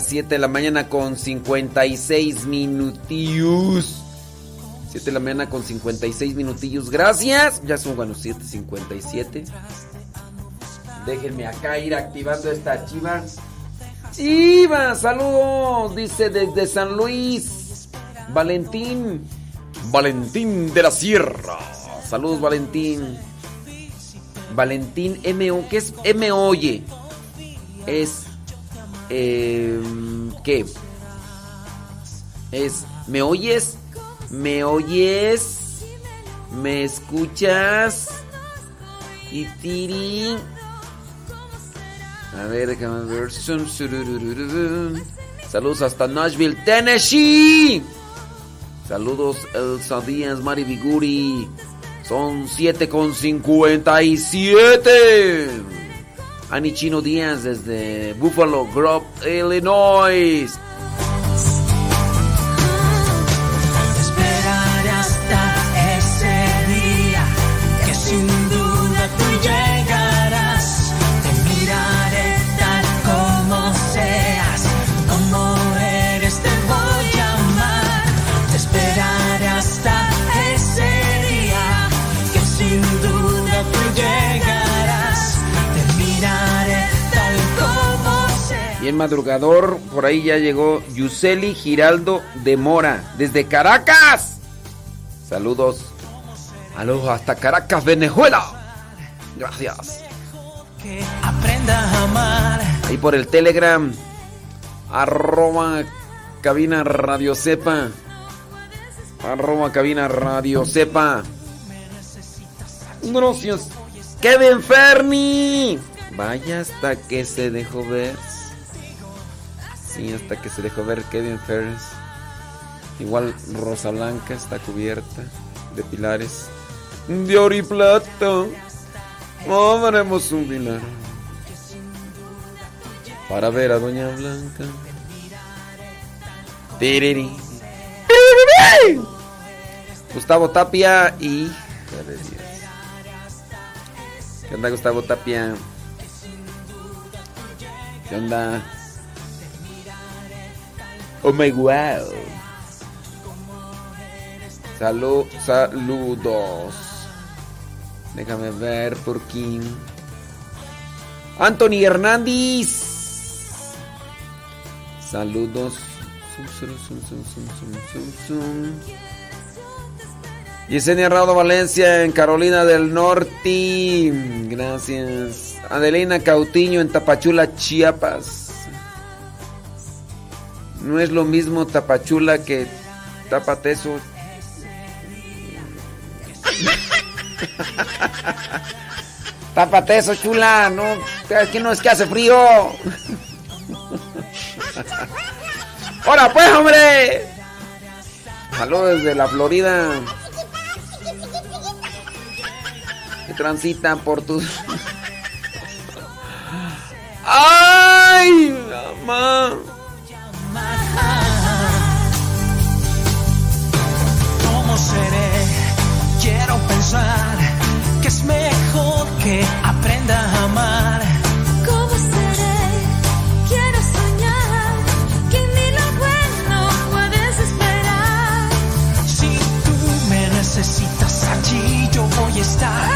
7 de la mañana con 56 minutillos. 7 de la mañana con 56 minutillos. Gracias. Ya son, bueno, 7.57. Déjenme acá ir activando esta chiva. Chiva, saludos. Dice desde San Luis. Valentín. Valentín de la Sierra. Saludos, Valentín. Valentín M.O. ¿Qué es M. Oye? Es eh, ¿Qué? Es, ¿me oyes? ¿Me oyes? ¿Me escuchas? Y tiri. A ver, déjame ver. Saludos hasta Nashville, Tennessee. Saludos Elsa Díaz, Mari Viguri. Son 7 con 57. Ani Chino Díaz desde Buffalo Grove, Illinois. En madrugador, por ahí ya llegó Yuseli Giraldo de Mora, desde Caracas. Saludos. Aloha hasta Caracas, Venezuela. Gracias. Ahí por el Telegram. Arroba cabina radio sepa. Arroba cabina radio sepa. Gracias. Kevin Fermi. Vaya hasta que se dejó ver. Hasta que se dejó ver Kevin Ferris. Igual Rosa Blanca está cubierta de pilares de oro y plata. haremos un pilar para ver a Doña Blanca. Gustavo Tapia y. ¿Qué onda, Gustavo Tapia? ¿Qué onda? Oh my wow. Salud, saludos. Déjame ver por quién. Anthony Hernández. Saludos. Yesenia Rado Valencia en Carolina del Norte. Gracias. Adelina Cautiño en Tapachula, Chiapas. No es lo mismo Tapachula que Tapateso. Tapateso, chula, no, aquí no es que hace frío. ¡Hola pues, hombre! Saludos desde la Florida. Que transitan por tus. ¡Ay, mamá! que es mejor que aprenda a amar. ¿Cómo seré? Quiero soñar que ni lo bueno puedes esperar. Si tú me necesitas allí, yo voy a estar.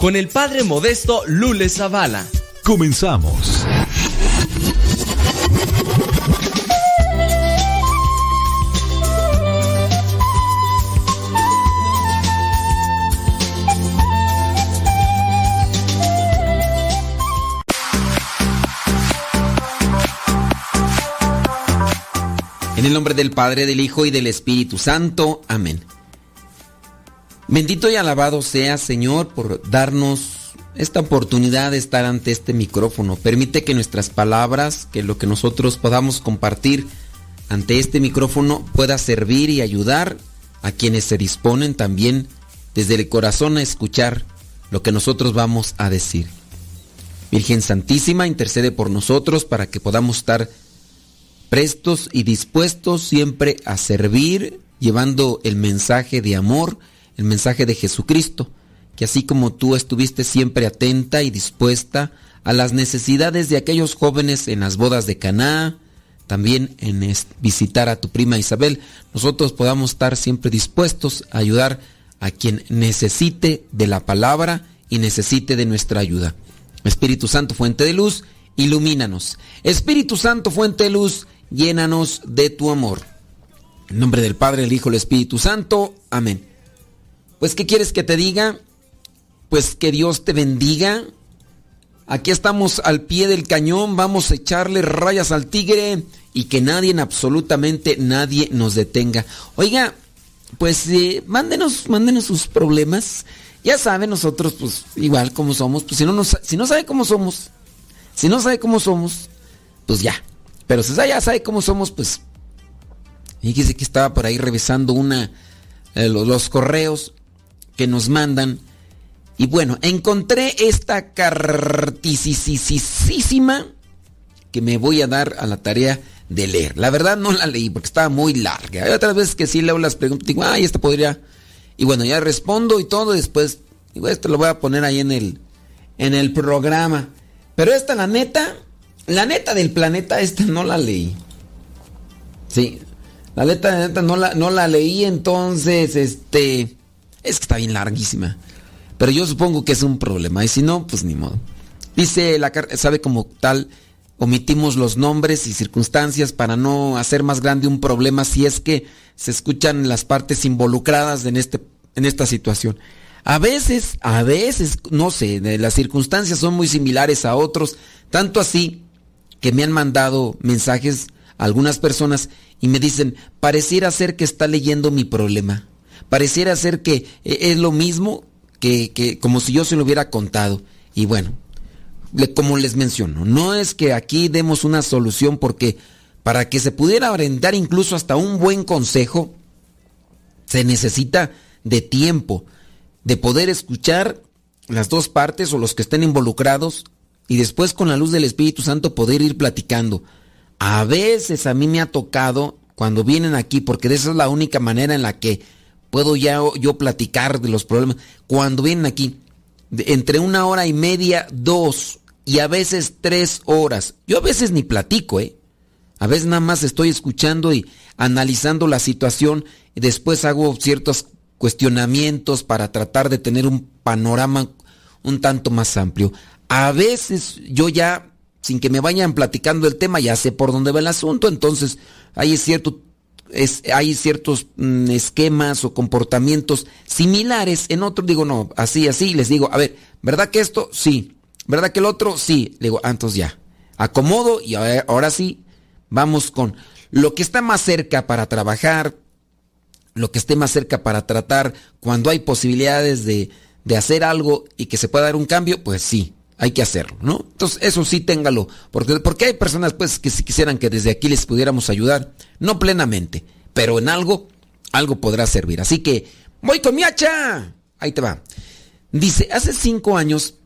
con el padre modesto Lule Zavala. Comenzamos. En el nombre del Padre, del Hijo y del Espíritu Santo. Amén. Bendito y alabado sea, Señor, por darnos esta oportunidad de estar ante este micrófono. Permite que nuestras palabras, que lo que nosotros podamos compartir ante este micrófono pueda servir y ayudar a quienes se disponen también desde el corazón a escuchar lo que nosotros vamos a decir. Virgen Santísima, intercede por nosotros para que podamos estar prestos y dispuestos siempre a servir, llevando el mensaje de amor, el mensaje de Jesucristo, que así como tú estuviste siempre atenta y dispuesta a las necesidades de aquellos jóvenes en las bodas de Caná, también en visitar a tu prima Isabel, nosotros podamos estar siempre dispuestos a ayudar a quien necesite de la palabra y necesite de nuestra ayuda. Espíritu Santo, fuente de luz, ilumínanos. Espíritu Santo, fuente de luz, llénanos de tu amor. En nombre del Padre, el Hijo y el Espíritu Santo. Amén. Pues, ¿qué quieres que te diga? Pues que Dios te bendiga. Aquí estamos al pie del cañón, vamos a echarle rayas al tigre y que nadie, absolutamente nadie nos detenga. Oiga, pues eh, mándenos, mándenos sus problemas. Ya sabe, nosotros, pues igual como somos, pues si no, nos, si no sabe cómo somos, si no sabe cómo somos, pues ya. Pero si ya sabe cómo somos, pues... Fíjese que estaba por ahí revisando una, eh, los correos que nos mandan. Y bueno, encontré esta carticisísima que me voy a dar a la tarea de leer. La verdad no la leí porque estaba muy larga. Hay otras veces que sí leo las preguntas y digo, ay, esta podría... Y bueno, ya respondo y todo, después digo, esto lo voy a poner ahí en el, en el programa. Pero esta, la neta, la neta del planeta, esta no la leí. Sí, la neta, la neta no la, no la leí, entonces, este... Es que está bien larguísima. Pero yo supongo que es un problema. Y si no, pues ni modo. Dice la carta, sabe como tal, omitimos los nombres y circunstancias para no hacer más grande un problema si es que se escuchan las partes involucradas en, este, en esta situación. A veces, a veces, no sé, las circunstancias son muy similares a otros, tanto así que me han mandado mensajes algunas personas y me dicen, pareciera ser que está leyendo mi problema, pareciera ser que eh, es lo mismo que, que como si yo se lo hubiera contado. Y bueno, como les menciono, no es que aquí demos una solución porque para que se pudiera brindar incluso hasta un buen consejo, se necesita de tiempo, de poder escuchar las dos partes o los que estén involucrados y después con la luz del Espíritu Santo poder ir platicando. A veces a mí me ha tocado cuando vienen aquí, porque esa es la única manera en la que puedo ya yo platicar de los problemas, cuando vienen aquí, entre una hora y media, dos, y a veces tres horas. Yo a veces ni platico, ¿eh? A veces nada más estoy escuchando y analizando la situación y después hago ciertos cuestionamientos para tratar de tener un panorama un tanto más amplio. A veces yo ya, sin que me vayan platicando el tema, ya sé por dónde va el asunto, entonces hay cierto hay ciertos mm, esquemas o comportamientos similares en otros, digo, no, así, así, les digo, a ver, ¿verdad que esto? Sí. ¿Verdad que el otro? Sí. Le digo, ah, entonces ya. Acomodo y ahora sí, vamos con lo que está más cerca para trabajar, lo que esté más cerca para tratar, cuando hay posibilidades de, de hacer algo y que se pueda dar un cambio, pues sí, hay que hacerlo, ¿no? Entonces, eso sí téngalo, porque, porque hay personas pues que si quisieran que desde aquí les pudiéramos ayudar, no plenamente, pero en algo, algo podrá servir. Así que, voy con mi hacha. Ahí te va. Dice, hace cinco años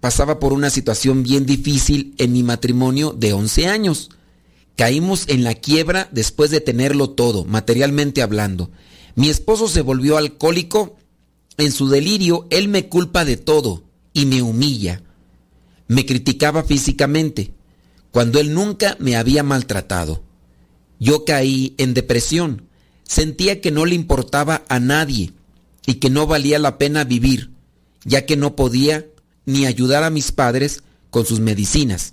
pasaba por una situación bien difícil en mi matrimonio de 11 años. Caímos en la quiebra después de tenerlo todo, materialmente hablando. Mi esposo se volvió alcohólico. En su delirio, él me culpa de todo y me humilla. Me criticaba físicamente, cuando él nunca me había maltratado. Yo caí en depresión. Sentía que no le importaba a nadie y que no valía la pena vivir, ya que no podía ni ayudar a mis padres con sus medicinas.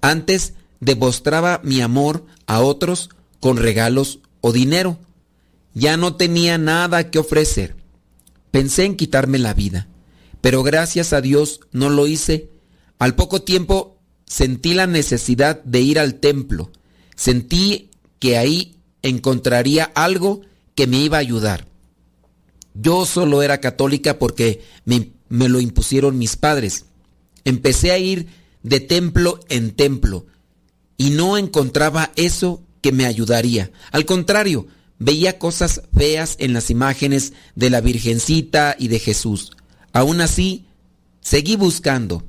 Antes demostraba mi amor a otros con regalos o dinero. Ya no tenía nada que ofrecer. Pensé en quitarme la vida, pero gracias a Dios no lo hice. Al poco tiempo sentí la necesidad de ir al templo. Sentí que ahí encontraría algo que me iba a ayudar. Yo solo era católica porque me me lo impusieron mis padres. Empecé a ir de templo en templo y no encontraba eso que me ayudaría. Al contrario, veía cosas feas en las imágenes de la Virgencita y de Jesús. Aún así, seguí buscando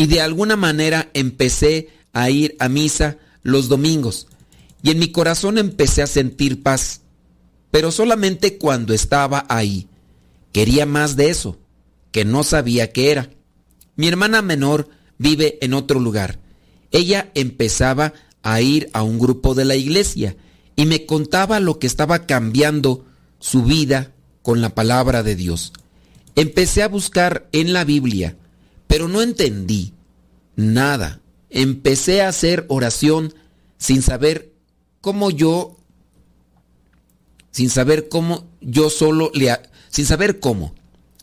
y de alguna manera empecé a ir a misa los domingos y en mi corazón empecé a sentir paz, pero solamente cuando estaba ahí. Quería más de eso que no sabía qué era. Mi hermana menor vive en otro lugar. Ella empezaba a ir a un grupo de la iglesia y me contaba lo que estaba cambiando su vida con la palabra de Dios. Empecé a buscar en la Biblia, pero no entendí nada. Empecé a hacer oración sin saber cómo yo, sin saber cómo yo solo le, sin saber cómo.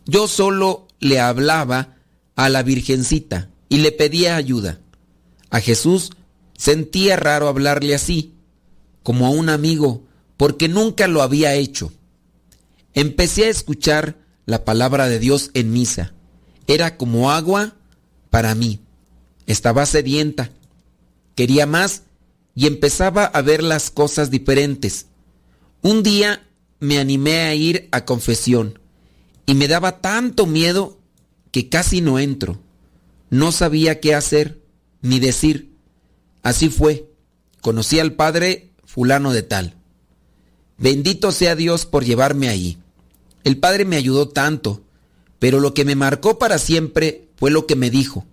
Yo solo le hablaba a la Virgencita y le pedía ayuda. A Jesús sentía raro hablarle así, como a un amigo, porque nunca lo había hecho. Empecé a escuchar la palabra de Dios en misa. Era como agua para mí. Estaba sedienta. Quería más y empezaba a ver las cosas diferentes. Un día me animé a ir a confesión y me daba tanto miedo que casi no entro. No sabía qué hacer ni decir. Así fue. Conocí al padre fulano de tal. Bendito sea Dios por llevarme ahí. El padre me ayudó tanto, pero lo que me marcó para siempre fue lo que me dijo,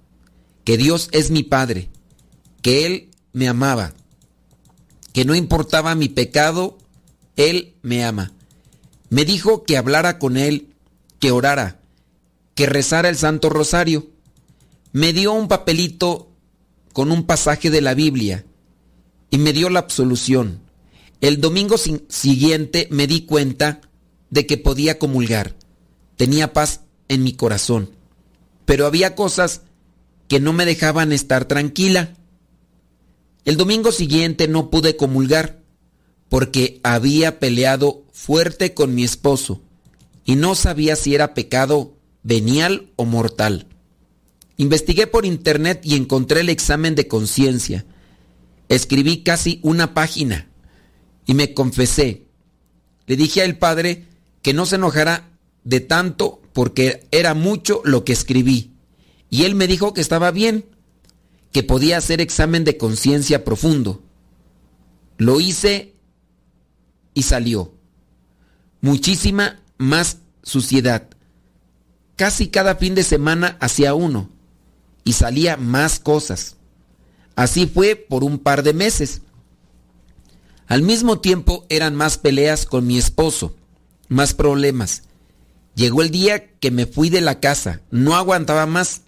que Dios es mi padre, que Él me amaba, que no importaba mi pecado, Él me ama. Me dijo que hablara con Él que orara, que rezara el Santo Rosario. Me dio un papelito con un pasaje de la Biblia y me dio la absolución. El domingo siguiente me di cuenta de que podía comulgar. Tenía paz en mi corazón. Pero había cosas que no me dejaban estar tranquila. El domingo siguiente no pude comulgar porque había peleado fuerte con mi esposo y no sabía si era pecado venial o mortal. Investigué por internet y encontré el examen de conciencia. Escribí casi una página y me confesé. Le dije al padre que no se enojara de tanto porque era mucho lo que escribí. Y él me dijo que estaba bien, que podía hacer examen de conciencia profundo. Lo hice y salió. Muchísima más suciedad. Casi cada fin de semana hacía uno y salía más cosas. Así fue por un par de meses. Al mismo tiempo eran más peleas con mi esposo, más problemas. Llegó el día que me fui de la casa, no aguantaba más.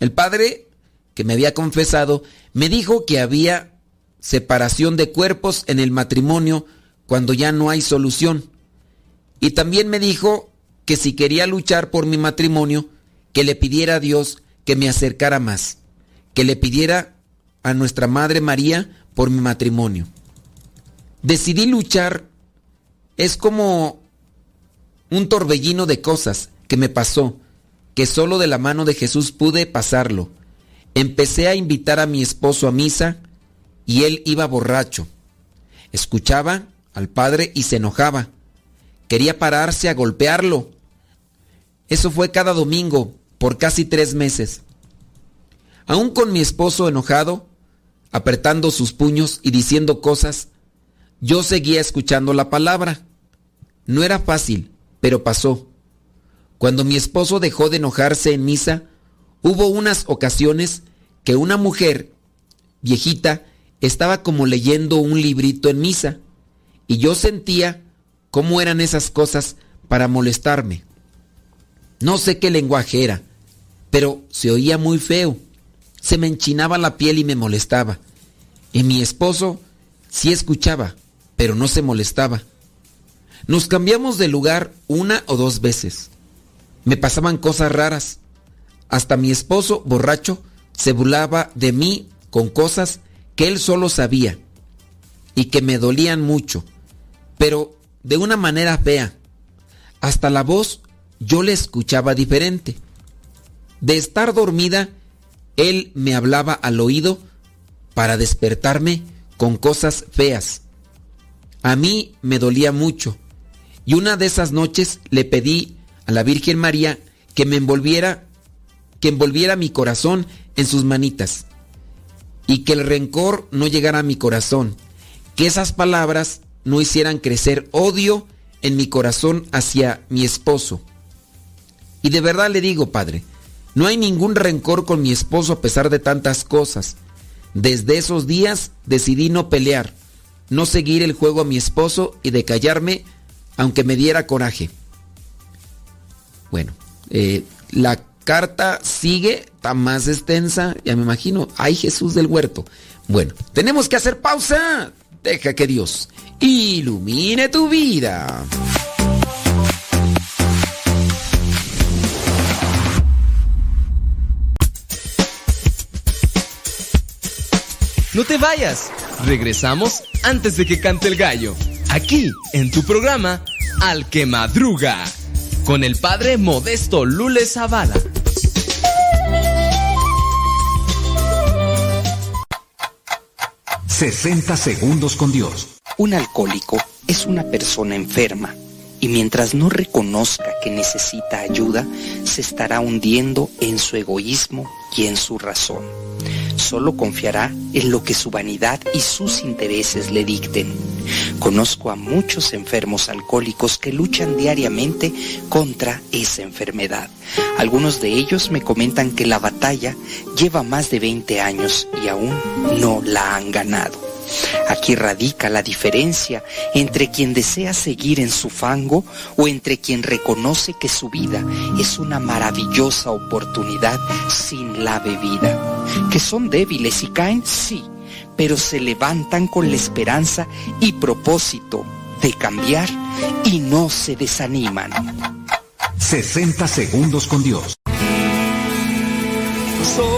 El padre, que me había confesado, me dijo que había separación de cuerpos en el matrimonio cuando ya no hay solución. Y también me dijo que si quería luchar por mi matrimonio, que le pidiera a Dios que me acercara más, que le pidiera a nuestra Madre María por mi matrimonio. Decidí luchar. Es como un torbellino de cosas que me pasó, que solo de la mano de Jesús pude pasarlo. Empecé a invitar a mi esposo a misa y él iba borracho. Escuchaba al padre y se enojaba. Quería pararse a golpearlo. Eso fue cada domingo por casi tres meses. Aún con mi esposo enojado, apretando sus puños y diciendo cosas, yo seguía escuchando la palabra. No era fácil, pero pasó. Cuando mi esposo dejó de enojarse en misa, hubo unas ocasiones que una mujer viejita estaba como leyendo un librito en misa y yo sentía cómo eran esas cosas para molestarme. No sé qué lenguaje era, pero se oía muy feo. Se me enchinaba la piel y me molestaba. Y mi esposo sí escuchaba, pero no se molestaba. Nos cambiamos de lugar una o dos veces. Me pasaban cosas raras. Hasta mi esposo, borracho, se burlaba de mí con cosas que él solo sabía y que me dolían mucho, pero de una manera fea. Hasta la voz yo le escuchaba diferente. De estar dormida, él me hablaba al oído para despertarme con cosas feas. A mí me dolía mucho y una de esas noches le pedí a la Virgen María que me envolviera, que envolviera mi corazón en sus manitas y que el rencor no llegara a mi corazón, que esas palabras no hicieran crecer odio en mi corazón hacia mi esposo. Y de verdad le digo, Padre, no hay ningún rencor con mi esposo a pesar de tantas cosas. Desde esos días decidí no pelear, no seguir el juego a mi esposo y de callarme aunque me diera coraje. Bueno, eh, la carta sigue, está más extensa, ya me imagino. Ay, Jesús del huerto. Bueno, tenemos que hacer pausa. Deja que Dios ilumine tu vida. No te vayas. Regresamos antes de que cante el gallo. Aquí, en tu programa, Al que Madruga. Con el padre Modesto Lule Zavala. ...60 segundos con Dios. Un alcohólico es una persona enferma y mientras no reconozca que necesita ayuda, se estará hundiendo en su egoísmo y en su razón solo confiará en lo que su vanidad y sus intereses le dicten. Conozco a muchos enfermos alcohólicos que luchan diariamente contra esa enfermedad. Algunos de ellos me comentan que la batalla lleva más de 20 años y aún no la han ganado. Aquí radica la diferencia entre quien desea seguir en su fango o entre quien reconoce que su vida es una maravillosa oportunidad sin la bebida. Que son débiles y caen, sí, pero se levantan con la esperanza y propósito de cambiar y no se desaniman. 60 segundos con Dios. Soy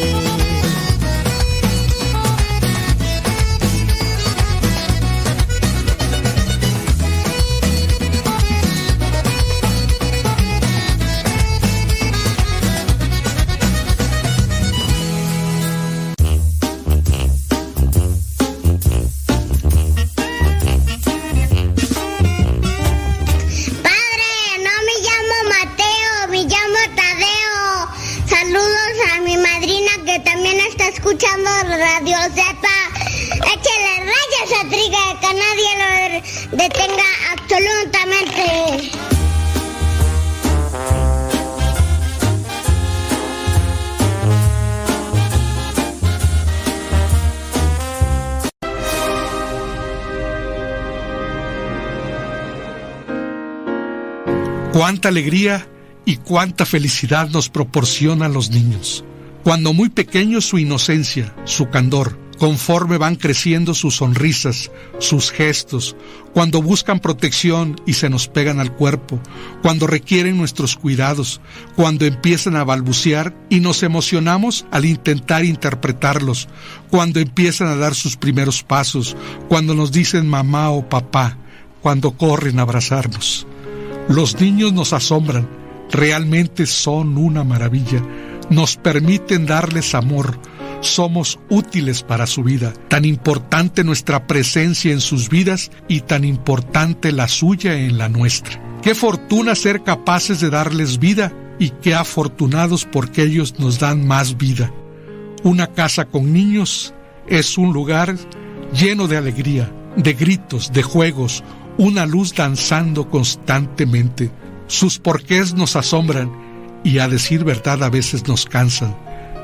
Cuánta alegría y cuánta felicidad nos proporcionan los niños. Cuando muy pequeños su inocencia, su candor, conforme van creciendo sus sonrisas, sus gestos, cuando buscan protección y se nos pegan al cuerpo, cuando requieren nuestros cuidados, cuando empiezan a balbucear y nos emocionamos al intentar interpretarlos, cuando empiezan a dar sus primeros pasos, cuando nos dicen mamá o papá, cuando corren a abrazarnos. Los niños nos asombran, realmente son una maravilla, nos permiten darles amor, somos útiles para su vida, tan importante nuestra presencia en sus vidas y tan importante la suya en la nuestra. Qué fortuna ser capaces de darles vida y qué afortunados porque ellos nos dan más vida. Una casa con niños es un lugar lleno de alegría, de gritos, de juegos, una luz danzando constantemente. Sus porqués nos asombran y a decir verdad a veces nos cansan.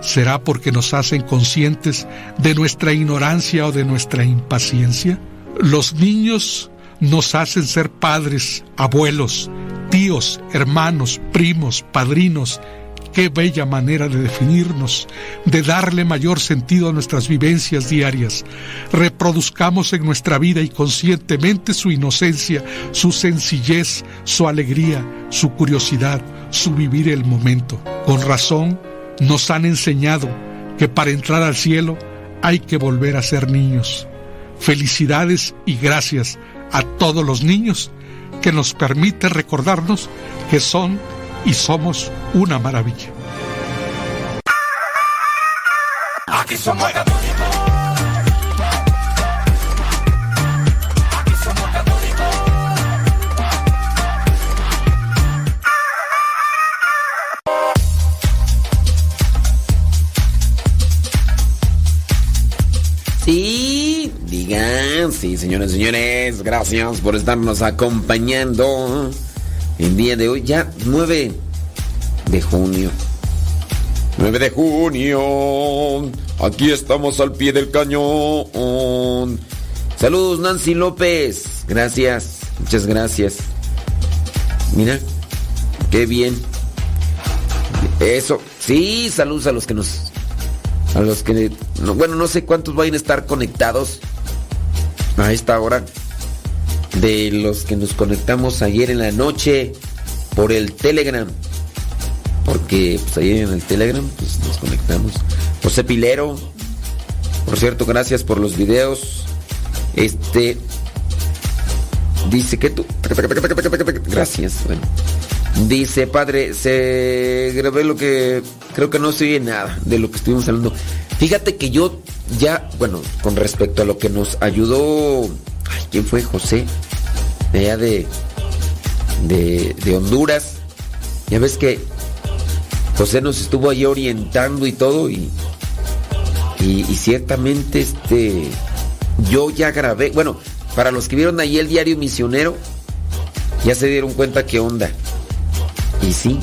¿Será porque nos hacen conscientes de nuestra ignorancia o de nuestra impaciencia? Los niños nos hacen ser padres, abuelos, tíos, hermanos, primos, padrinos. Qué bella manera de definirnos, de darle mayor sentido a nuestras vivencias diarias. Reproduzcamos en nuestra vida y conscientemente su inocencia, su sencillez, su alegría, su curiosidad, su vivir el momento. Con razón, nos han enseñado que para entrar al cielo hay que volver a ser niños. Felicidades y gracias a todos los niños que nos permite recordarnos que son y somos una maravilla. Aquí somos Sí, digan, sí, señores señores, gracias por estarnos acompañando el día de hoy, ya 9 de junio. 9 de junio, aquí estamos al pie del cañón. Saludos Nancy López, gracias, muchas gracias. Mira, qué bien. Eso, sí, saludos a los que nos a los que, no, bueno, no sé cuántos vayan a estar conectados a esta hora. De los que nos conectamos ayer en la noche por el Telegram. Porque pues, ayer en el Telegram pues, nos conectamos. José Pilero, por cierto, gracias por los videos. Este dice que tú. Gracias. Bueno. Dice, padre, se grabé lo que creo que no se oye nada de lo que estuvimos hablando. Fíjate que yo ya, bueno, con respecto a lo que nos ayudó, ay, ¿quién fue? José, allá de, de, de Honduras. Ya ves que José nos estuvo ahí orientando y todo y, y, y, ciertamente este yo ya grabé, bueno, para los que vieron ahí el diario misionero, ya se dieron cuenta qué onda. Y sí,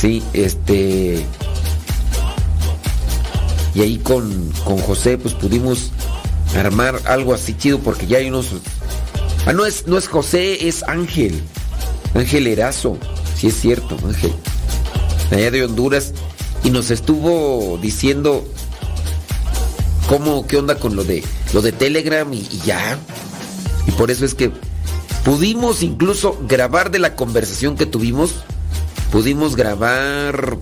sí, este y ahí con, con José pues pudimos armar algo así chido porque ya hay unos... Ah, no es, no es José, es Ángel. Ángel Erazo. Sí es cierto, Ángel. Allá de Honduras. Y nos estuvo diciendo cómo, qué onda con lo de, lo de Telegram y, y ya. Y por eso es que pudimos incluso grabar de la conversación que tuvimos. Pudimos grabar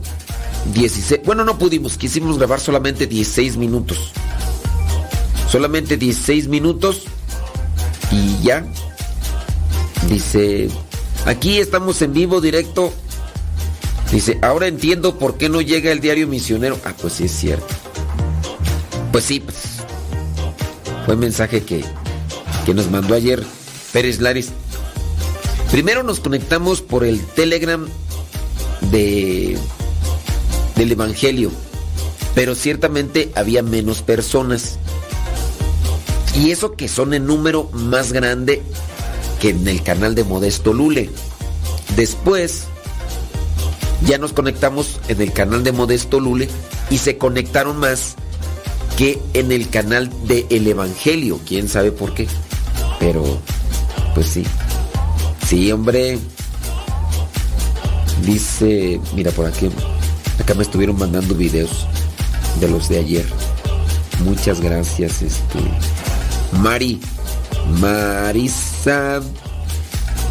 16, bueno, no pudimos, quisimos grabar solamente 16 minutos. Solamente 16 minutos y ya. Dice, aquí estamos en vivo, directo. Dice, ahora entiendo por qué no llega el diario misionero. Ah, pues sí es cierto. Pues sí, pues. Fue mensaje que, que nos mandó ayer Pérez Laris. Primero nos conectamos por el Telegram de del Evangelio, pero ciertamente había menos personas. Y eso que son en número más grande que en el canal de Modesto Lule. Después ya nos conectamos en el canal de Modesto Lule y se conectaron más que en el canal de El Evangelio. ¿Quién sabe por qué? Pero, pues sí. Sí, hombre. Dice, mira por aquí. Acá me estuvieron mandando videos de los de ayer. Muchas gracias, este. Mari. Marisa.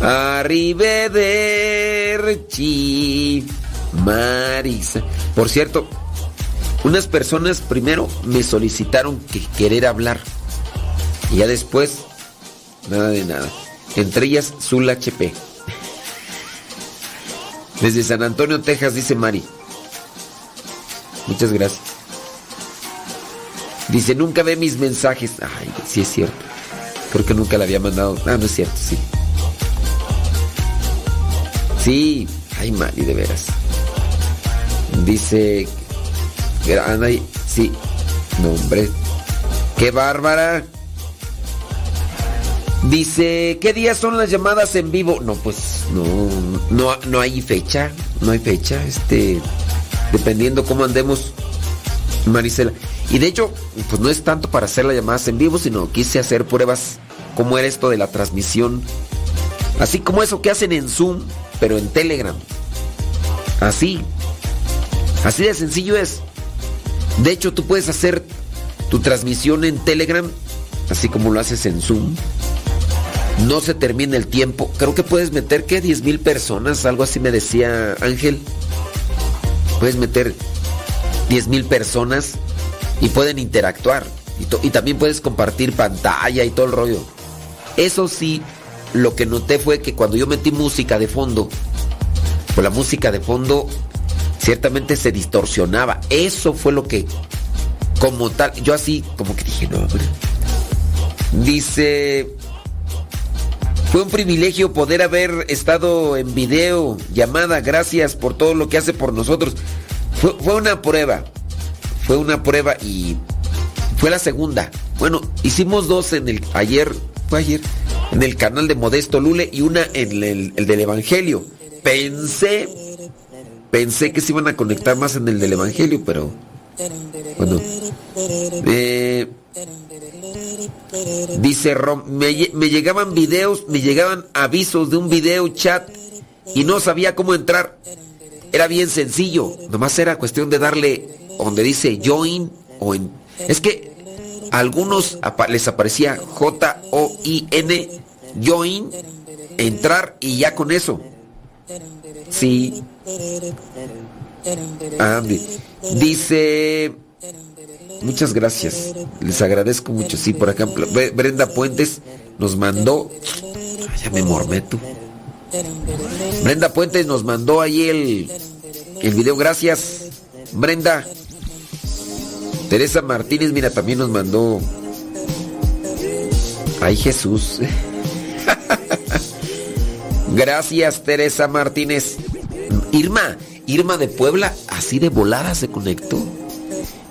Arrivederci. Marisa. Por cierto, unas personas primero me solicitaron que querer hablar. Y ya después, nada de nada. Entre ellas, Zul HP. Desde San Antonio, Texas, dice Mari. Muchas gracias. Dice, nunca ve mis mensajes. Ay, sí es cierto. Creo que nunca le había mandado. Ah, no es cierto, sí. Sí. Ay, Mari, de veras. Dice... Ana, sí. No, hombre. ¡Qué bárbara! Dice, ¿qué días son las llamadas en vivo? No, pues no, no, no hay fecha, no hay fecha, este, dependiendo cómo andemos, Marisela. Y de hecho, pues no es tanto para hacer las llamadas en vivo, sino quise hacer pruebas como era esto de la transmisión, así como eso que hacen en Zoom, pero en Telegram. Así, así de sencillo es. De hecho, tú puedes hacer tu transmisión en Telegram, así como lo haces en Zoom no se termina el tiempo. Creo que puedes meter, ¿qué? 10 mil personas, algo así me decía Ángel. Puedes meter 10 mil personas y pueden interactuar. Y, también puedes compartir pantalla y todo el rollo. Eso sí, lo que noté fue que cuando yo metí música de fondo, pues la música de fondo ciertamente se distorsionaba. Eso fue lo que, como tal, yo así como que dije, no, hombre. Dice... Fue un privilegio poder haber estado en video, llamada, gracias por todo lo que hace por nosotros. Fue, fue, una prueba, fue una prueba y fue la segunda. Bueno, hicimos dos en el ayer, fue ayer, en el canal de Modesto Lule y una en el, el del Evangelio. Pensé, pensé que se iban a conectar más en el del Evangelio, pero bueno, eh, Dice Rom, me, llegaban videos, me llegaban avisos de un video chat y no sabía cómo entrar. Era bien sencillo, nomás era cuestión de darle donde dice join o en... Es que a algunos les aparecía J-O-I-N, join, entrar y ya con eso. Sí. Ah, dice... Muchas gracias. Les agradezco mucho. Sí, por ejemplo, Brenda Puentes nos mandó. ya me mormé tú. Brenda Puentes nos mandó ahí el, el video. Gracias, Brenda. Teresa Martínez, mira, también nos mandó. Ay, Jesús. Gracias, Teresa Martínez. Irma, Irma de Puebla, así de volada se conectó.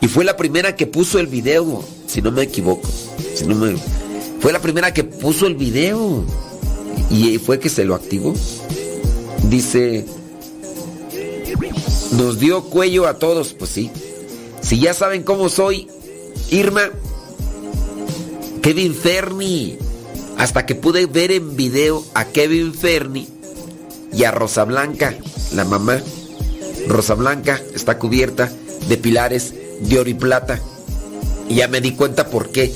Y fue la primera que puso el video, si no me equivoco. Si no me... Fue la primera que puso el video. Y fue que se lo activó. Dice, nos dio cuello a todos, pues sí. Si ya saben cómo soy, Irma, Kevin Ferni. Hasta que pude ver en video a Kevin Ferni y a Rosa Blanca, la mamá. Rosa Blanca está cubierta de pilares de oro y plata. Y ya me di cuenta por qué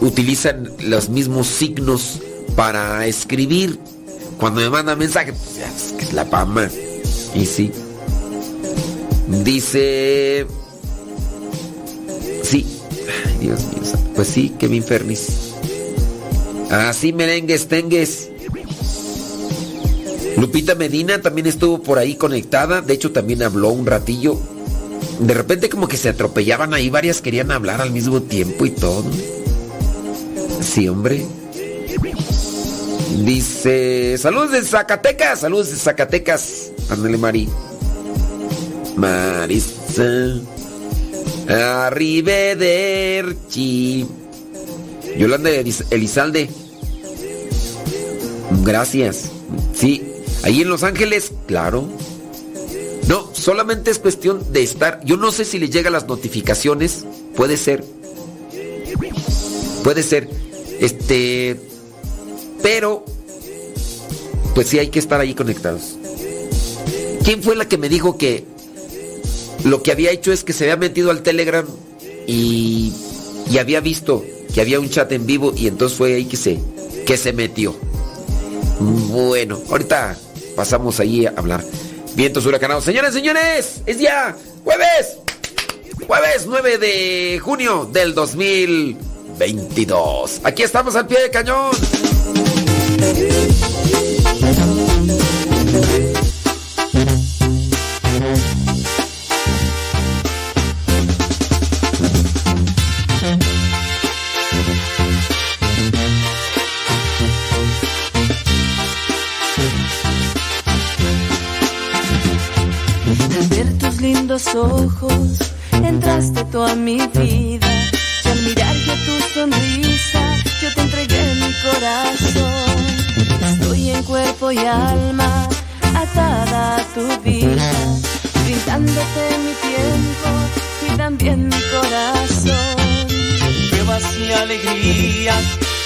utilizan los mismos signos para escribir. Cuando me mandan mensaje, pues, es la pama. Y sí. Dice. Sí. Dios mío. Pues sí, Kevin Fernis. Así merengues, tengues. Lupita Medina también estuvo por ahí conectada. De hecho, también habló un ratillo. De repente como que se atropellaban ahí. Varias querían hablar al mismo tiempo y todo. Sí, hombre. Dice, saludos de Zacatecas, saludos de Zacatecas. Ándale, Mari. Marisa. Arrivederci. Yolanda Elizalde. Gracias. Sí, ahí en Los Ángeles, claro. No, solamente es cuestión de estar. Yo no sé si le llegan las notificaciones. Puede ser. Puede ser. Este. Pero. Pues sí hay que estar ahí conectados. ¿Quién fue la que me dijo que lo que había hecho es que se había metido al Telegram y, y había visto que había un chat en vivo y entonces fue ahí que se, que se metió? Bueno, ahorita pasamos ahí a hablar. Vientos huracanados. Señores, señores, es ya jueves. Jueves 9 de junio del 2022. Aquí estamos al pie de cañón. lindos ojos entraste tú a mi vida sonrisa yo te entregué mi corazón. Estoy en cuerpo y alma atada a tu vida brindándote mi tiempo y también mi corazón. Pruebas y alegrías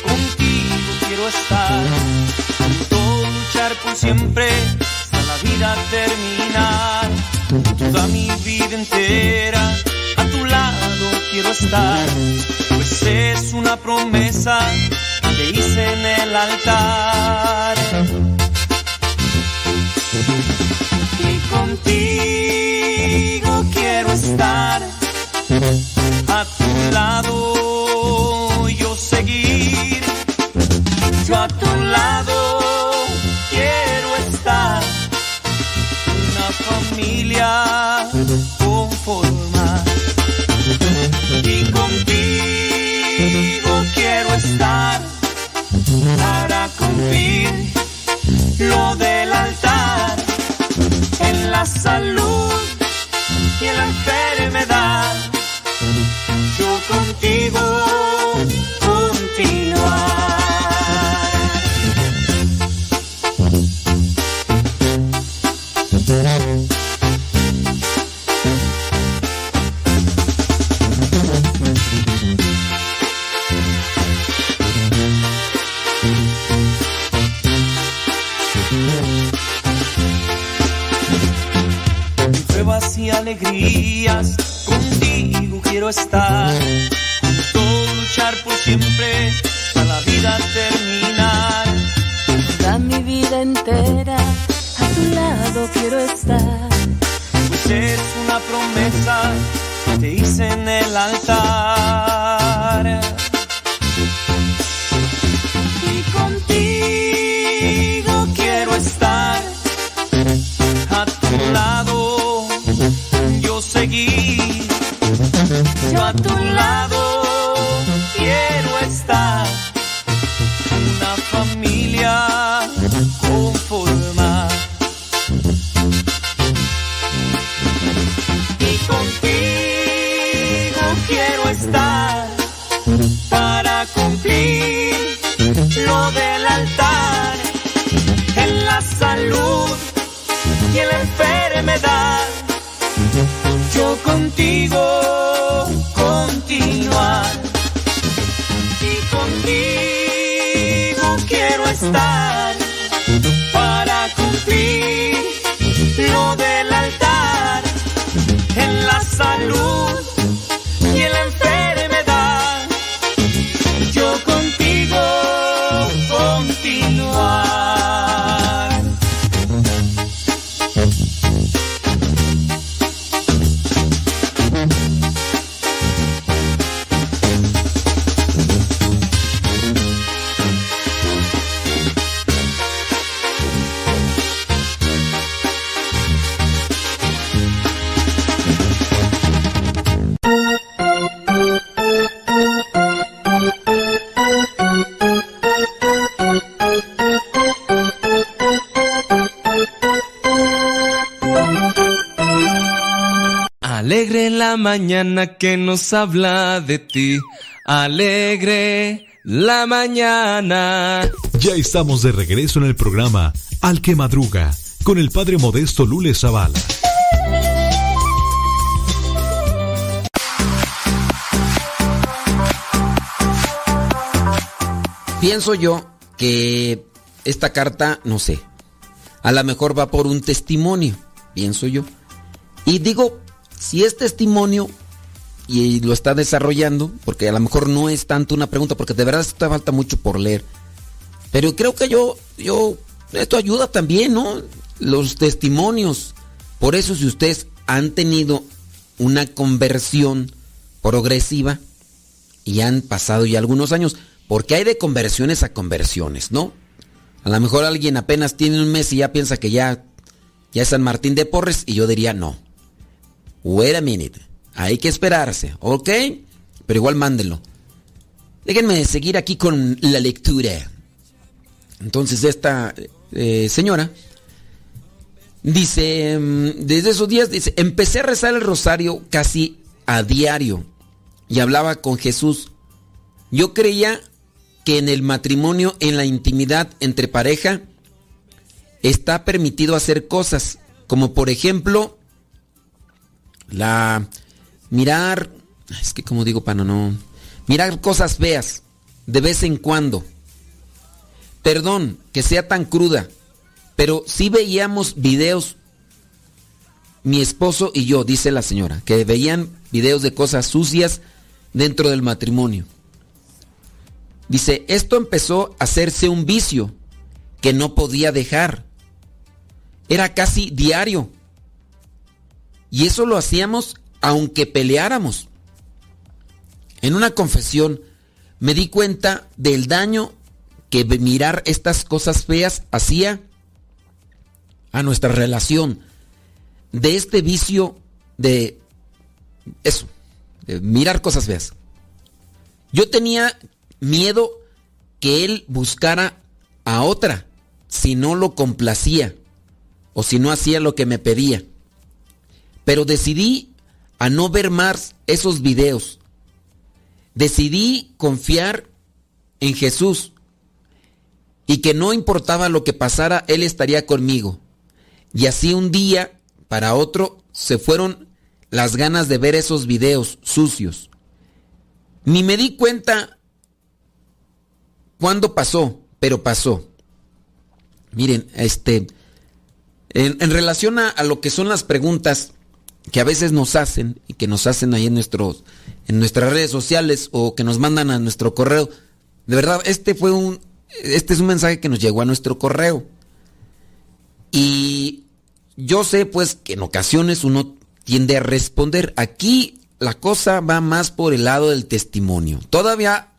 contigo quiero estar. Todo luchar por siempre hasta la vida terminar. Toda mi vida entera a tu lado quiero estar, es una promesa que hice en el altar. Y contigo quiero estar. A tu lado, yo seguir, yo a tu lado quiero estar. Familia lo del altar en la salud contigo quiero estar. Todo luchar por siempre, a la vida terminar. Toda mi vida entera a tu lado quiero estar. Pues es una promesa que te hice en el altar. Mañana que nos habla de ti. Alegre la mañana. Ya estamos de regreso en el programa Al que Madruga con el padre modesto Lule Zavala. Pienso yo que esta carta, no sé, a lo mejor va por un testimonio, pienso yo. Y digo, si es testimonio y lo está desarrollando, porque a lo mejor no es tanto una pregunta, porque de verdad esto falta mucho por leer. Pero creo que yo, yo, esto ayuda también, ¿no? Los testimonios. Por eso si ustedes han tenido una conversión progresiva y han pasado ya algunos años, porque hay de conversiones a conversiones, ¿no? A lo mejor alguien apenas tiene un mes y ya piensa que ya, ya es San Martín de Porres y yo diría no. Wait a minute. Hay que esperarse, ¿ok? Pero igual mándenlo. Déjenme seguir aquí con la lectura. Entonces esta eh, señora dice, mm, desde esos días, dice, empecé a rezar el rosario casi a diario y hablaba con Jesús. Yo creía que en el matrimonio, en la intimidad entre pareja, está permitido hacer cosas, como por ejemplo, la mirar, es que como digo para no, mirar cosas feas de vez en cuando. Perdón que sea tan cruda, pero sí veíamos videos, mi esposo y yo, dice la señora, que veían videos de cosas sucias dentro del matrimonio. Dice, esto empezó a hacerse un vicio que no podía dejar. Era casi diario. Y eso lo hacíamos aunque peleáramos. En una confesión me di cuenta del daño que mirar estas cosas feas hacía a nuestra relación. De este vicio de eso, de mirar cosas feas. Yo tenía miedo que él buscara a otra si no lo complacía o si no hacía lo que me pedía. Pero decidí a no ver más esos videos. Decidí confiar en Jesús y que no importaba lo que pasara, Él estaría conmigo. Y así un día para otro se fueron las ganas de ver esos videos sucios. Ni me di cuenta cuándo pasó, pero pasó. Miren, este, en, en relación a, a, lo que son las preguntas que a veces nos hacen y que nos hacen ahí en nuestros, en nuestras redes sociales o que nos mandan a nuestro correo, de verdad, este fue un, este es un mensaje que nos llegó a nuestro correo. Y yo sé pues que en ocasiones uno tiende a responder. Aquí la cosa va más por el lado del testimonio. Todavía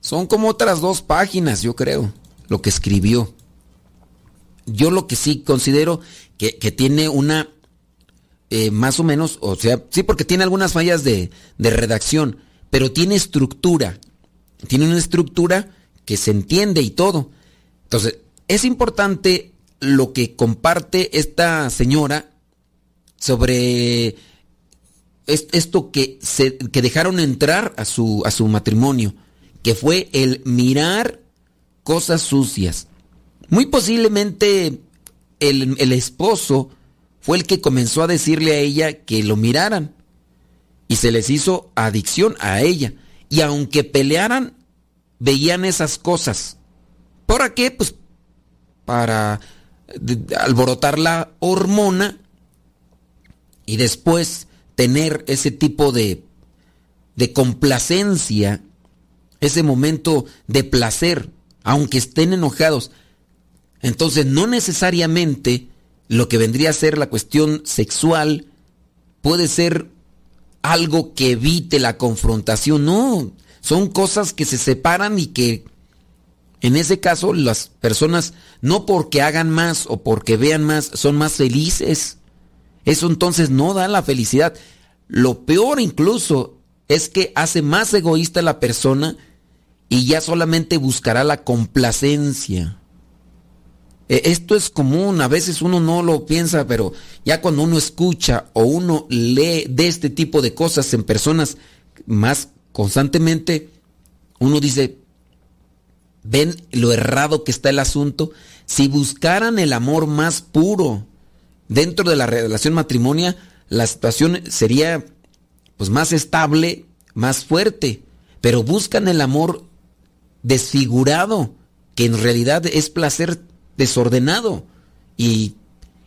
son como otras dos páginas, yo creo, lo que escribió. Yo lo que sí considero que, que tiene una eh, más o menos, o sea, sí porque tiene algunas fallas de, de redacción, pero tiene estructura. Tiene una estructura que se entiende y todo. Entonces, es importante lo que comparte esta señora sobre esto que, se, que dejaron entrar a su, a su matrimonio, que fue el mirar cosas sucias. Muy posiblemente el, el esposo fue el que comenzó a decirle a ella que lo miraran y se les hizo adicción a ella. Y aunque pelearan, veían esas cosas. ¿Para qué? Pues para alborotar la hormona y después tener ese tipo de, de complacencia, ese momento de placer, aunque estén enojados. Entonces no necesariamente lo que vendría a ser la cuestión sexual puede ser algo que evite la confrontación, no, son cosas que se separan y que en ese caso las personas no porque hagan más o porque vean más son más felices. Eso entonces no da la felicidad. Lo peor incluso es que hace más egoísta la persona y ya solamente buscará la complacencia. E, esto es común, a veces uno no lo piensa, pero ya cuando uno escucha o uno lee de este tipo de cosas en personas más constantemente, uno dice, ven lo errado que está el asunto. Si buscaran el amor más puro dentro de la relación matrimonio, la situación sería pues más estable, más fuerte, pero buscan el amor desfigurado, que en realidad es placer desordenado y,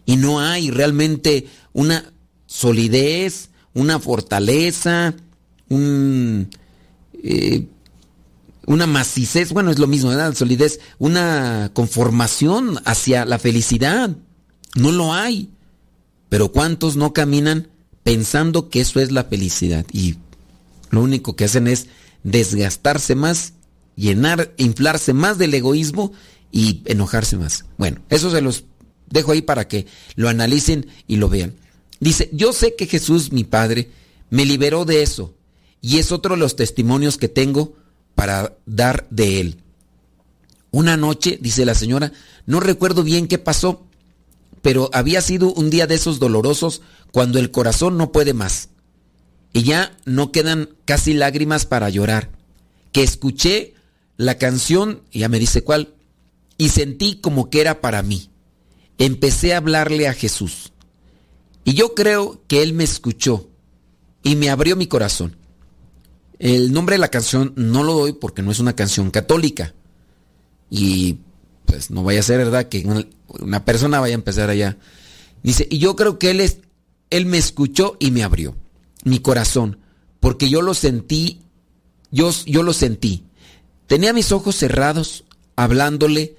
y no hay realmente una solidez, una fortaleza, un, eh, una macicez, bueno, es lo mismo, ¿verdad? Solidez, una conformación hacia la felicidad. No lo hay. Pero ¿cuántos no caminan pensando que eso es la felicidad? Y lo único que hacen es desgastarse más, llenar, inflarse más del egoísmo y enojarse más. Bueno, eso se los dejo ahí para que lo analicen y lo vean. Dice, yo sé que Jesús, mi Padre, me liberó de eso. Y es otro de los testimonios que tengo para dar de él. Una noche, dice la señora, no recuerdo bien qué pasó, pero había sido un día de esos dolorosos cuando el corazón no puede más. Y ya no quedan casi lágrimas para llorar. Que escuché la canción, ya me dice cuál, y sentí como que era para mí. Empecé a hablarle a Jesús. Y yo creo que Él me escuchó y me abrió mi corazón. El nombre de la canción no lo doy porque no es una canción católica. Y pues no vaya a ser verdad que una, persona vaya a empezar allá. Dice, y yo creo que Él, es, él me escuchó y me abrió mi corazón, porque yo lo sentí, yo, yo lo sentí. Tenía mis ojos cerrados, hablándole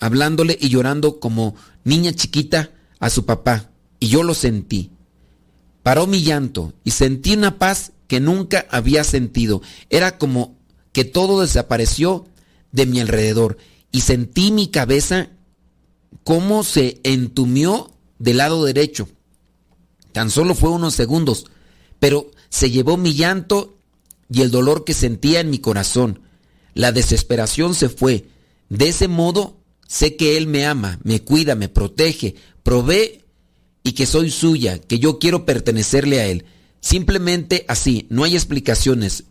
hablándole y llorando como niña chiquita a su papá, y yo lo sentí. Paró mi llanto y sentí una paz que nunca había sentido. Era como que todo desapareció de mi alrededor y sentí mi cabeza como se entumió del lado derecho. Tan solo fue unos segundos, pero se llevó mi llanto y el dolor que sentía en mi corazón. La desesperación se fue. De ese modo Sé que Él me ama, me cuida, me protege, provee y que soy suya, que yo quiero pertenecerle a Él. Simplemente así, no hay explicaciones.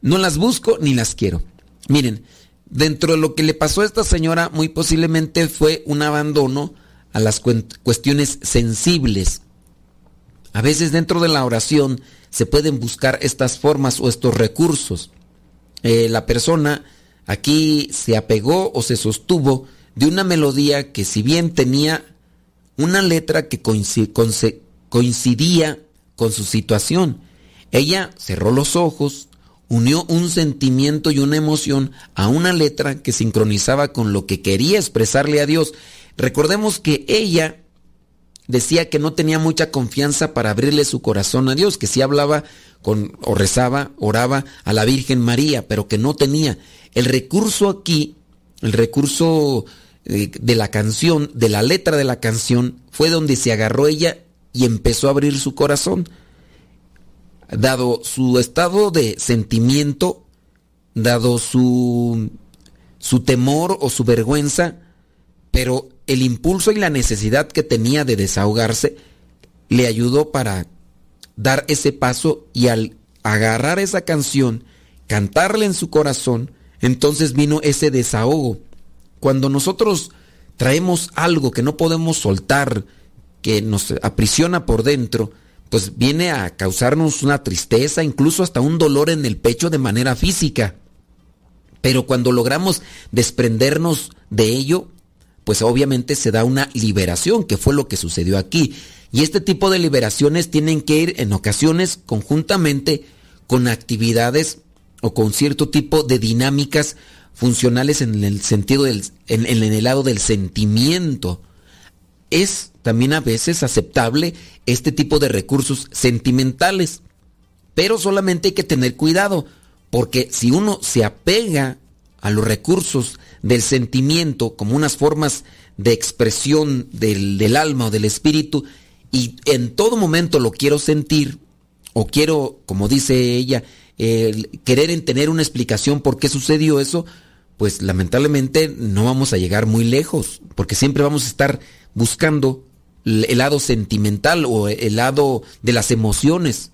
No las busco ni las quiero. Miren, dentro de lo que le pasó a esta señora, muy posiblemente fue un abandono a las cuestiones sensibles. A veces dentro de la oración se pueden buscar estas formas o estos recursos. Eh, la persona Aquí se apegó o se sostuvo de una melodía que si bien tenía una letra que coincidía con su situación, ella cerró los ojos, unió un sentimiento y una emoción a una letra que sincronizaba con lo que quería expresarle a Dios. Recordemos que ella decía que no tenía mucha confianza para abrirle su corazón a Dios, que sí hablaba con, o rezaba, oraba a la Virgen María, pero que no tenía. El recurso aquí, el recurso eh, de la canción, de la letra de la canción, fue donde se agarró ella y empezó a abrir su corazón. Dado su estado de sentimiento, dado su, su temor o su vergüenza, pero el impulso y la necesidad que tenía de desahogarse le ayudó para dar ese paso y al agarrar esa canción, cantarla en su corazón, entonces vino ese desahogo. Cuando nosotros traemos algo que no podemos soltar, que nos aprisiona por dentro, pues viene a causarnos una tristeza, incluso hasta un dolor en el pecho de manera física. Pero cuando logramos desprendernos de ello, pues obviamente se da una liberación, que fue lo que sucedió aquí. Y este tipo de liberaciones tienen que ir en ocasiones conjuntamente con actividades o con cierto tipo de dinámicas funcionales en el sentido del, en, en el lado del sentimiento. Es también a veces aceptable este tipo de recursos sentimentales, pero solamente hay que tener cuidado, porque si uno se apega a los recursos del sentimiento como unas formas de expresión del, del alma o del espíritu, y en todo momento lo quiero sentir, o quiero, como dice ella, querer en tener una explicación por qué sucedió eso, pues lamentablemente no vamos a llegar muy lejos, porque siempre vamos a estar buscando el lado sentimental o el lado de las emociones.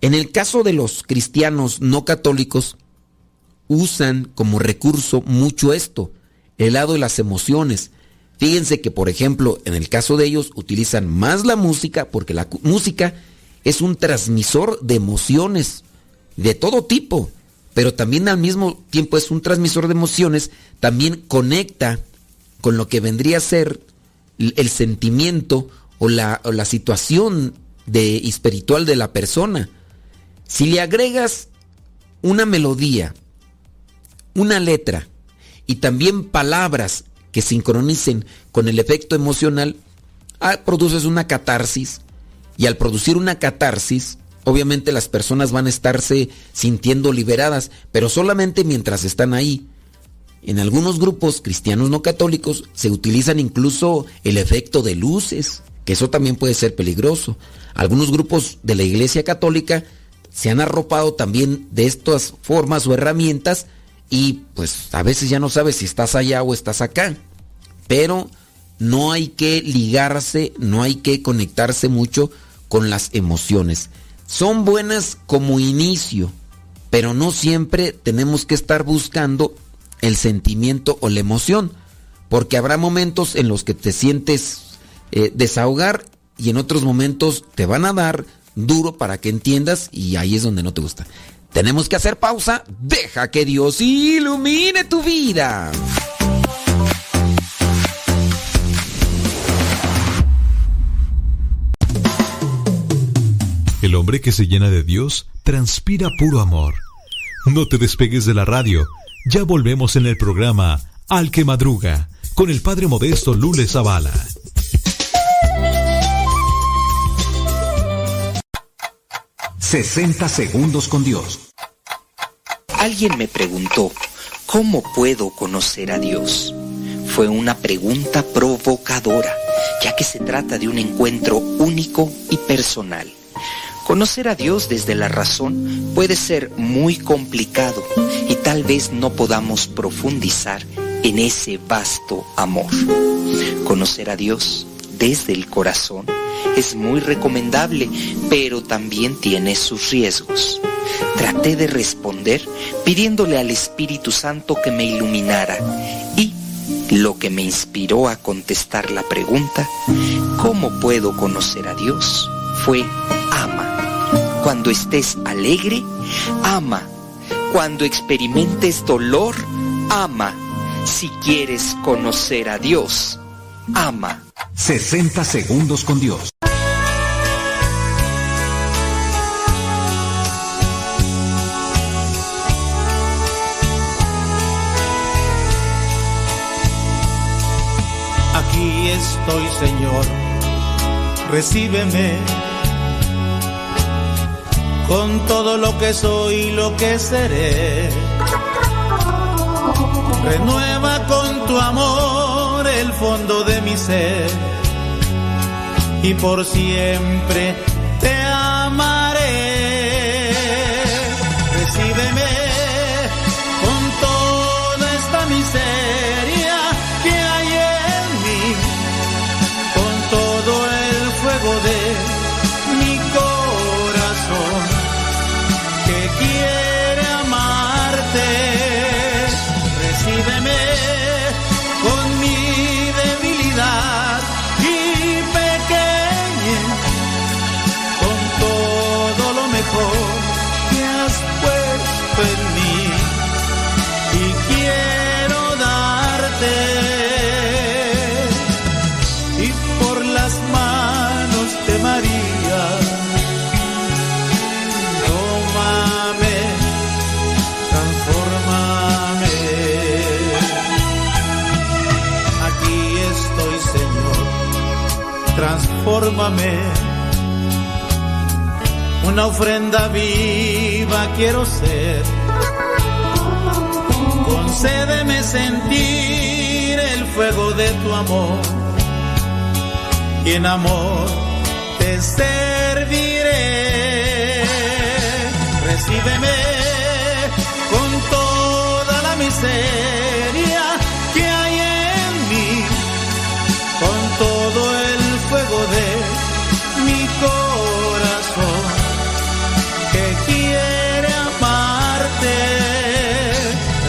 En el caso de los cristianos no católicos, usan como recurso mucho esto, el lado de las emociones. Fíjense que, por ejemplo, en el caso de ellos utilizan más la música porque la música es un transmisor de emociones de todo tipo, pero también al mismo tiempo es un transmisor de emociones, también conecta con lo que vendría a ser el sentimiento o la, la situación de, espiritual de la persona. Si le agregas una melodía, una letra y también palabras que sincronicen con el efecto emocional, ah, produces una catarsis. Y al producir una catarsis, obviamente las personas van a estarse sintiendo liberadas, pero solamente mientras están ahí. En algunos grupos cristianos no católicos se utilizan incluso el efecto de luces, que eso también puede ser peligroso. Algunos grupos de la Iglesia Católica se han arropado también de estas formas o herramientas y pues a veces ya no sabes si estás allá o estás acá. Pero no hay que ligarse, no hay que conectarse mucho con las emociones. Son buenas como inicio, pero no siempre tenemos que estar buscando el sentimiento o la emoción, porque habrá momentos en los que te sientes eh, desahogar y en otros momentos te van a dar duro para que entiendas y ahí es donde no te gusta. Tenemos que hacer pausa, deja que Dios ilumine tu vida. El hombre que se llena de Dios transpira puro amor. No te despegues de la radio ya volvemos en el programa Al que Madruga con el Padre Modesto Lule Zavala. ...60 segundos con Dios. Alguien me preguntó, ¿cómo puedo conocer a Dios? Fue una pregunta provocadora, ya que se trata de un encuentro único y personal. Conocer a Dios desde la razón puede ser muy complicado y tal vez no podamos profundizar en ese vasto amor. Conocer a Dios desde el corazón es muy recomendable, pero también tiene sus riesgos. Traté de responder pidiéndole al Espíritu Santo que me iluminara y lo que me inspiró a contestar la pregunta, ¿cómo puedo conocer a Dios? fue ama. Cuando estés alegre, ama. Cuando experimentes dolor, ama. Si quieres conocer a Dios, ama. 60 segundos con Dios. Aquí estoy, Señor. Recíbeme con todo lo que soy y lo que seré. Renueva con tu amor el fondo de mi ser. Y por siempre transfórmame. Una ofrenda viva quiero ser. Concédeme sentir el fuego de tu amor. Y en amor te serviré. Recíbeme con toda la miseria fuego de mi corazón que quiere amarte.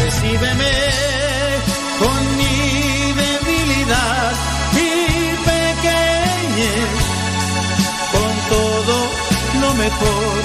Recíbeme con mi debilidad y pequeñez, con todo lo mejor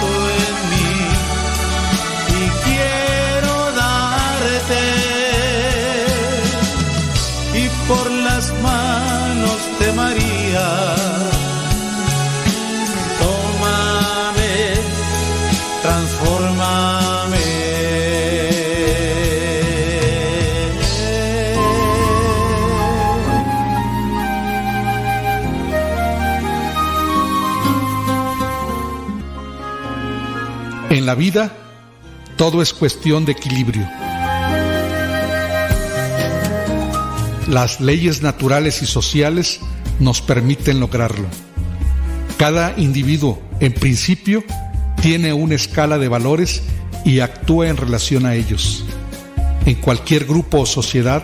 puesto en La vida, todo es cuestión de equilibrio. Las leyes naturales y sociales nos permiten lograrlo. Cada individuo, en principio, tiene una escala de valores y actúa en relación a ellos. En cualquier grupo o sociedad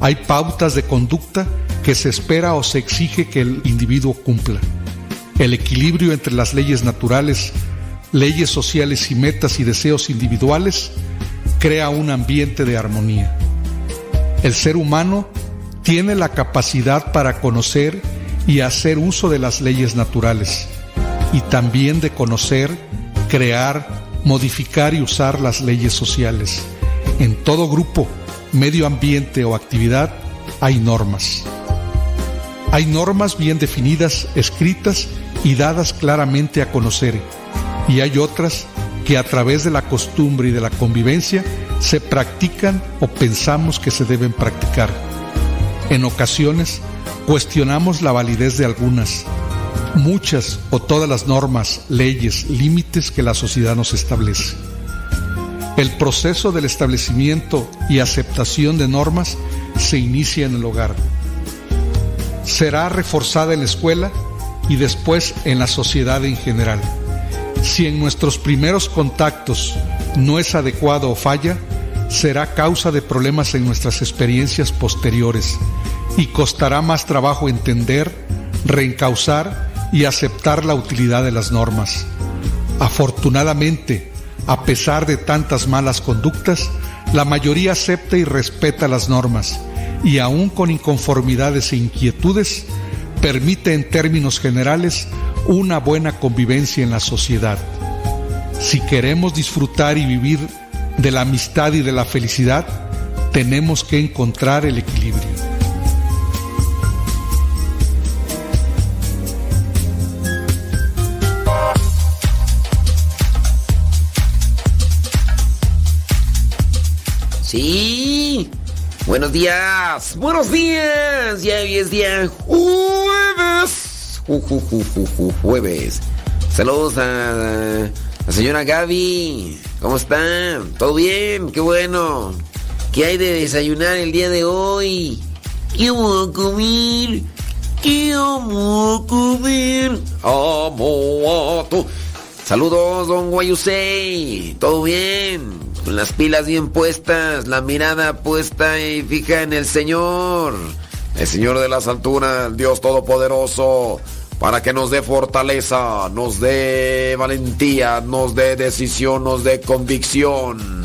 hay pautas de conducta que se espera o se exige que el individuo cumpla. El equilibrio entre las leyes naturales, leyes sociales y metas y deseos individuales crea un ambiente de armonía. El ser humano tiene la capacidad para conocer y hacer uso de las leyes naturales y también de conocer, crear, modificar y usar las leyes sociales. En todo grupo, medio ambiente o actividad hay normas. Hay normas bien definidas, escritas y dadas claramente a conocer, y hay otras que a través de la costumbre y de la convivencia se practican o pensamos que se deben practicar. En ocasiones cuestionamos la validez de algunas, muchas o todas las normas, leyes, límites que la sociedad nos establece. El proceso del establecimiento y aceptación de normas se inicia en el hogar. será reforzada en la escuela y después en la sociedad en general. Si en nuestros primeros contactos no es adecuado o falla, será causa de problemas en nuestras experiencias posteriores y costará más trabajo entender, reencauzar y aceptar la utilidad de las normas. Afortunadamente, a pesar de tantas malas conductas, la mayoría acepta y respeta las normas y aún con inconformidades e inquietudes, permite en términos generales una buena convivencia en la sociedad. Si queremos disfrutar y vivir de la amistad y de la felicidad, tenemos que encontrar el equilibrio. Sí. Buenos días. Buenos días. Ya hoy es día jueves. Jueves. Saludos a la señora Gaby. ¿Cómo están? ¿Todo bien? Qué bueno. ¿Qué hay de desayunar el día de hoy? ¿Qué vamos a comer? ¿Qué vamos a comer? Amo a tu... Saludos, don Guayusei. ¿Todo bien? Con las pilas bien puestas, la mirada puesta y fija en el Señor. El Señor de las alturas, el Dios Todopoderoso, para que nos dé fortaleza, nos dé valentía, nos dé decisión, nos dé convicción.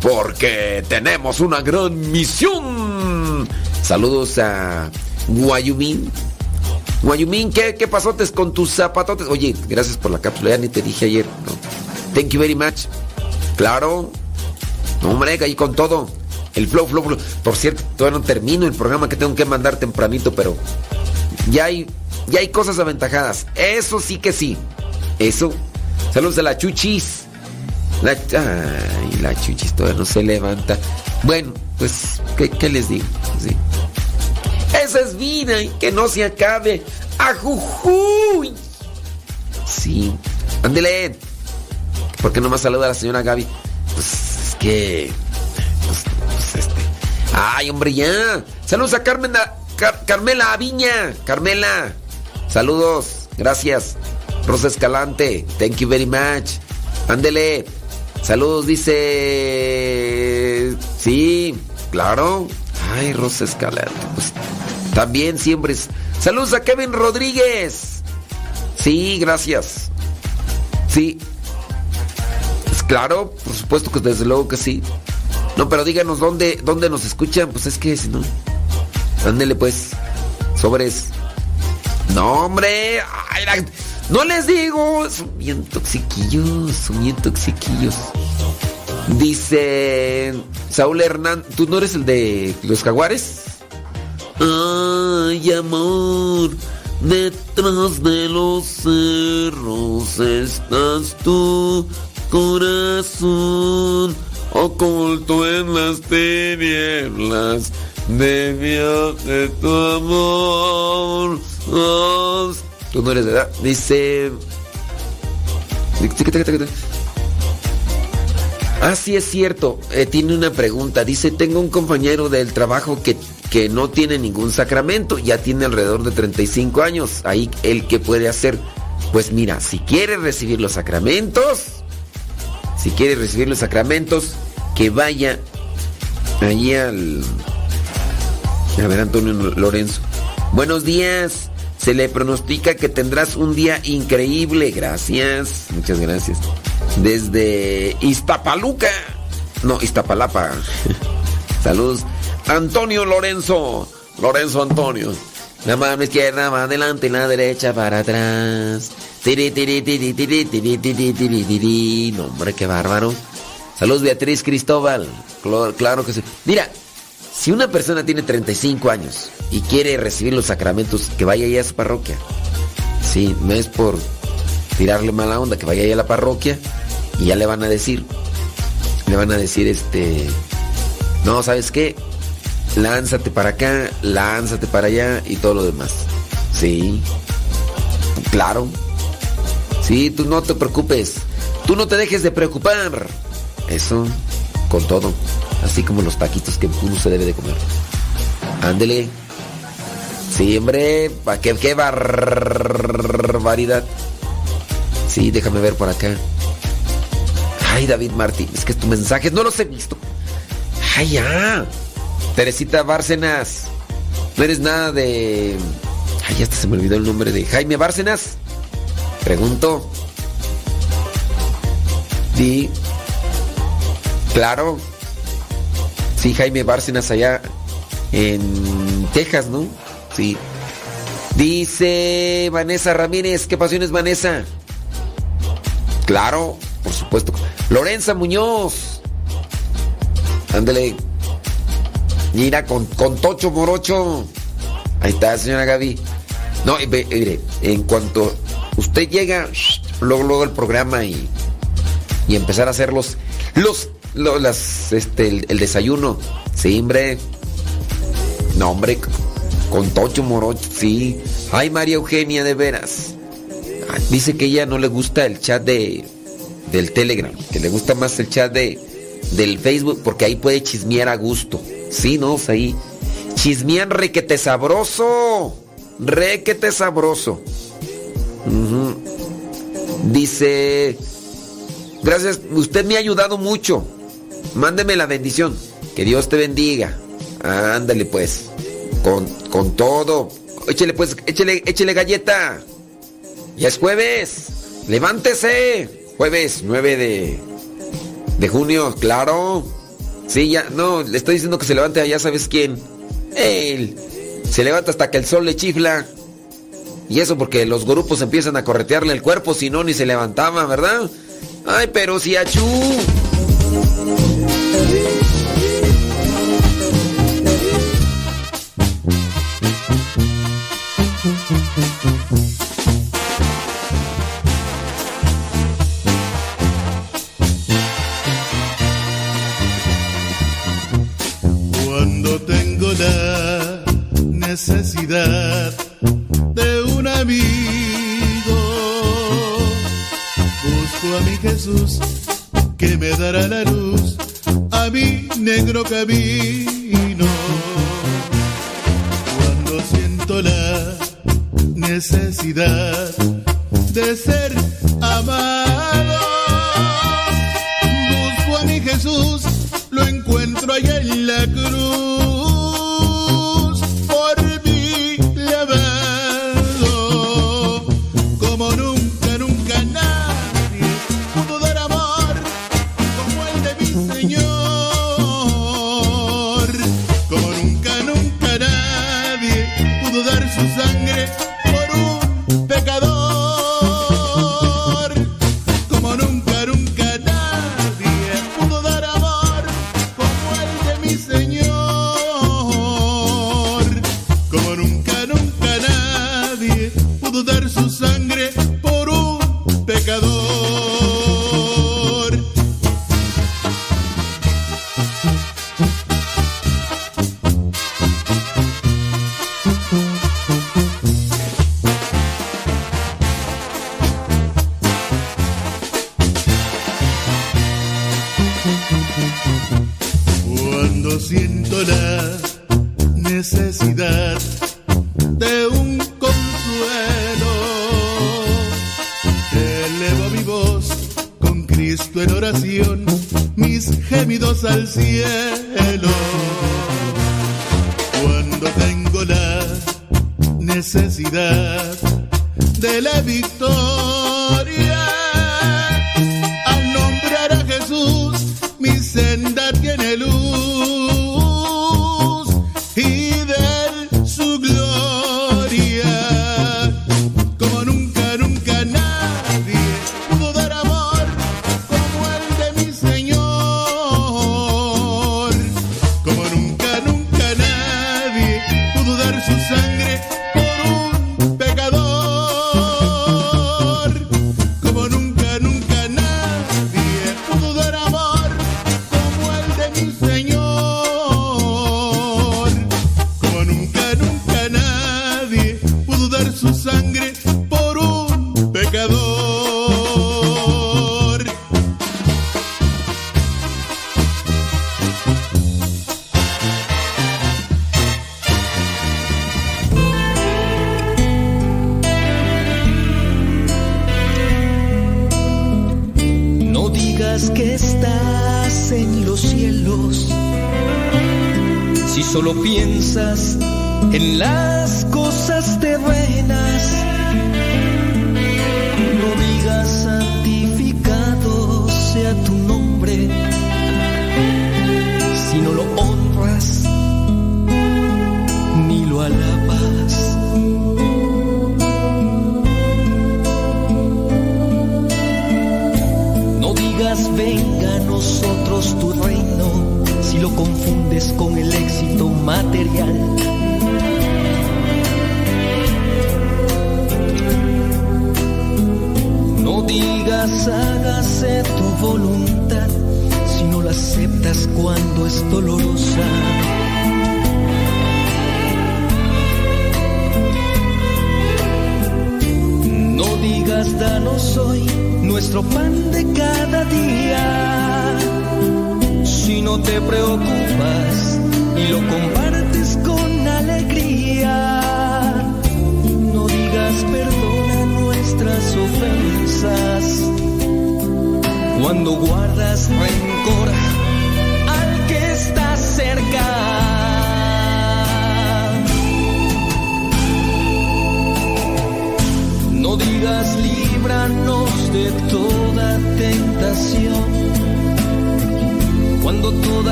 Porque tenemos una gran misión. Saludos a Guayumín. Guayumín, ¿qué, qué pasotes con tus zapatotes? Oye, gracias por la cápsula, ya ni te dije ayer. Thank you very much. Claro, hombre, ahí con todo. El flow, flow, flow. Por cierto, todavía no termino el programa que tengo que mandar tempranito, pero ya hay, ya hay cosas aventajadas. Eso sí que sí. Eso. Saludos a la chuchis. La, ay, la chuchis todavía no se levanta. Bueno, pues, ¿qué, les digo? Esa es vida y que no se acabe. ¡Ajujuy! Sí. Ándele. ¿Por qué no más saluda a la señora Gaby? Pues que. Pues. Ay, hombre, ya. Saludos a Carmen, Carmela Aviña. Carmela. Saludos. Gracias. Rosa Escalante. Thank you very much. Ándele. Saludos, dice. Sí, claro. Ay, Rosa Escalante. Pues, también siempre. Saludos a Kevin Rodríguez. Sí, gracias. Sí, Claro, por supuesto que desde luego que sí. No, pero díganos dónde, dónde nos escuchan, pues es que si no. Ándele pues. Sobres. No, hombre. no les digo. Son bien toxiquillos. Son bien toxiquillos. Dice Saúl Hernán. ¿Tú no eres el de los jaguares? Ay, amor. Detrás de los cerros estás tú corazón oculto en las tinieblas de de tu amor. Tú no eres de edad. Dice. Ah, sí es cierto. Eh, tiene una pregunta. Dice, tengo un compañero del trabajo que, que no tiene ningún sacramento. Ya tiene alrededor de 35 años. Ahí, ¿el que puede hacer? Pues mira, si quiere recibir los sacramentos, si quiere recibir los sacramentos, que vaya allí al... A ver, Antonio Lorenzo. Buenos días. Se le pronostica que tendrás un día increíble. Gracias. Muchas gracias. Desde Iztapaluca. No, Iztapalapa. Saludos. Antonio Lorenzo. Lorenzo Antonio. La mano izquierda va adelante la derecha para atrás. No, hombre, qué bárbaro. Saludos, Beatriz Cristóbal. Claro, que sí. Mira, si una persona tiene 35 años y quiere recibir los sacramentos, que vaya allá a su parroquia. Sí, no es por tirarle mala onda, que vaya allá a la parroquia y ya le van a decir, le van a decir este, no, ¿sabes qué? Lánzate para acá, lánzate para allá y todo lo demás. Sí, claro. Sí, tú no te preocupes. Tú no te dejes de preocupar. Eso, con todo. Así como los taquitos que uno se debe de comer. Ándele. Sí, hombre, ¿para qué, qué barbaridad? Sí, déjame ver por acá. Ay, David Martín, es que tus mensajes no los he visto. Ay, ya. Teresita Bárcenas. No eres nada de. Ay, hasta se me olvidó el nombre de Jaime Bárcenas. Pregunto. Di. Claro. Sí, Jaime Bárcenas allá en Texas, ¿no? Sí. Dice Vanessa Ramírez, ¿qué pasiones Vanessa? Claro, por supuesto. Lorenza Muñoz. Ándale. Mira, con, con Tocho Morocho. Ahí está, señora Gaby. No, mire, en cuanto usted llega, luego, luego el programa y, y empezar a hacer los, los, las, este, el, desayuno. Sí, hombre. No, hombre, con Tocho Morocho, sí. Ay, María Eugenia, de veras. Dice que ella no le gusta el chat de, del Telegram, que le gusta más el chat de, del Facebook porque ahí puede chismear a gusto. Sí, no, ahí. Chismean requete sabroso. Requete sabroso. Dice, gracias, usted me ha ayudado mucho. Mándeme la bendición. Que Dios te bendiga. Ándale pues. Con, con todo. Échele pues, échele, échele galleta. Ya es jueves. Levántese. Jueves 9 de, de junio, claro. Sí, ya, no, le estoy diciendo que se levante ya sabes quién. Él. Se levanta hasta que el sol le chifla. Y eso porque los grupos empiezan a corretearle el cuerpo, si no, ni se levantaba, ¿verdad? Ay, pero si achú. necesidad a mi Jesús que me dará la luz a mi negro camino. Cuando siento la necesidad de ser amado, busco a mi Jesús, lo encuentro allá en la cruz.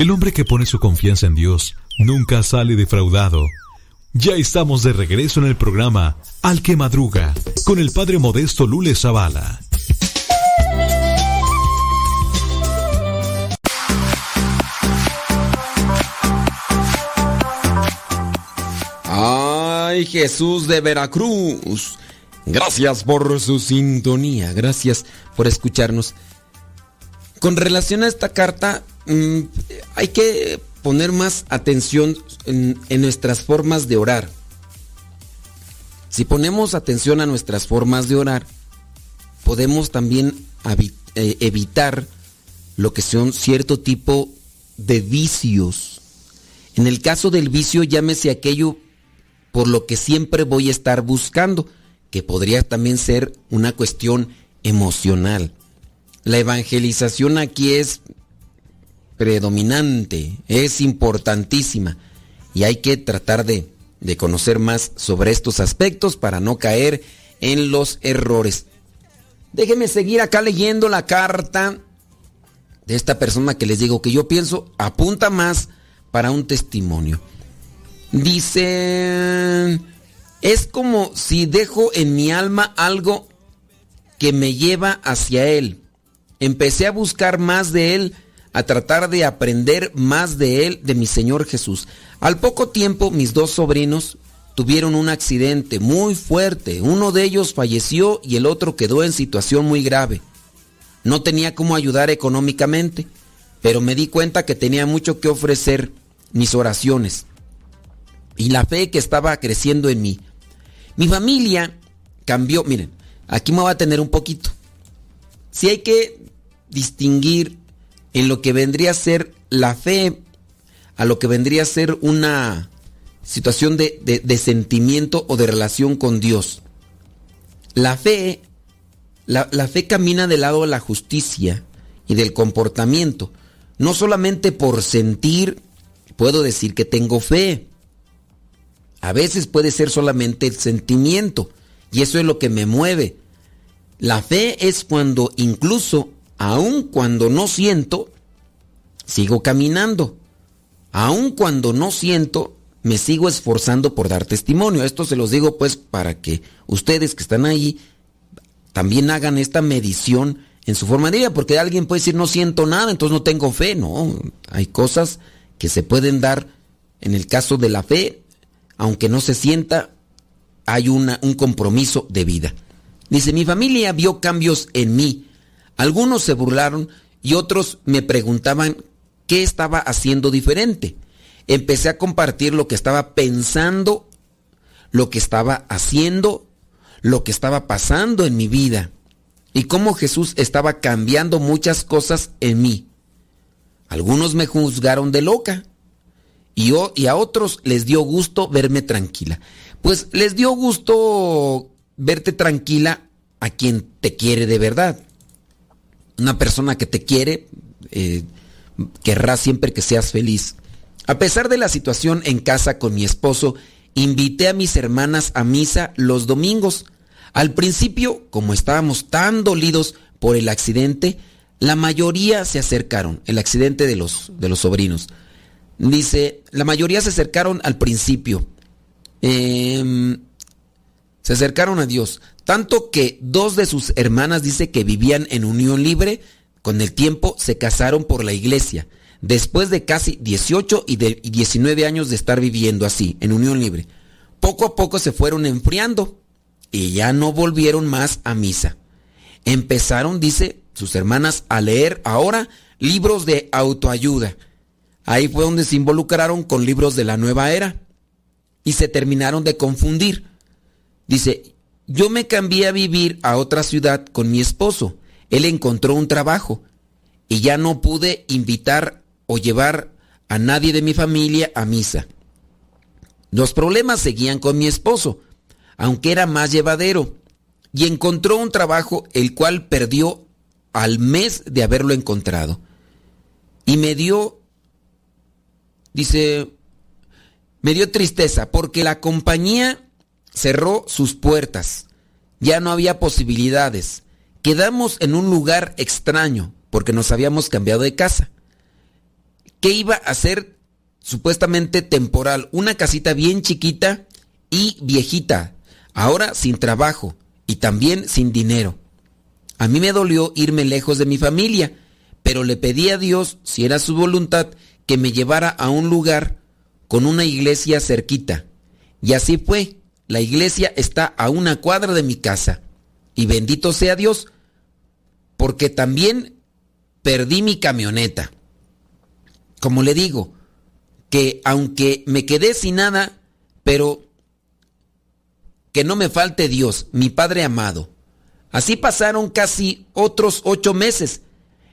El hombre que pone su confianza en Dios nunca sale defraudado. Ya estamos de regreso en el programa Al que Madruga con el padre modesto Lule Zavala. Ay, Jesús de Veracruz. Gracias por su sintonía, gracias por escucharnos. Con relación a esta carta, mm, hay que poner más atención en, en nuestras formas de orar. Si ponemos atención a nuestras formas de orar, podemos también eh, evitar lo que son cierto tipo de vicios. En el caso del vicio, llámese aquello por lo que siempre voy a estar buscando, que podría también ser una cuestión emocional. La evangelización aquí es predominante, es importantísima y hay que tratar de, de conocer más sobre estos aspectos para no caer en los errores. Déjenme seguir acá leyendo la carta de esta persona que les digo que yo pienso apunta más para un testimonio. Dice, es como si dejo en mi alma algo que me lleva hacia Él. Empecé a buscar más de Él, a tratar de aprender más de Él, de mi Señor Jesús. Al poco tiempo mis dos sobrinos tuvieron un accidente muy fuerte. Uno de ellos falleció y el otro quedó en situación muy grave. No tenía cómo ayudar económicamente, pero me di cuenta que tenía mucho que ofrecer mis oraciones y la fe que estaba creciendo en mí. Mi familia cambió, miren, aquí me va a tener un poquito. Si hay que distinguir en lo que vendría a ser la fe, a lo que vendría a ser una situación de, de sentimiento o de relación con Dios. La fe la, fe camina del lado de la justicia y del comportamiento. No solamente por sentir puedo decir que tengo fe. A veces puede ser solamente el sentimiento y eso es lo que me mueve. La fe es cuando incluso, aun cuando no siento, sigo caminando. Aun cuando no siento, me sigo esforzando por dar testimonio. Esto se los digo pues para que ustedes que están ahí también hagan esta medición en su forma de vida, porque alguien puede decir no siento nada, entonces no tengo fe, no, hay cosas que se pueden dar en el caso de la fe, aunque no se sienta, hay una, un compromiso de vida. Dice, mi familia vio cambios en mí, algunos se burlaron y otros me preguntaban qué estaba haciendo diferente. Empecé a compartir lo que estaba pensando, lo que estaba haciendo lo que estaba pasando en mi vida y cómo Jesús estaba cambiando muchas cosas en mí. Algunos me juzgaron de loca y, y a otros les dio gusto verme tranquila. Pues les dio gusto verte tranquila a quien te quiere de verdad. Una persona que te quiere eh, querrá siempre que seas feliz. A pesar de la situación en casa con mi esposo, invité a mis hermanas a misa los domingos. Al principio, como estábamos tan dolidos por el accidente, la mayoría se acercaron, el accidente de los, de los sobrinos. Dice, la mayoría se acercaron al principio. Em, se acercaron a Dios. Tanto que dos de sus hermanas dice que vivían en unión libre, con el tiempo se casaron por la iglesia. Después de casi 18 y, de, 19 años de estar viviendo así, en unión libre. Poco a poco se fueron enfriando y ya no volvieron más a misa. Empezaron, dice, sus hermanas a leer ahora libros de autoayuda. Ahí fue donde se involucraron con libros de la nueva era y se terminaron de confundir. Dice, yo me cambié a vivir a otra ciudad con mi esposo. Él encontró un trabajo y ya no pude invitar o llevar a nadie de mi familia a misa. Los problemas seguían con mi esposo, aunque era más llevadero, y encontró un trabajo el cual perdió al mes de haberlo encontrado. Y me dio, dice, me dio tristeza porque la compañía cerró sus puertas, ya no había posibilidades. Quedamos en un lugar extraño porque nos habíamos cambiado de casa. ¿Qué iba a ser supuestamente temporal? Una casita bien chiquita y viejita, ahora sin trabajo y también sin dinero. A mí me dolió irme lejos de mi familia, pero le pedí a Dios, si era su voluntad, que me llevara a un lugar con una iglesia cerquita. Y así fue. La iglesia está a una cuadra de mi casa. Y bendito sea Dios, porque también perdí mi camioneta. Como le digo, que aunque me quedé sin nada, pero que no me falte Dios, mi Padre amado. Así pasaron casi otros ocho meses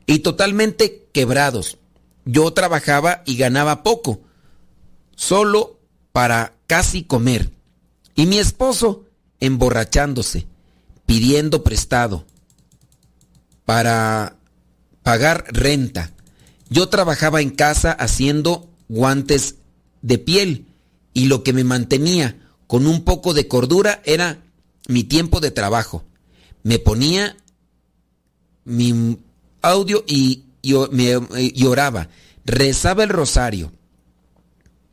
y totalmente quebrados. Yo trabajaba y ganaba poco, solo para casi comer. Y mi esposo emborrachándose, pidiendo prestado para pagar renta. Yo trabajaba en casa haciendo guantes de piel y lo que me mantenía con un poco de cordura era mi tiempo de trabajo. Me ponía mi audio y, y, oraba, rezaba el rosario.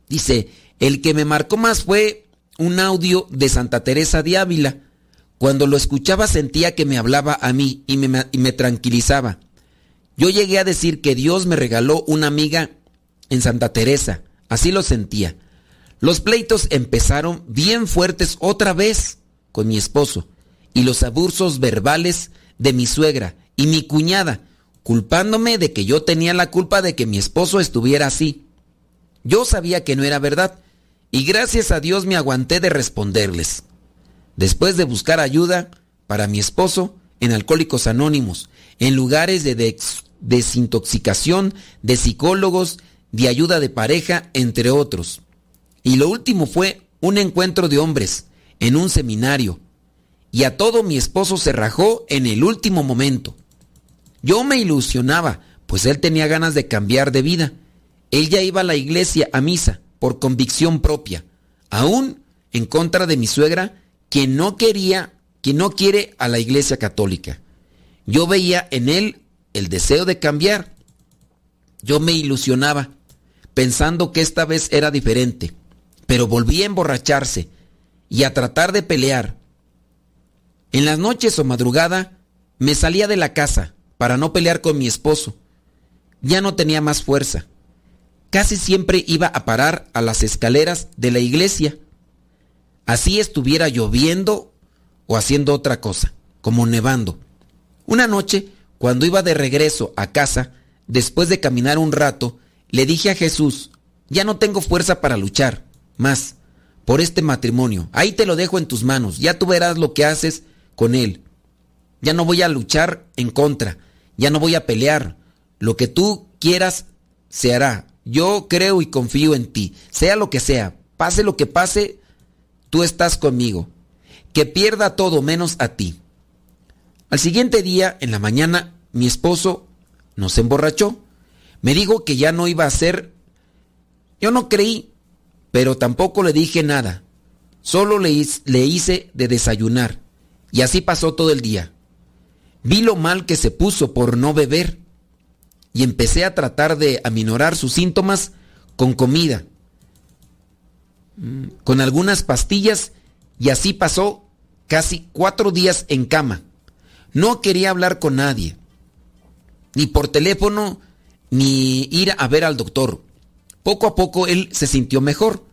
Dice, el que me marcó más fue un audio de Santa Teresa de Ávila. Cuando lo escuchaba sentía que me hablaba a mí y me, tranquilizaba. Yo llegué a decir que Dios me regaló una amiga en Santa Teresa. Así lo sentía. Los pleitos empezaron bien fuertes otra vez con mi esposo y los abusos verbales de mi suegra y mi cuñada, culpándome de que yo tenía la culpa de que mi esposo estuviera así. Yo sabía que no era verdad y gracias a Dios me aguanté de responderles. Después de buscar ayuda para mi esposo en Alcohólicos Anónimos, en lugares de desintoxicación, de psicólogos, de ayuda de pareja, entre otros. Y lo último fue un encuentro de hombres en un seminario. Y a todo mi esposo se rajó en el último momento. Yo me ilusionaba, pues él tenía ganas de cambiar de vida. Él ya iba a la iglesia a misa por convicción propia, aún en contra de mi suegra, quien no quería, quien no quiere a la iglesia católica. Yo veía en él el deseo de cambiar. Yo me ilusionaba, pensando que esta vez era diferente, pero volví a emborracharse y a tratar de pelear. En las noches o madrugada me salía de la casa para no pelear con mi esposo. Ya no tenía más fuerza. Casi siempre iba a parar a las escaleras de la iglesia. Así estuviera lloviendo o haciendo otra cosa, como nevando. Una noche, cuando iba de regreso a casa, después de caminar un rato, le dije a Jesús, ya no tengo fuerza para luchar más por este matrimonio. Ahí te lo dejo en tus manos, ya tú verás lo que haces con él. Ya no voy a luchar en contra, ya no voy a pelear. Lo que tú quieras se hará. Yo creo y confío en ti. Sea lo que sea, pase lo que pase, tú estás conmigo. Que pierda todo menos a ti. Al siguiente día, en la mañana, mi esposo nos emborrachó. Me dijo que ya no iba a ser... Yo no creí, pero tampoco le dije nada. Solo le, le hice de desayunar. Y así pasó todo el día. Vi lo mal que se puso por no beber y empecé a tratar de aminorar sus síntomas con comida, mm, con algunas pastillas y así pasó casi cuatro días en cama. No quería hablar con nadie, ni por teléfono, ni ir a ver al doctor. Poco a poco él se sintió mejor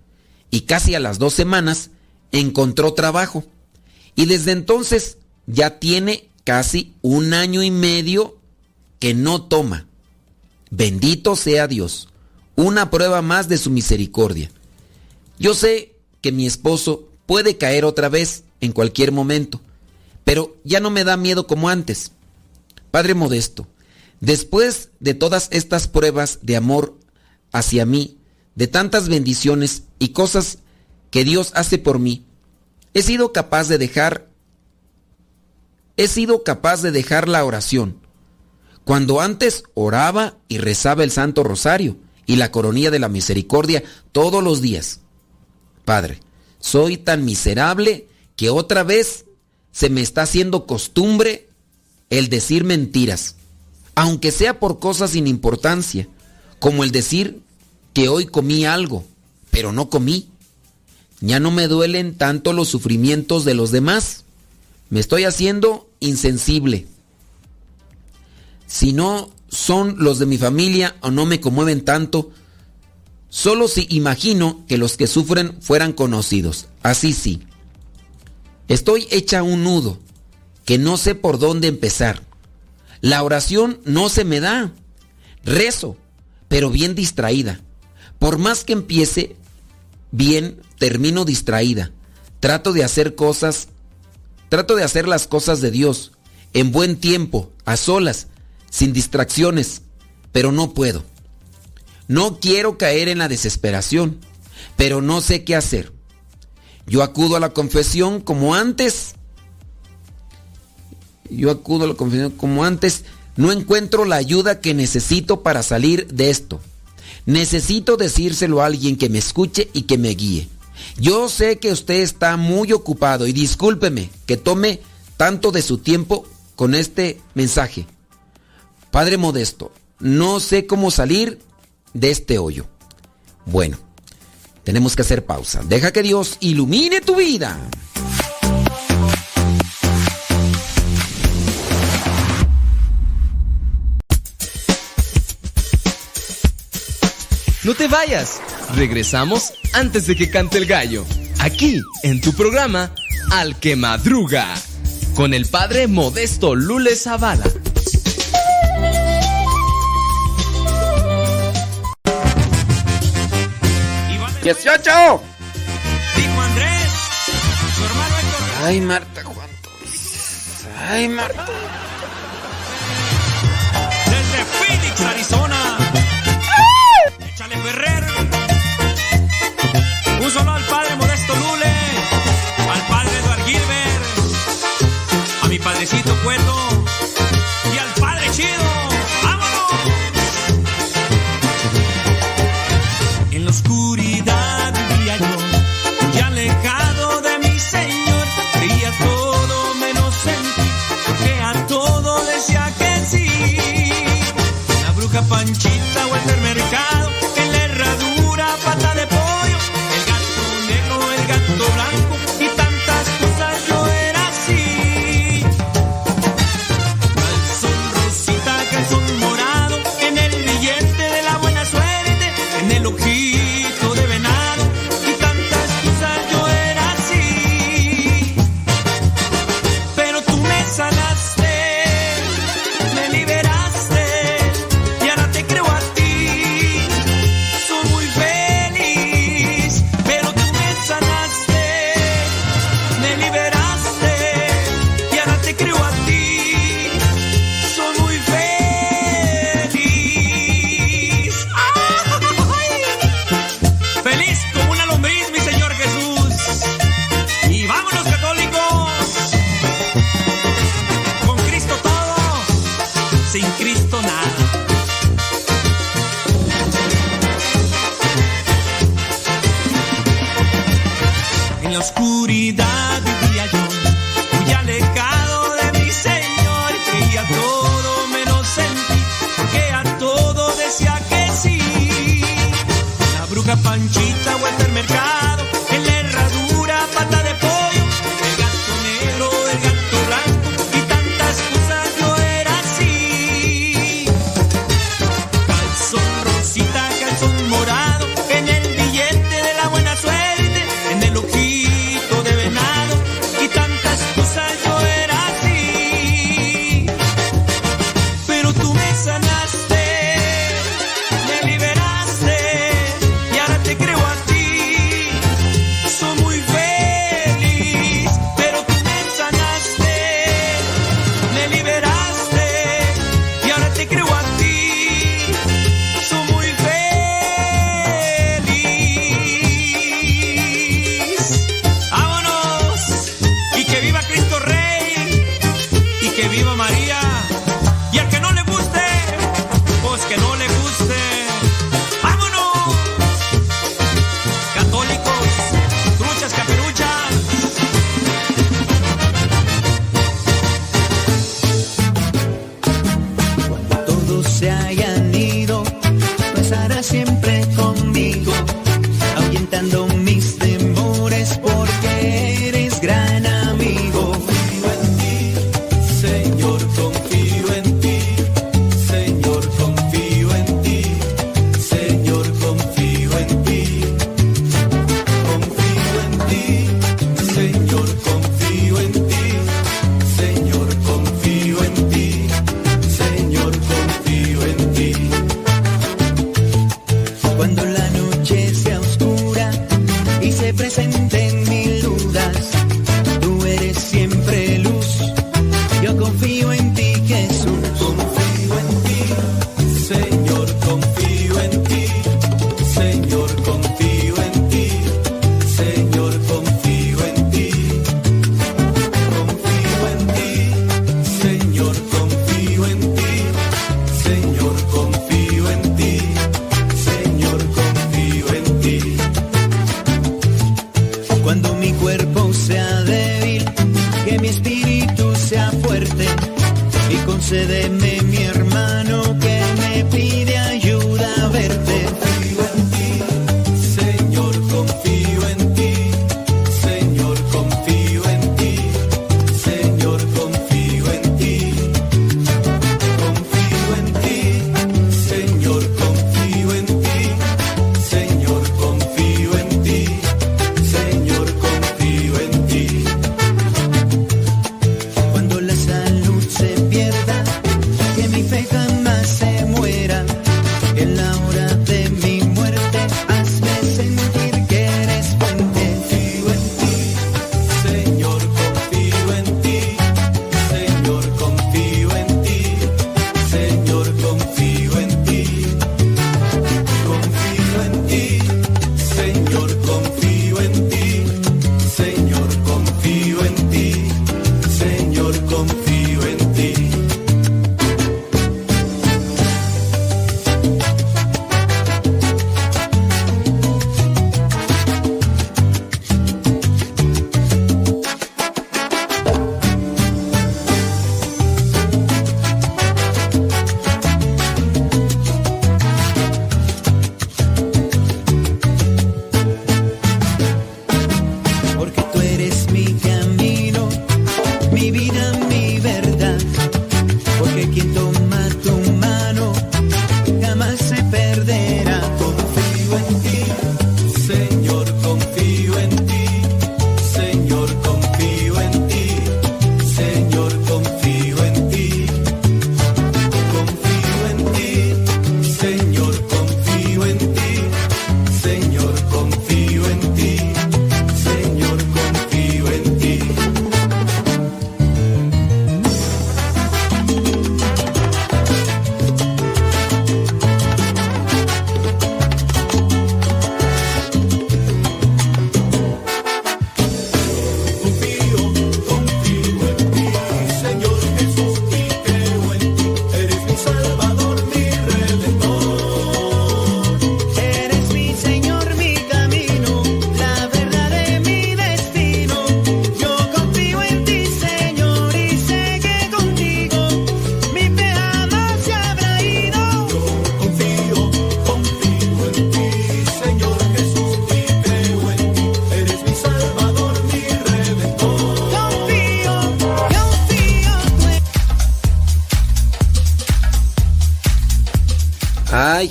y casi a las dos semanas encontró trabajo. Y desde entonces ya tiene casi un año y medio que no toma. Bendito sea Dios. Una prueba más de su misericordia. Yo sé que mi esposo puede caer otra vez en cualquier momento, pero ya no me da miedo como antes. Padre Modesto, después de todas estas pruebas de amor hacia mí, de tantas bendiciones y cosas que Dios hace por mí, he sido capaz de dejar he sido capaz de dejar la oración. Cuando antes oraba y rezaba el Santo Rosario y la coronilla de la misericordia todos los días. Padre, soy tan miserable que otra vez se me está haciendo costumbre el decir mentiras, aunque sea por cosas sin importancia, como el decir que hoy comí algo, pero no comí. Ya no me duelen tanto los sufrimientos de los demás me estoy haciendo insensible. Si no son los de mi familia o no me conmueven tanto, solo si imagino que los que sufren fueran conocidos. Así sí. Estoy hecha un nudo, que no sé por dónde empezar. La oración no se me da. Rezo, pero bien distraída. Por más que empiece bien, termino distraída. Trato de hacer cosas Trato de hacer las cosas de Dios en buen tiempo, a solas, sin distracciones, pero no puedo. No quiero caer en la desesperación, pero no sé qué hacer. Yo acudo a la confesión como antes. Yo acudo a la confesión como antes, No encuentro la ayuda que necesito para salir de esto. Necesito decírselo a alguien que me escuche y que me guíe. Yo sé que usted está muy ocupado y discúlpeme que tome tanto de su tiempo con este mensaje. Padre Modesto, no sé cómo salir de este hoyo. Bueno, tenemos que hacer pausa. Deja que Dios ilumine tu vida. No te vayas. Regresamos antes de que cante el gallo. Aquí, en tu programa, Al que Madruga. Con el padre Modesto Lule Zavala. ¡18! Dijo Andrés, su hermano Héctor. Ay, Marta, ¿cuánto? Ay, Marta. Desde Phoenix, Arizona. Échale Ferrer. Un solo al padre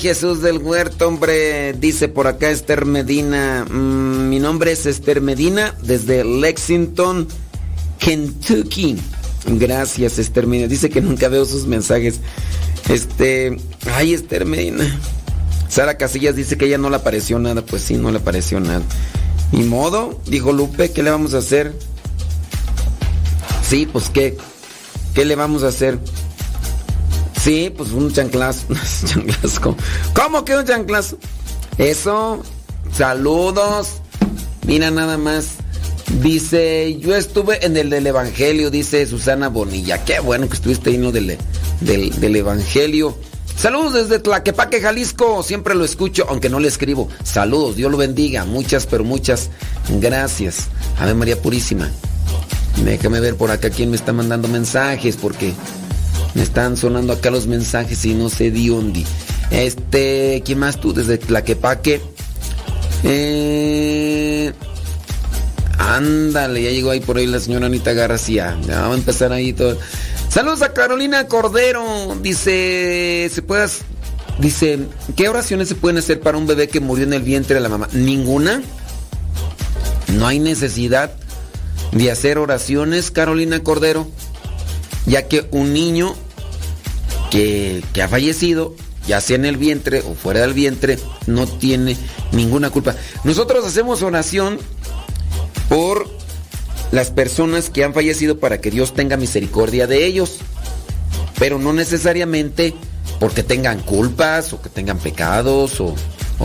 Jesús del Huerto, hombre. Dice por acá Esther Medina. mm, mi nombre es Esther Medina desde Lexington, Kentucky. Gracias, Esther Medina. Dice que nunca veo sus mensajes. Este. Ay, Esther Medina. Sara Casillas dice que ella no le apareció nada. Pues sí, no le apareció nada. Ni modo, dijo Lupe, ¿qué le vamos a hacer? Sí, pues qué. ¿Qué le vamos a hacer? Sí, pues un chanclazo. chanclazo. ¿Cómo? ¿Cómo que un chanclazo? Eso. Saludos. Mira nada más. Dice, yo estuve en el del Evangelio, dice Susana Bonilla. Qué bueno que estuviste ahí en del, del, del Evangelio. Saludos desde Tlaquepaque, Jalisco. Siempre lo escucho, aunque no le escribo. Saludos, Dios lo bendiga. Muchas, pero muchas gracias. Ave María Purísima. Déjame ver por acá quién me está mandando mensajes, porque me están sonando acá los mensajes y no sé de dónde. Este, ¿quién más tú? Desde Tlaquepaque. Eh, ándale, ya llegó ahí por ahí la señora Anita García. Ya a empezar ahí todo. Saludos a Carolina Cordero. Dice, ¿se puede, dice, ¿qué oraciones se pueden hacer para un bebé que murió en el vientre de la mamá? Ninguna. No hay necesidad de hacer oraciones, Carolina Cordero, ya que un niño que, ha fallecido, ya sea en el vientre o fuera del vientre, no tiene ninguna culpa. Nosotros hacemos oración por las personas que han fallecido para que Dios tenga misericordia de ellos, pero no necesariamente porque tengan culpas o que tengan pecados o,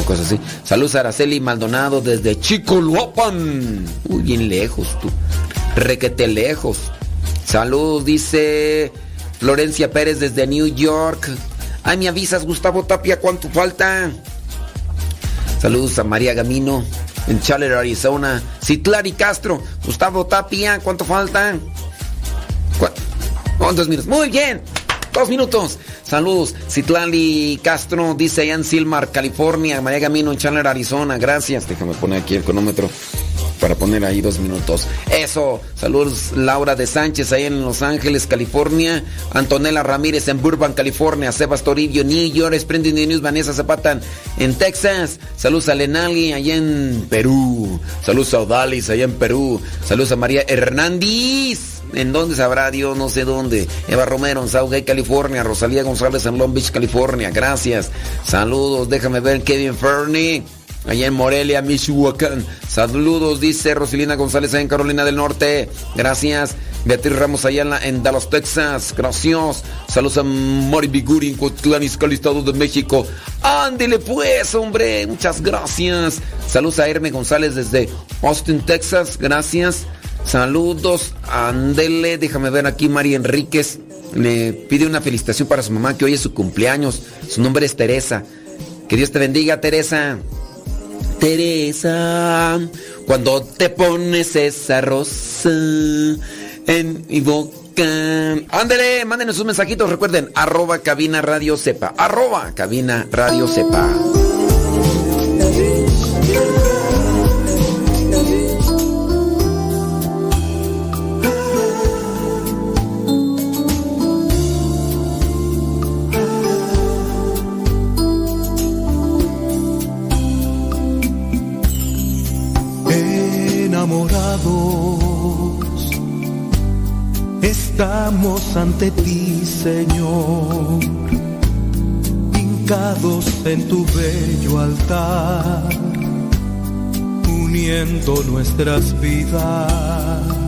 cosas así. Saludos a Araceli Maldonado desde Chicoloapan. Uy, bien lejos tú. Requete lejos. Saludos, dice Florencia Pérez desde New York. Ay, me avisas, Gustavo Tapia, ¿cuánto falta? Saludos a María Gamino en Chaler, Arizona. Citlari Castro, Gustavo Tapia, ¿cuánto falta? ¿Cu- ¿Cuántos minutos? Muy bien. Dos minutos. Saludos. Citlali Castro dice allá Silmar, California. María Gamino en Chandler, Arizona. Gracias. Déjame poner aquí el cronómetro para poner ahí dos minutos. Eso. Saludos Laura de Sánchez ahí en Los Ángeles, California. Antonella Ramírez en Burbank, California. Sebas Toribio, New York. Splendid News, Vanessa Zapata en Texas. Saludos a Lenali allá en Perú. Saludos a Odalis allá en Perú. Saludos a María Hernández. ¿En dónde sabrá Dios? No sé dónde. Eva Romero en Southgate, California. Rosalía González en Long Beach, California. Gracias. Saludos. Déjame ver Kevin Fernie. Allá en Morelia, Michoacán. Saludos, dice Rosilina González allá en Carolina del Norte. Gracias. Beatriz Ramos allá en, la- en Dallas, Texas. Gracias. Saludos a Mori Biguri en Cotlán, Estado de México. Ándele pues, hombre. Muchas gracias. Saludos a Herme González desde Austin, Texas. Gracias. Saludos, Andele, déjame ver aquí, María Enríquez. Le pide una felicitación para su mamá que hoy es su cumpleaños. Su nombre es Teresa. Que Dios te bendiga, Teresa. Teresa, cuando te pones esa rosa en mi boca. Ándele, mándenos sus mensajitos. Recuerden, arroba cabina radio sepa. Arroba cabina radio sepa. Ante ti, Señor, hincados en tu bello altar, uniendo nuestras vidas.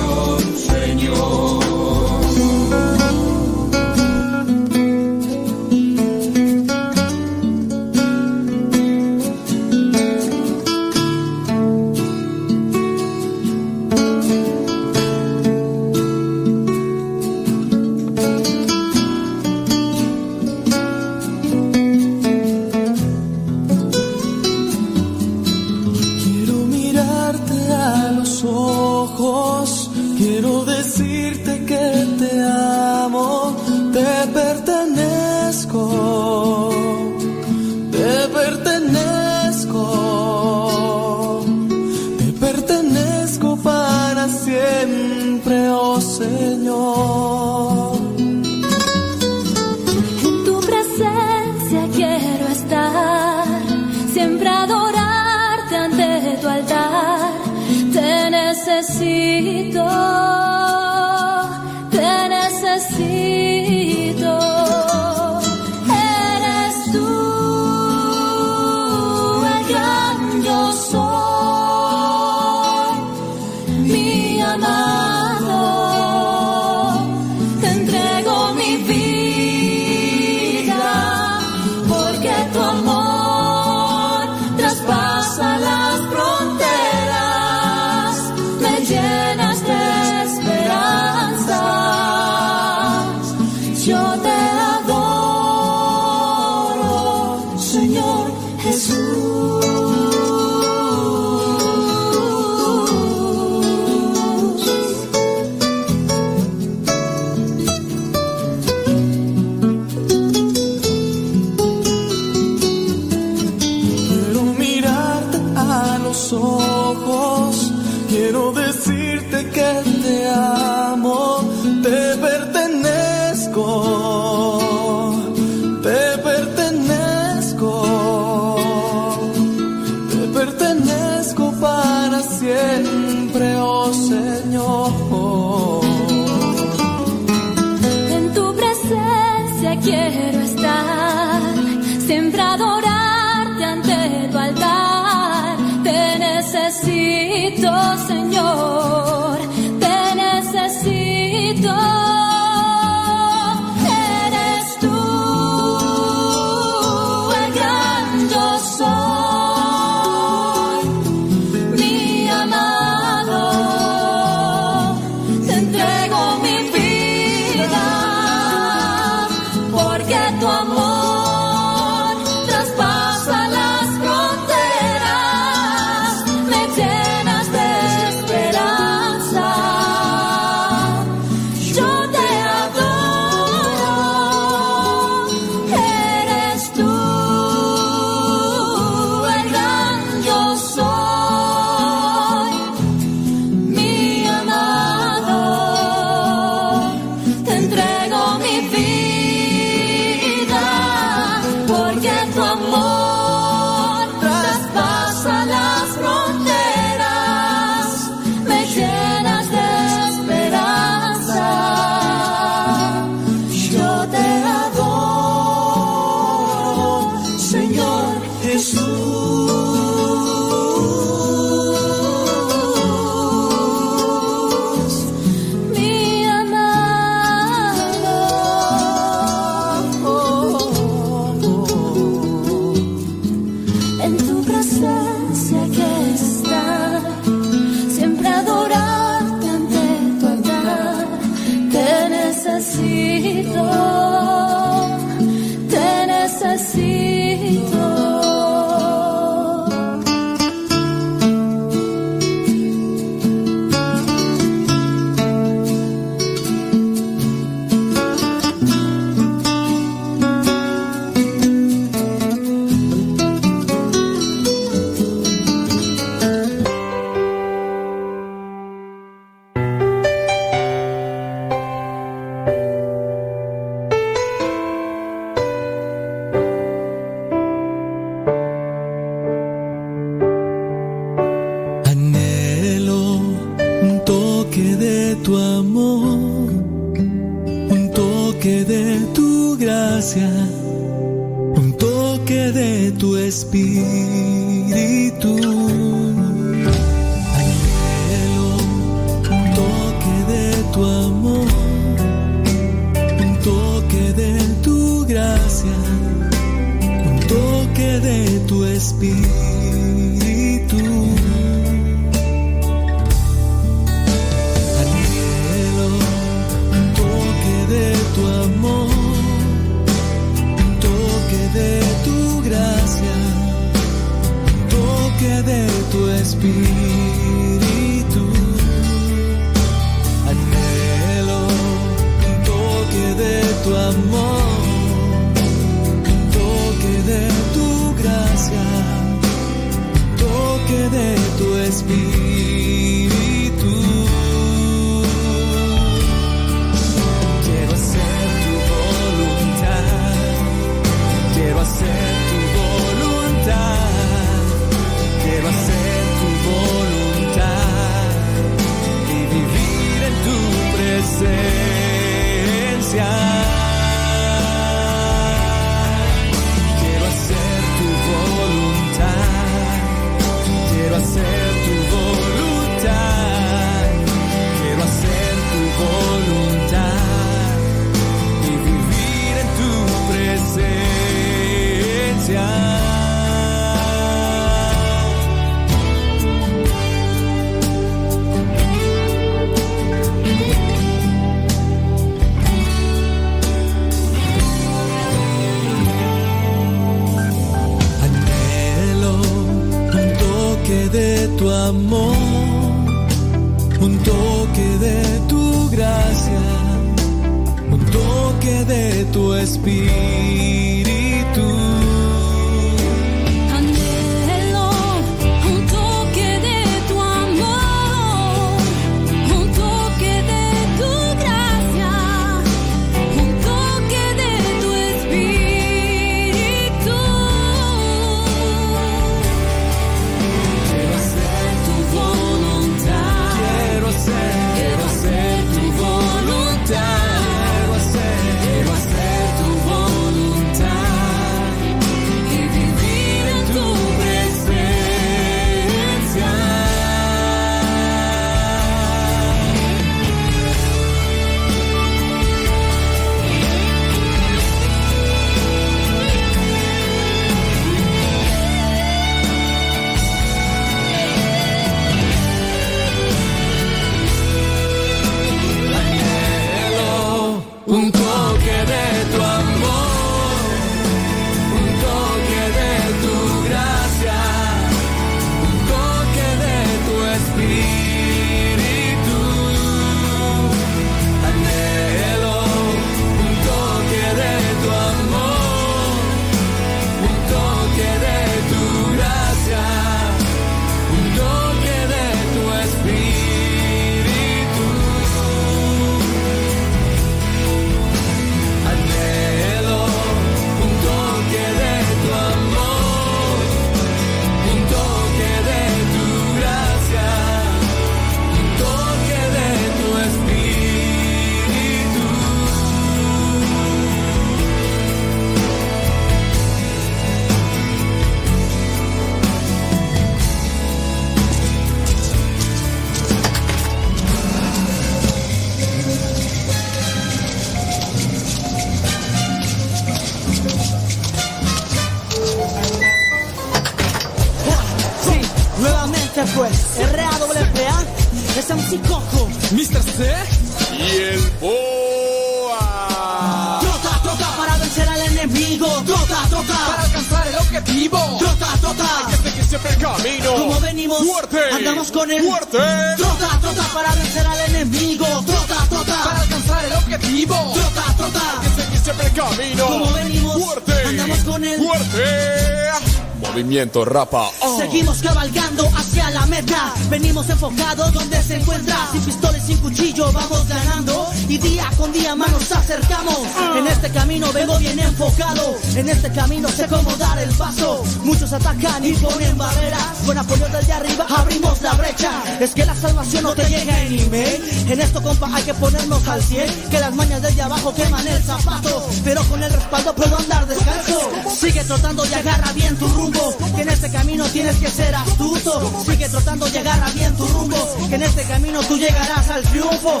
Rapa. Seguimos cabalgando hacia la meta. Venimos enfocados donde se encuentra. Sin pistola y sin cuchillo vamos ganando. Y día con día más nos acercamos. En este camino vengo bien enfocado. En este camino sé cómo dar el paso. Muchos atacan y ponen barreras. Con apoyo del de arriba abrimos la brecha. Es que la salvación no te llega en email. En esto, compa, hay que ponernos al 100. Que las mañas desde abajo queman el zapato. Pero con el respaldo puedo andar descalzo. Sigue trotando y agarra bien tu rumbo. Que en este camino tienes que ser astuto. Sigue trotando y agarra bien tu rumbo. Que en este camino tú llegarás al triunfo.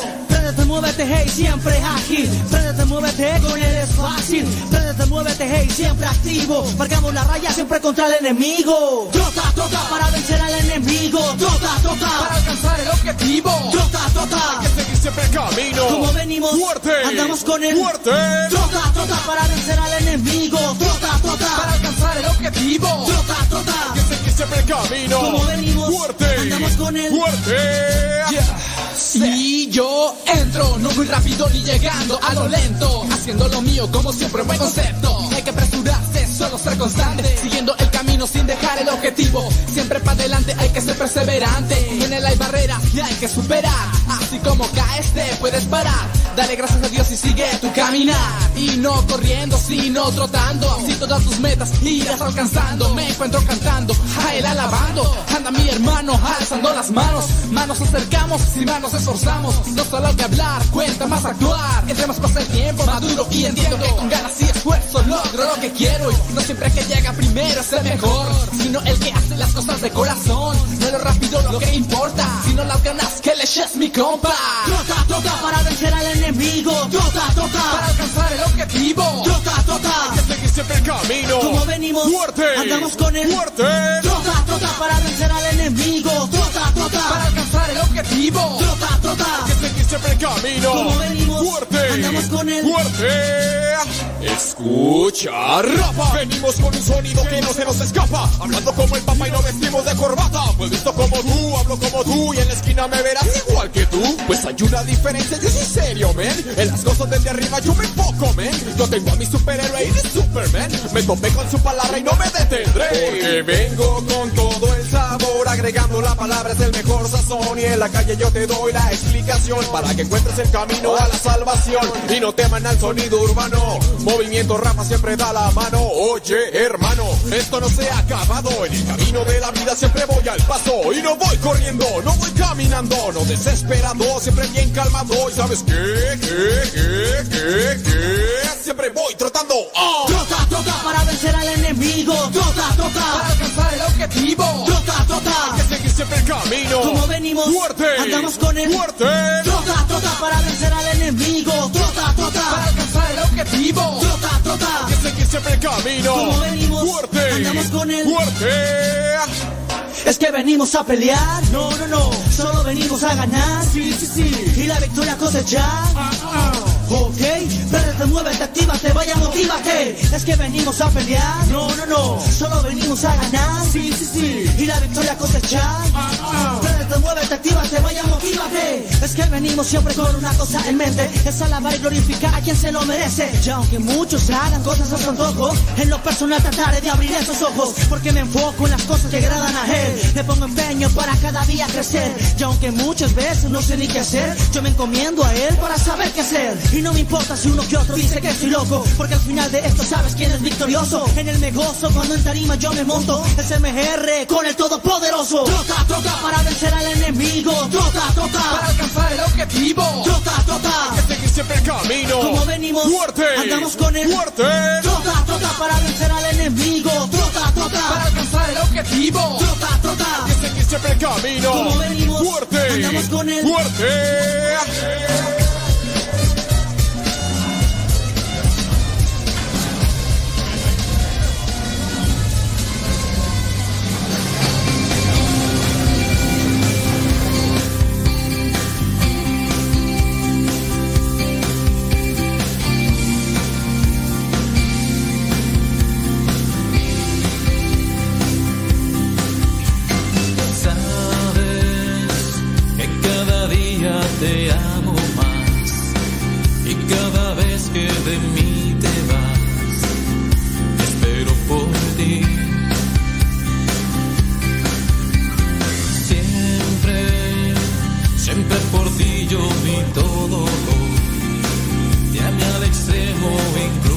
Muévete, hey, siempre ágil. Préndete, muévete, con él es fácil. Préndete, muévete, hey, siempre activo. Marcamos la raya siempre contra el enemigo. Trota, trota para vencer al enemigo. Trota, trota Para alcanzar el objetivo. Trota, trota Hay que seguir siempre el camino. como venimos, Fuerte. andamos con el Fuerte. Trota, trota para vencer al enemigo. Trota, trota Para alcanzar el objetivo. Trota, trota Hay que seguir siempre el camino. Como venimos, Fuerte. andamos con el Fuerte. Yo entro, no muy rápido ni llegando a lo lento, haciendo lo mío como siempre, buen concepto. Hay que apresurarse, solo ser constante, siguiendo el camino sin dejar el objetivo. Siempre para adelante hay que ser perseverante. En él hay barreras y hay que superar. Así como caes, te puedes parar. Dale gracias a Dios y sigue tu caminar. Y no corriendo, sino trotando. Así todas tus metas irás alcanzando. Me encuentro cantando, a él alabando. Anda mi hermano, alzando las manos. Manos acercamos, si manos esforzamos. No solo que hablar, cuenta más actuar. Entre más pasa el tiempo, maduro y entiendo que con ganas y esfuerzo logro lo que quiero. Y no siempre que llega primero es el mejor, sino el que hace las cosas de corazón. No lo rápido lo que importa, sino las ganas que le eches mi compa. Trota, trota para vencer al enemigo. Trota, trota Para alcanzar el objetivo. Trota, trota Hay que seguir siempre el camino. Como venimos, Fuerte. andamos con el Fuerte. Trota, trota para vencer al enemigo. Trota, trota Para alcanzar el objetivo. Trota, trota Hay que seguir siempre el camino. Como venimos, Fuerte. andamos con el Fuerte. Escucha, rapa. Venimos con un sonido que no se nos escapa. Hablando como el papa y no vestimos de corbata. Pues visto como tú, hablo como tú y en la esquina me verás igual que tú. Pues hay una diferencia, yo soy serio, man. En las cosas desde arriba yo me enfoco, man. Yo tengo a mi superhéroe y de Superman. Me topé con su palabra y no me detendré. Porque vengo con todo el sabor, agregando la palabra es el mejor sazón. Y en la calle yo te doy la explicación para que encuentres el camino a la Y no teman al sonido urbano. Movimiento rapa siempre da la mano. Oye, hermano, esto no se ha acabado. En el camino de la vida siempre voy al paso. Y no voy corriendo, no voy caminando, no desesperando, siempre bien calmado. ¿Y sabes qué? ¿Qué? ¿Qué? ¿Qué? ¿Qué? Siempre voy trotando. ¡ah! Trota, trota para vencer al enemigo. Trota, trota para alcanzar el objetivo. Trota, trota. Siempre el camino. Como venimos, fuerte. andamos con el fuerte. Trota, trota para vencer al enemigo. Trota, trota para alcanzar el objetivo. Trota, trota. Que seguir siempre el camino. Como venimos, fuerte. andamos con el fuerte. Es que venimos a pelear, no, no, no, solo venimos a ganar, sí, sí, sí, y la victoria cosechar. Ok, verde, muévete, actívate, vaya, motívate. Es que venimos a pelear, no, no, no, solo venimos a ganar, sí, sí, sí, y la victoria cosechar. Verde, muévete, actívate, vaya, motívate. Es que venimos siempre con una cosa en mente, es alabar y glorificar a quien se lo merece. Y aunque muchos hagan cosas a su antojo, en lo personal trataré de abrir esos ojos, porque me enfoco en las cosas que agradan a él. Le pongo empeño para cada día crecer. Y aunque muchas veces no sé ni qué hacer, yo me encomiendo a él para saber qué hacer. Y no me importa si uno que otro dice que estoy loco, porque al final de esto sabes quién es victorioso. En el me gozo cuando en tarima yo me monto. Es MGR con el todopoderoso. Trota, trota para vencer al enemigo. Trota, trota para alcanzar el objetivo. Trota, trota. Hay que seguir siempre el camino. Como venimos, fuerte. andamos con el fuerte. Trota, trota para vencer al enemigo. Trota, trota para alcanzar el objetivo. Trota, trota. Hay que seguir siempre el camino. Como venimos, fuerte. andamos con el fuerte. De mí te vas, espero por ti. Siempre, siempre por ti yo vi todo. Ya me al extremo incluso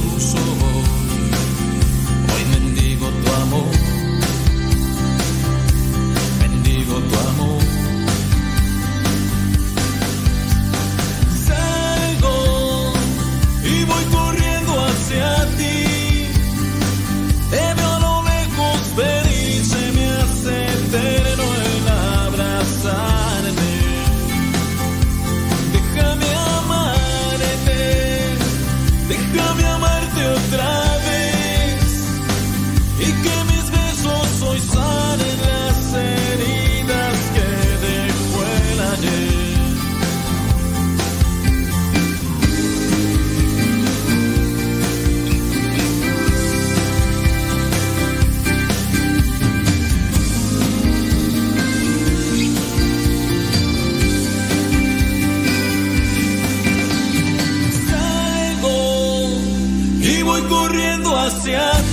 corriendo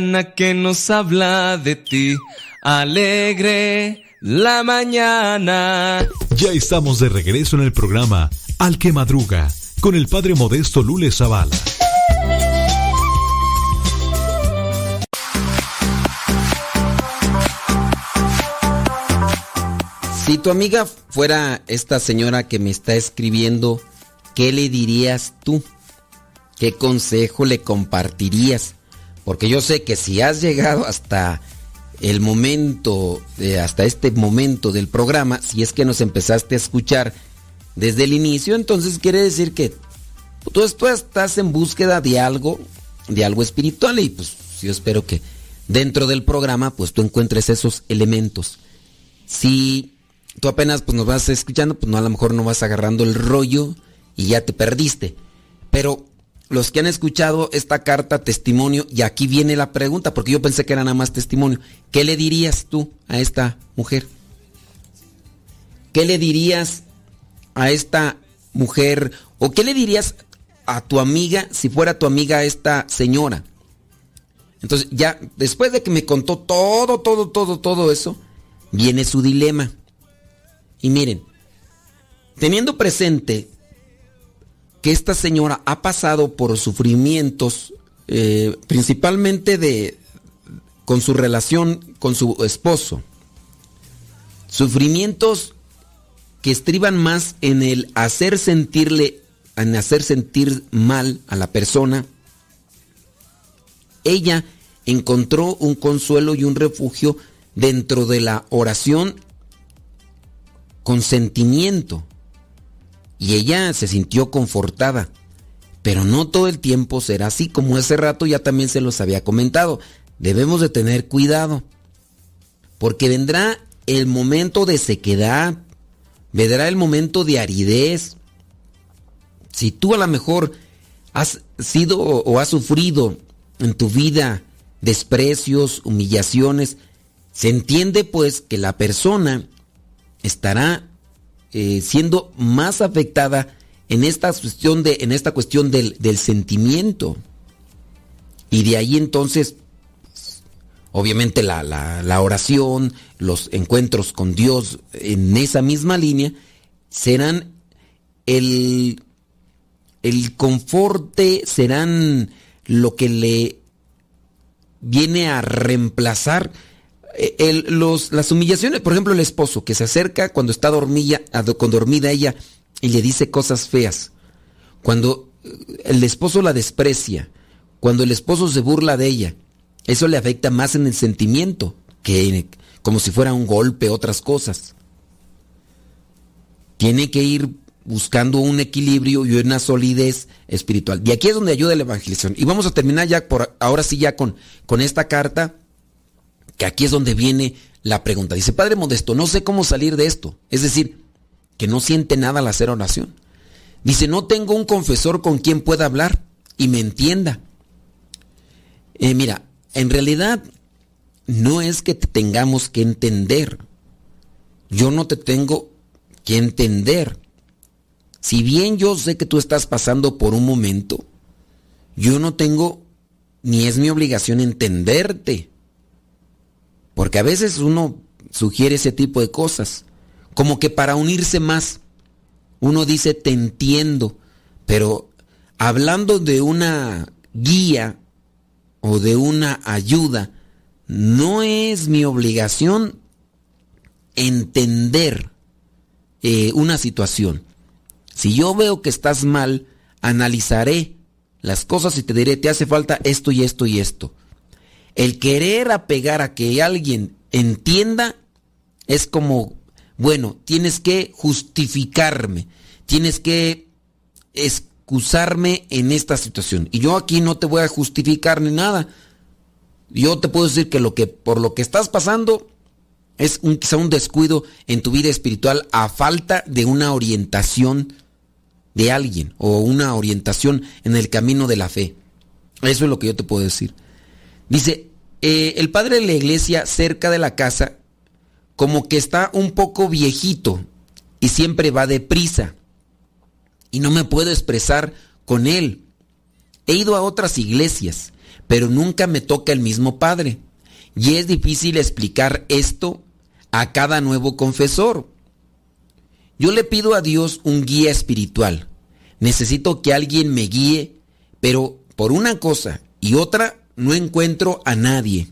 mañana que nos habla de ti. Alegre la mañana. Ya estamos de regreso en el programa Al que Madruga con el padre modesto Lule Zavala. Si tu amiga fuera esta señora que me está escribiendo, ¿qué le dirías tú? ¿Qué consejo le compartirías? Porque yo sé que si has llegado hasta el momento, hasta este momento del programa, si es que nos empezaste a escuchar desde el inicio, entonces quiere decir que tú, tú estás en búsqueda de algo, de algo espiritual y pues yo espero que dentro del programa pues tú encuentres esos elementos. Si tú apenas pues nos vas escuchando, pues no a lo mejor no vas agarrando el rollo y ya te perdiste. Pero los que han escuchado esta carta testimonio, y aquí viene la pregunta, porque yo pensé que era nada más testimonio, ¿qué le dirías tú a esta mujer? ¿Qué le dirías a esta mujer o qué le dirías a tu amiga si fuera tu amiga esta señora? Entonces ya, después de que me contó todo, todo, todo, todo eso, viene su dilema. Y miren, teniendo presente que esta señora ha pasado por sufrimientos, eh, principalmente de, con su relación con su esposo, sufrimientos que estriban más en el hacer sentirle, en hacer sentir mal a la persona, ella encontró un consuelo y un refugio dentro de la oración con sentimiento. Y ella se sintió confortada. Pero no todo el tiempo será así, como ese rato ya también se los había comentado. Debemos de tener cuidado. Porque vendrá el momento de sequedad, vendrá el momento de aridez. Si tú a lo mejor has sido o has sufrido en tu vida desprecios, humillaciones, se entiende pues que la persona estará eh, siendo más afectada en esta cuestión, de, en esta cuestión del, del sentimiento. Y de ahí entonces, obviamente la, la, la, oración, los encuentros con Dios en esa misma línea, serán el, el conforte, serán lo que le viene a reemplazar los, las humillaciones, por ejemplo, el esposo que se acerca cuando está dormida, con dormida ella y le dice cosas feas. Cuando el esposo la desprecia, cuando el esposo se burla de ella, eso le afecta más en el sentimiento que como si fuera un golpe, otras cosas. Tiene que ir buscando un equilibrio y una solidez espiritual. Y aquí es donde ayuda la evangelización. Y vamos a terminar ya por ahora sí ya con, con esta carta, que aquí es donde viene la pregunta. Dice, Padre Modesto, no sé cómo salir de esto. Es decir, que no siente nada al hacer oración. Dice, no tengo un confesor con quien pueda hablar y me entienda. Eh, mira, en realidad no es que te tengamos que entender. Yo no te tengo que entender. Si bien yo sé que tú estás pasando por un momento, yo no tengo ni es mi obligación entenderte. Porque a veces uno sugiere ese tipo de cosas, como que para unirse más, uno dice te entiendo, pero hablando de una guía o de una ayuda, no es mi obligación entender eh, una situación. Si yo veo que estás mal, analizaré las cosas y te diré, te hace falta esto y esto y esto. El querer apegar a que alguien entienda es como, bueno, tienes que justificarme, tienes que excusarme en esta situación. Y yo aquí no te voy a justificar ni nada. Yo te puedo decir que lo que por lo que estás pasando es un, quizá un descuido en tu vida espiritual a falta de una orientación de alguien o una orientación en el camino de la fe. Eso es lo que yo te puedo decir. Dice, eh, el padre de la iglesia cerca de la casa como que está un poco viejito y siempre va deprisa y no me puedo expresar con él. He ido a otras iglesias, pero nunca me toca el mismo padre y es difícil explicar esto a cada nuevo confesor. Yo le pido a Dios un guía espiritual. Necesito que alguien me guíe, pero por una cosa y otra no encuentro a nadie.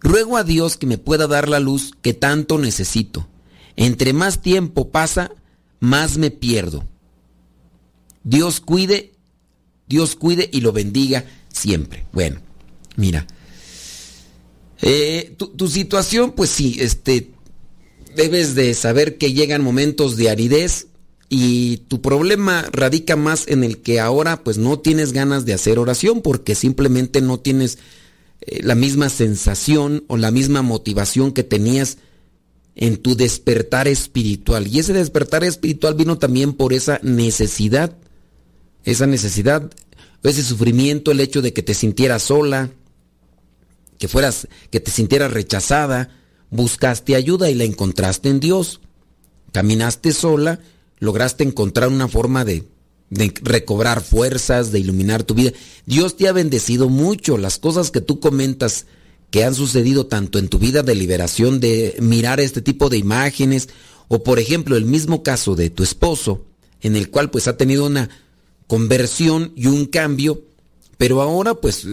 Ruego a Dios que me pueda dar la luz que tanto necesito. Entre más tiempo pasa, más me pierdo. Dios cuide, Dios cuide y lo bendiga siempre. Bueno, mira. Eh, tu, tu, situación, pues sí, este, debes de saber que llegan momentos de aridez y tu problema radica más en el que ahora pues no tienes ganas de hacer oración porque simplemente no tienes eh, la misma sensación o la misma motivación que tenías en tu despertar espiritual. Y ese despertar espiritual vino también por esa necesidad, esa necesidad, ese sufrimiento, el hecho de que te sintieras sola, que fueras, que te sintieras rechazada, buscaste ayuda y la encontraste en Dios. Caminaste sola lograste encontrar una forma de, recobrar fuerzas, de iluminar tu vida. Dios te ha bendecido mucho. Las cosas que tú comentas que han sucedido tanto en tu vida de liberación, de mirar este tipo de imágenes, o por ejemplo el mismo caso de tu esposo, en el cual pues ha tenido una conversión y un cambio, pero ahora pues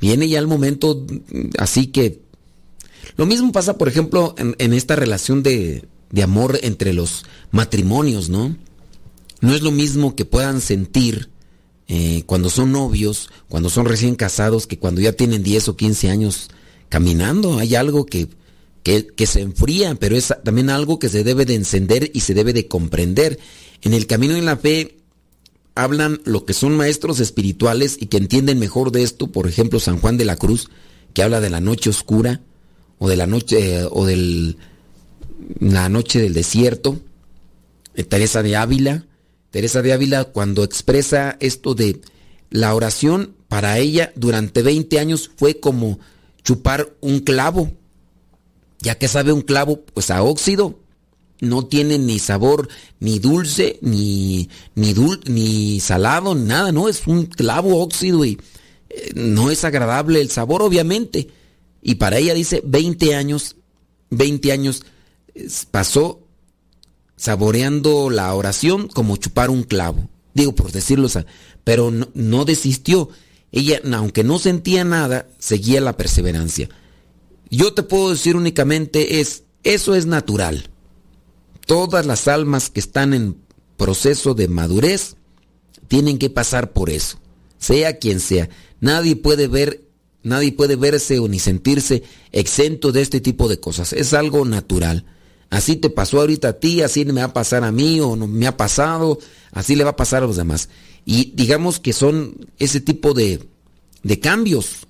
viene ya el momento así que... Lo mismo pasa, por ejemplo, en esta relación de, de amor entre los matrimonios, ¿no? No es lo mismo que puedan sentir eh, cuando son novios, cuando son recién casados, que cuando ya tienen 10 o 15 años caminando. Hay algo que, que, se enfría, pero es también algo que se debe de encender y se debe de comprender. En el camino en la fe hablan lo que son maestros espirituales y que entienden mejor de esto, por ejemplo, San Juan de la Cruz, que habla de la noche oscura o de la noche eh, o del la noche del desierto, eh, Teresa de Ávila. Teresa de Ávila cuando expresa esto de la oración, para ella durante 20 años fue como chupar un clavo. Ya que sabe un clavo, pues a óxido. No tiene ni sabor ni dulce, ni, ni, dul ni salado, nada, no, es un clavo óxido y eh, no es agradable el sabor, obviamente. Y para ella dice 20 años, 20 años pasó saboreando la oración como chupar un clavo. Digo, por decirlo, pero no, no, desistió. Ella, aunque no sentía nada, seguía la perseverancia. Yo te puedo decir únicamente es, eso es natural. Todas las almas que están en proceso de madurez tienen que pasar por eso, sea quien sea. Nadie puede ver, nadie puede verse o ni sentirse exento de este tipo de cosas. Es algo natural. Así te pasó ahorita a ti, así me va a pasar a mí o no me ha pasado, así le va a pasar a los demás. Y digamos que son ese tipo de, de cambios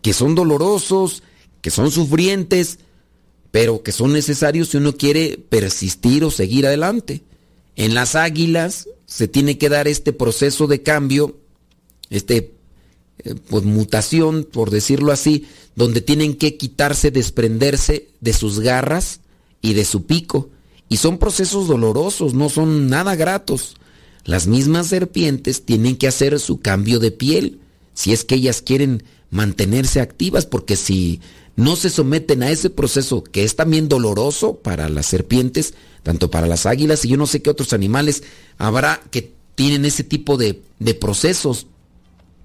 que son dolorosos, que son sufrientes, pero que son necesarios si uno quiere persistir o seguir adelante. En las águilas se tiene que dar este proceso de cambio, este eh, pues mutación, por decirlo así, donde tienen que quitarse, desprenderse de sus garras y de su pico. Y son procesos dolorosos, no son nada gratos. Las mismas serpientes tienen que hacer su cambio de piel, si es que ellas quieren mantenerse activas, porque si no se someten a ese proceso que es también doloroso para las serpientes, tanto para las águilas y yo no sé qué otros animales habrá que tienen ese tipo de, de procesos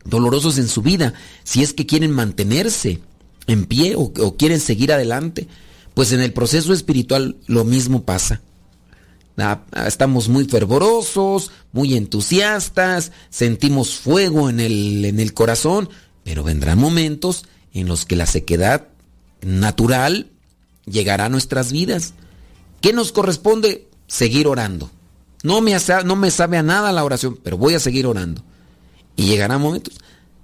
dolorosos en su vida, si es que quieren mantenerse en pie o, o quieren seguir adelante, pues en el proceso espiritual lo mismo pasa. Ah, Estamos muy fervorosos, muy entusiastas, sentimos fuego en el, en el corazón, pero vendrán momentos en los que la sequedad natural llegará a nuestras vidas. ¿Qué nos corresponde? Seguir orando. No me, no me sabe a nada la oración, pero voy a seguir orando. Y llegarán momentos.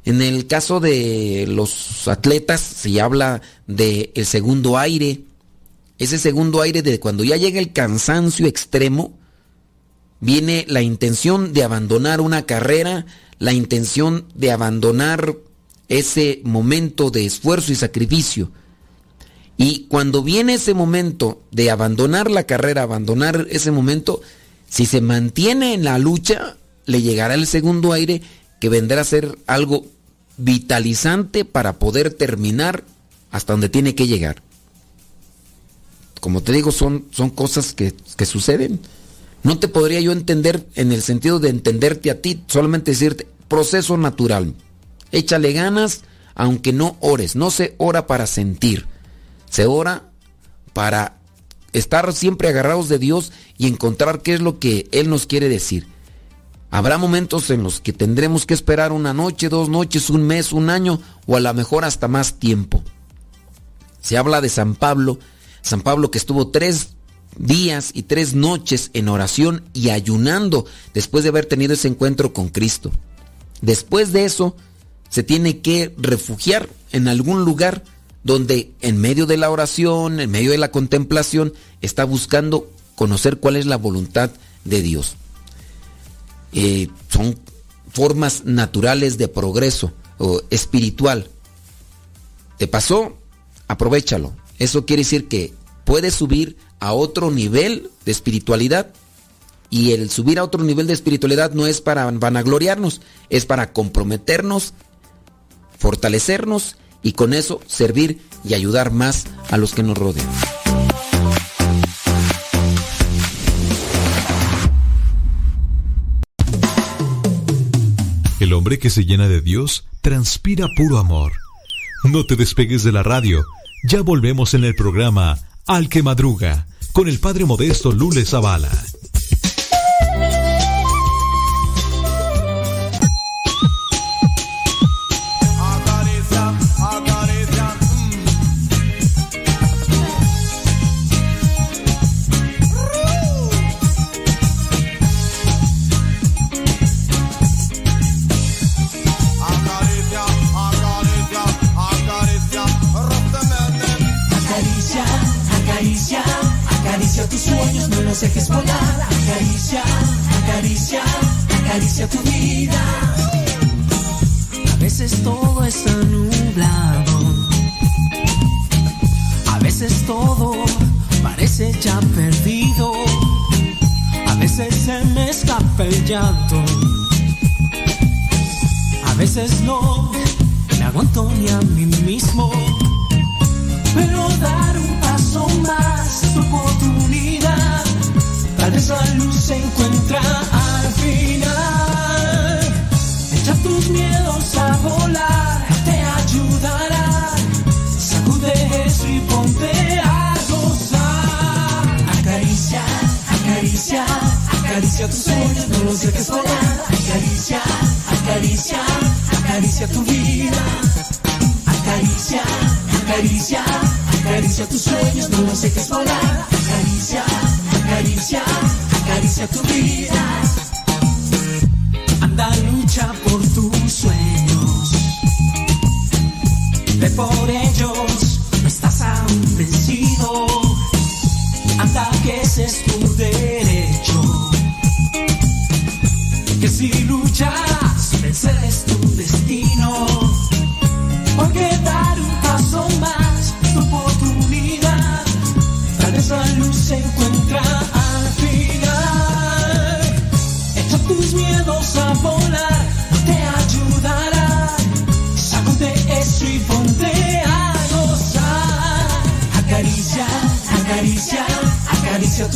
En el caso de los atletas se habla de el segundo aire. Ese segundo aire de cuando ya llega el cansancio extremo, viene la intención de abandonar una carrera, la intención de abandonar ese momento de esfuerzo y sacrificio. Y cuando viene ese momento de abandonar la carrera, abandonar ese momento, si se mantiene en la lucha, le llegará el segundo aire que vendrá a ser algo vitalizante para poder terminar hasta donde tiene que llegar. Como te digo, son, son cosas que, que suceden. No te podría yo entender en el sentido de entenderte a ti, solamente decirte, proceso natural. Échale ganas, aunque no ores. No se ora para sentir. Se ora para estar siempre agarrados de Dios y encontrar qué es lo que Él nos quiere decir. Habrá momentos en los que tendremos que esperar una noche, dos noches, un mes, un año o a lo mejor hasta más tiempo. Se habla de San Pablo, San Pablo que estuvo tres días y tres noches en oración y ayunando después de haber tenido ese encuentro con Cristo. Después de eso, se tiene que refugiar en algún lugar donde en medio de la oración, en medio de la contemplación, está buscando conocer cuál es la voluntad de Dios. Eh, son formas naturales de progreso o espiritual. ¿Te pasó? Aprovechalo. Eso quiere decir que puedes subir a otro nivel de espiritualidad. Y el subir a otro nivel de espiritualidad no es para vanagloriarnos, es para comprometernos, fortalecernos y con eso servir y ayudar más a los que nos rodean. El hombre que se llena de Dios transpira puro amor. No te despegues de la radio. Ya volvemos en el programa Al que Madruga con el padre modesto Lule Zavala. Los dejes volar. Acaricia, acaricia, acaricia tu vida. A veces todo está nublado. A veces todo parece ya perdido. A veces se me escapa el llanto. A veces no me aguanto ni a mí mismo. Pero dar un Tal vez la luz se encuentra al final. Echa tus miedos a volar, te ayudará. Sacude eso y ponte a gozar. Acaricia, acaricia, acaricia tus sueños, no los dejes volar. Acaricia, acaricia, acaricia tu vida. Acaricia, acaricia, acaricia tus sueños, no los dejes volar. Acaricia, acaricia, acaricia tu vida. Anda, lucha por tus sueños. Ve por ellos, no estás aún vencido. Anda, que ese es tu derecho. Que si luchas, vencer es tu destino.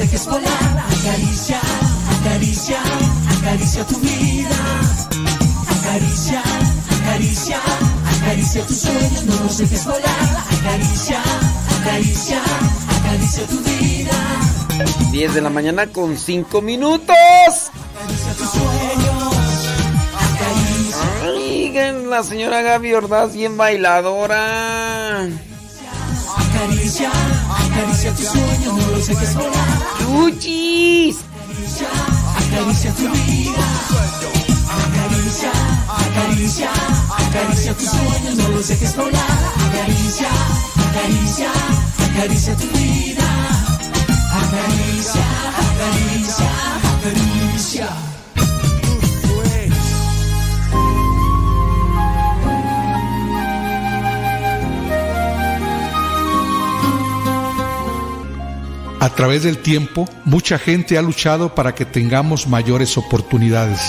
Dejes volar. Acaricia, acaricia, acaricia tu vida. Acaricia, acaricia, acaricia tus sueños, no los dejes volar. Acaricia, acaricia, acaricia tu vida. 10 de la mañana con 5 minutos. Acaricia tus sueños. Acaricia, Ay, la señora Gaby Ordaz, bien bailadora. Acaricia, acaricia tus sueños, no los dejes volar. ¡Chuchis! Acaricia, acaricia tu vida. Acaricia, acaricia, acaricia tus sueños, no los dejes volar. Acaricia, acaricia, acaricia tu vida. Acaricia, acaricia, acaricia. A través del tiempo, mucha gente ha luchado para que tengamos mayores oportunidades,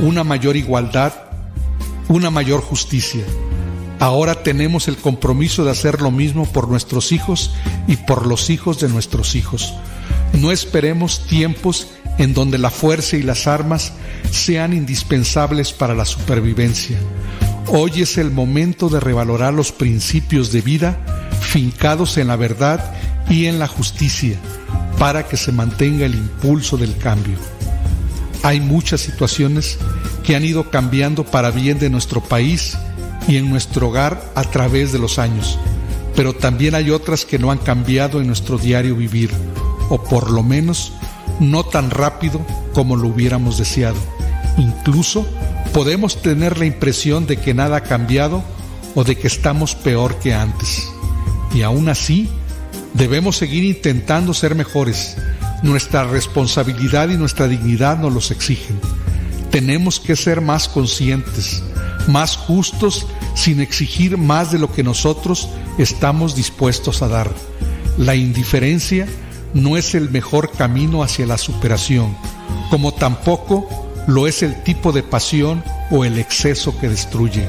una mayor igualdad, una mayor justicia. Ahora tenemos el compromiso de hacer lo mismo por nuestros hijos y por los hijos de nuestros hijos. No esperemos tiempos en donde la fuerza y las armas sean indispensables para la supervivencia. Hoy es el momento de revalorar los principios de vida fincados en la verdad y en la justicia para que se mantenga el impulso del cambio. Hay muchas situaciones que han ido cambiando para bien de nuestro país y en nuestro hogar a través de los años, pero también hay otras que no han cambiado en nuestro diario vivir, o por lo menos no tan rápido como lo hubiéramos deseado. Incluso podemos tener la impresión de que nada ha cambiado o de que estamos peor que antes. Y aún así, debemos seguir intentando ser mejores. Nuestra responsabilidad y nuestra dignidad nos los exigen. Tenemos que ser más conscientes, más justos, sin exigir más de lo que nosotros estamos dispuestos a dar. La indiferencia no es el mejor camino hacia la superación, como tampoco lo es el tipo de pasión o el exceso que destruye.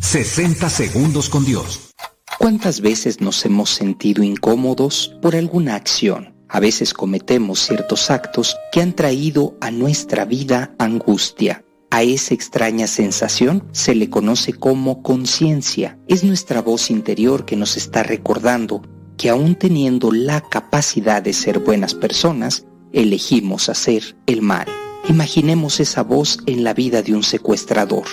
...60 segundos con Dios. ¿Cuántas veces nos hemos sentido incómodos por alguna acción? A veces cometemos ciertos actos que han traído a nuestra vida angustia. A esa extraña sensación se le conoce como conciencia. Es nuestra voz interior que nos está recordando que aún teniendo la capacidad de ser buenas personas, elegimos hacer el mal. Imaginemos esa voz en la vida de un secuestrador,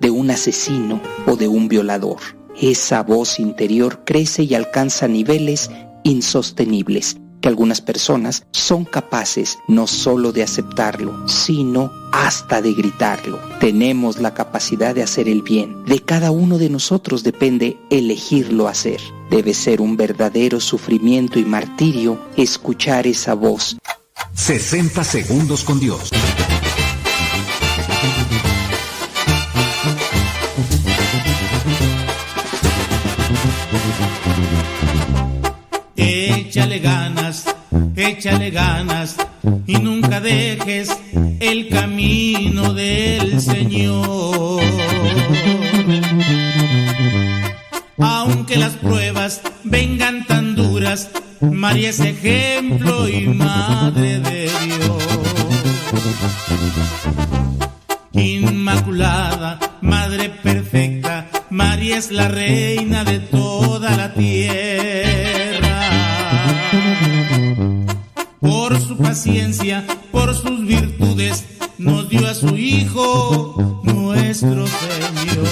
de un asesino o de un violador. Esa voz interior crece y alcanza niveles insostenibles que algunas personas son capaces no solo de aceptarlo, sino hasta de gritarlo. Tenemos la capacidad de hacer el bien. De cada uno de nosotros depende elegirlo hacer. Debe ser un verdadero sufrimiento y martirio escuchar esa voz. 60 segundos con Dios. Échale ganas, échale ganas y nunca dejes el camino del Señor. Aunque las pruebas vengan tan duras, María es ejemplo y madre de Dios. Inmaculada, madre perfecta, María es la reina de toda la tierra. Por su paciencia, por sus virtudes, nos dio a su Hijo, nuestro Señor.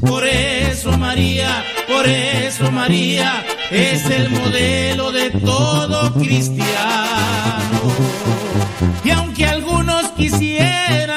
Por eso María, por eso María es el modelo de todo cristiano. Y aunque algunos quisieran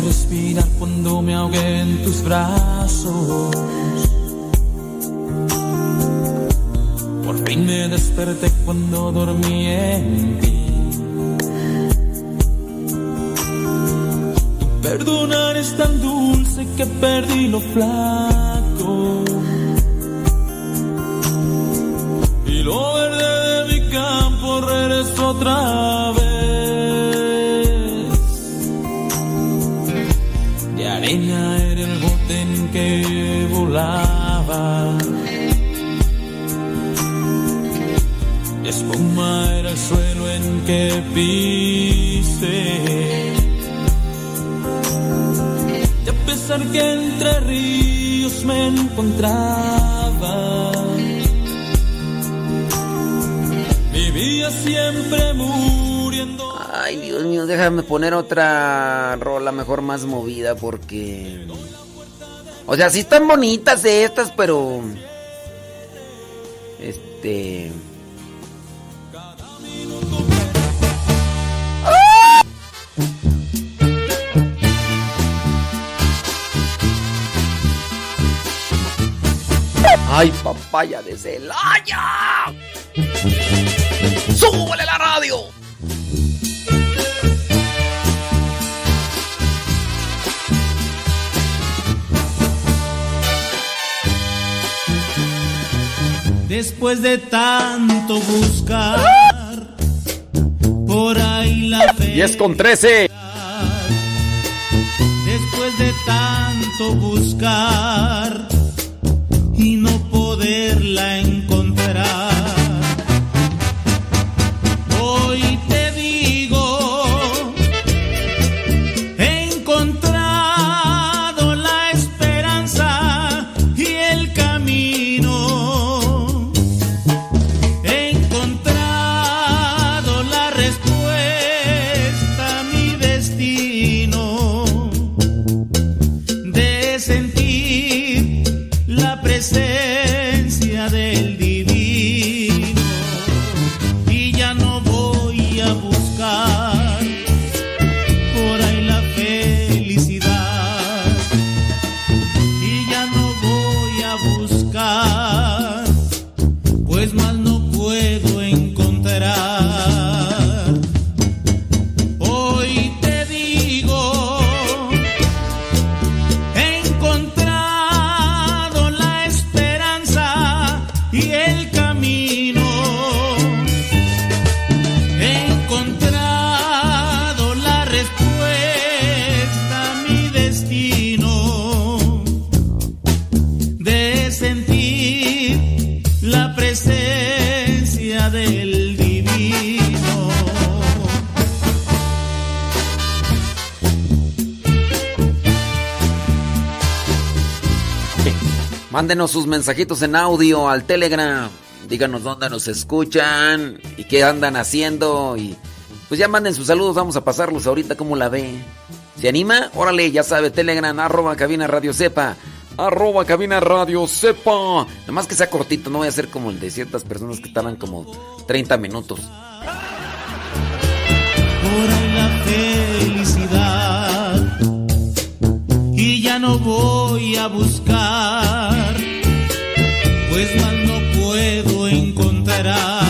Respirar cuando me ahogué en tus brazos. Por fin me desperté cuando dormí en ti. Tu perdonar es tan dulce que perdí lo flaco. Que pisé. Y a pesar que entre ríos me encontraba, vivía siempre muriendo. Ay, Dios mío, déjame poner otra rola mejor más movida porque... O sea, sí están bonitas estas, pero... Este... papaya de Celaya! ¡Súbele la radio! Después de tanto buscar por ahí la fe. 10 con 13. Después de tanto buscar poderla encontrar. Sus mensajitos en audio al Telegram. Díganos dónde nos escuchan y qué andan haciendo. Y pues ya manden sus saludos, vamos a pasarlos ahorita como la ve. ¿Se anima? Órale, ya sabe, Telegram, arroba cabina radio sepa. Arroba cabina radio sepa. Nada que sea cortito, no voy a ser como el de ciertas personas que tardan como 30 minutos. por la felicidad y ya no voy a buscar pues más no puedo encontrar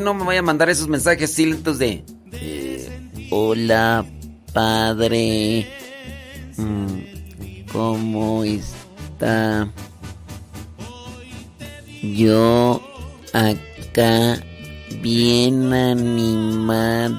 No me vaya a mandar esos mensajes silentes de... eh, Hola, padre. Mm, ¿Cómo está? Yo acá bien animada.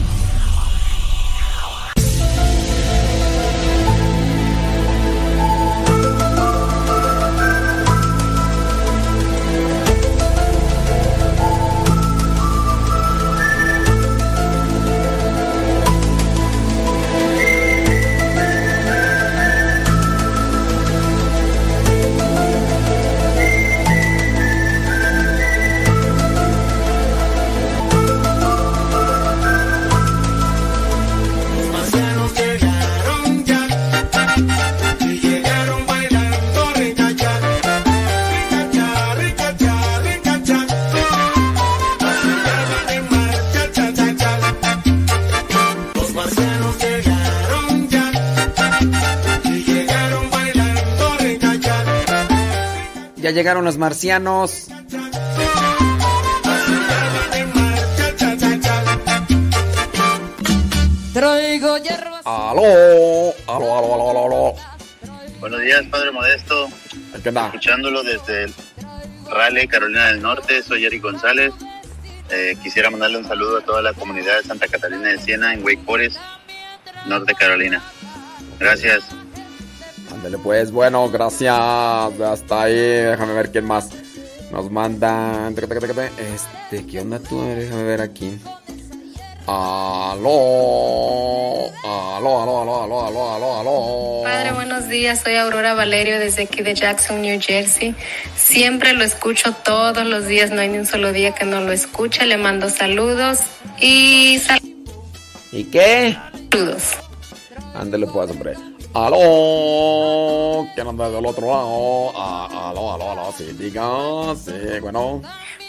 Llegaron los marcianos. Traigo hierbas. Aló, aló, aló, aló, aló, aló. Buenos días, Padre Modesto. Escuchándolo desde el Raleigh, Carolina del Norte. Soy Eric González. Eh, quisiera mandarle un saludo a toda la comunidad de Santa Catalina de Siena, en Wake Forest, Norte Carolina. Gracias. Ándale pues, bueno, gracias. Hasta ahí, déjame ver quién más nos manda. Este, ¿qué onda tú? Déjame ver aquí. Aló, aló, aló, aló, aló, aló, aló, aló. Padre, buenos días. Soy Aurora Valerio desde aquí de Jackson, New Jersey. Siempre lo escucho todos los días, no hay ni un solo día que no lo escuche. Le mando saludos y sal- ¿Y qué? saludos. Ándale pues, hombre. Aló, ¿quién anda del otro lado? Ah, aló, aló, aló, sí, diga, sí, bueno.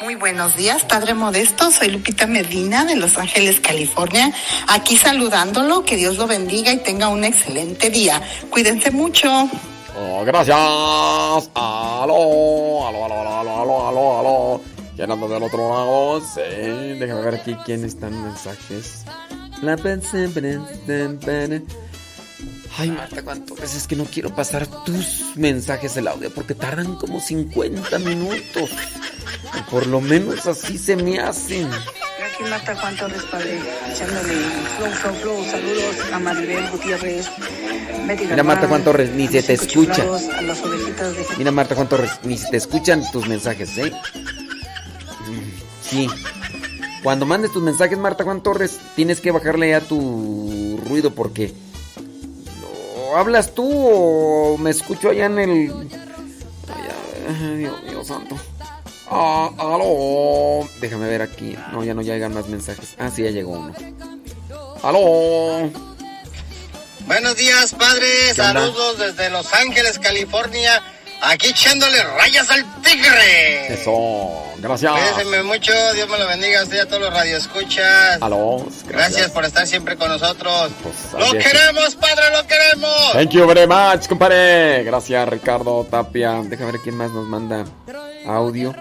Muy buenos días, Padre Modesto. Soy Lupita Medina de Los Ángeles, California. Aquí saludándolo. Que Dios lo bendiga y tenga un excelente día. Cuídense mucho. Oh, gracias. Aló, aló, aló, aló, aló, aló, aló. ¿Quién anda del otro lado? Sí, déjame ver aquí quién están mensajes. La Ay, Marta, cuánto veces que no quiero pasar tus mensajes el audio porque tardan como 50 minutos. O por lo menos así se me hacen. Aquí Marta Juan Torres Padre, echándole flow, flow, flow. Saludos a Maribel Gutiérrez. Betty Mira, Marta Juan Torres, ni se te escucha. chiflados, A las ovejitas de Mira, Marta Juan Torres, ni se te escuchan tus mensajes, ¿eh? Sí. Cuando mandes tus mensajes, Marta Juan Torres, tienes que bajarle a tu ruido porque. ¿O ¿Hablas tú o me escucho allá en el. Allá, Dios mío santo. Ah, aló. Déjame ver aquí. No, ya no llegan más mensajes. Ah, sí, ya llegó uno. Aló. Buenos días, padre. Saludos desde Los Ángeles, California. Aquí echándole rayas al tigre. Eso. Gracias. Cuídense mucho. Dios me lo bendiga a usted y a todos los radioescuchas. Aló. Gracias. por estar siempre con nosotros. ¡Lo así es. queremos, padre! ¡Lo queremos! Thank you very much, compadre. Gracias, Ricardo Tapia. Deja ver quién más nos manda audio.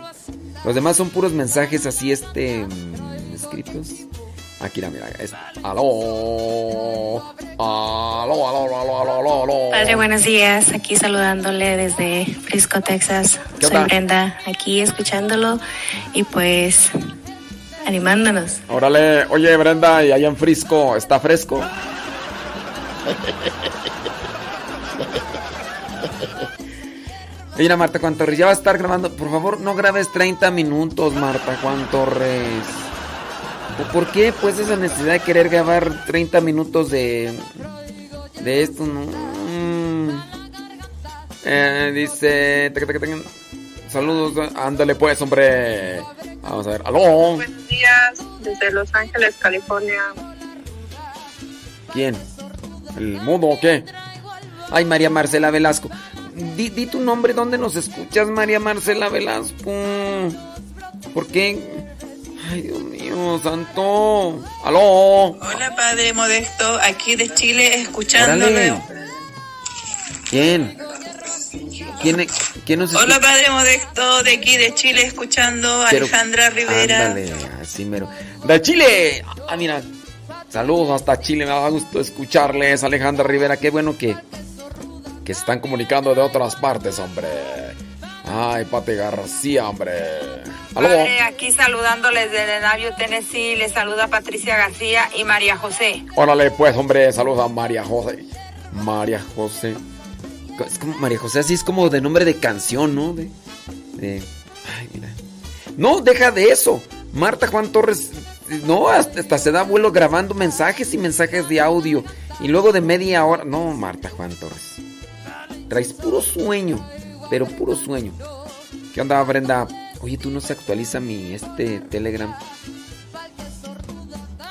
Los demás son puros mensajes así, este. mm, escritos. Aquí, la mira. Es, aló. Aló, aló, aló, aló, aló, aló. Padre, buenos días. Aquí saludándole desde Frisco, Texas. ¿Qué Soy onda? Brenda, aquí escuchándolo y pues animándonos. Órale, oye, Brenda, y allá en Frisco, ¿está fresco? Mira, Marta Juan Torres, ya va a estar grabando. Por favor, no grabes 30 minutos, Marta Juan Torres. ¿Por qué? Pues esa necesidad de querer grabar 30 minutos de. de esto, no. Mm. Eh, dice. Saludos, ándale pues, hombre. Vamos a ver. ¡Aló! Buenos días, desde Los Ángeles, California. ¿Quién? ¿El mudo o qué? Ay, María Marcela Velasco. Di, di tu nombre, ¿dónde nos escuchas, María Marcela Velasco? ¿Por qué? Ay, Dios mío, santo. ¡Aló! Hola Padre Modesto, aquí de Chile escuchándole. Órale. ¿Quién? ¿Quién, quién nos escucha? Hola Padre Modesto, de aquí de Chile escuchando a Pero- Alejandra Rivera. Ándale, así mero. ¡De Chile! Ah, mira. Saludos hasta Chile, me da gusto escucharles, Alejandra Rivera. Qué bueno que, que se están comunicando de otras partes, hombre. Ay, Pate García, hombre. ¿Aló? Padre, aquí saludándoles desde Navio, Tennessee, les saluda Patricia García y María José. Órale, pues, hombre, saludos a María José. María José. Es como María José, así es como de nombre de canción, ¿no? De, de- ay, mira. No, deja de eso. Marta Juan Torres, no, hasta, hasta se da vuelo grabando mensajes y mensajes de audio. Y luego de media hora. No, Marta Juan Torres. Traes puro sueño, pero puro sueño. ¿Qué onda, Brenda? Oye, tú no se actualiza mi este Telegram.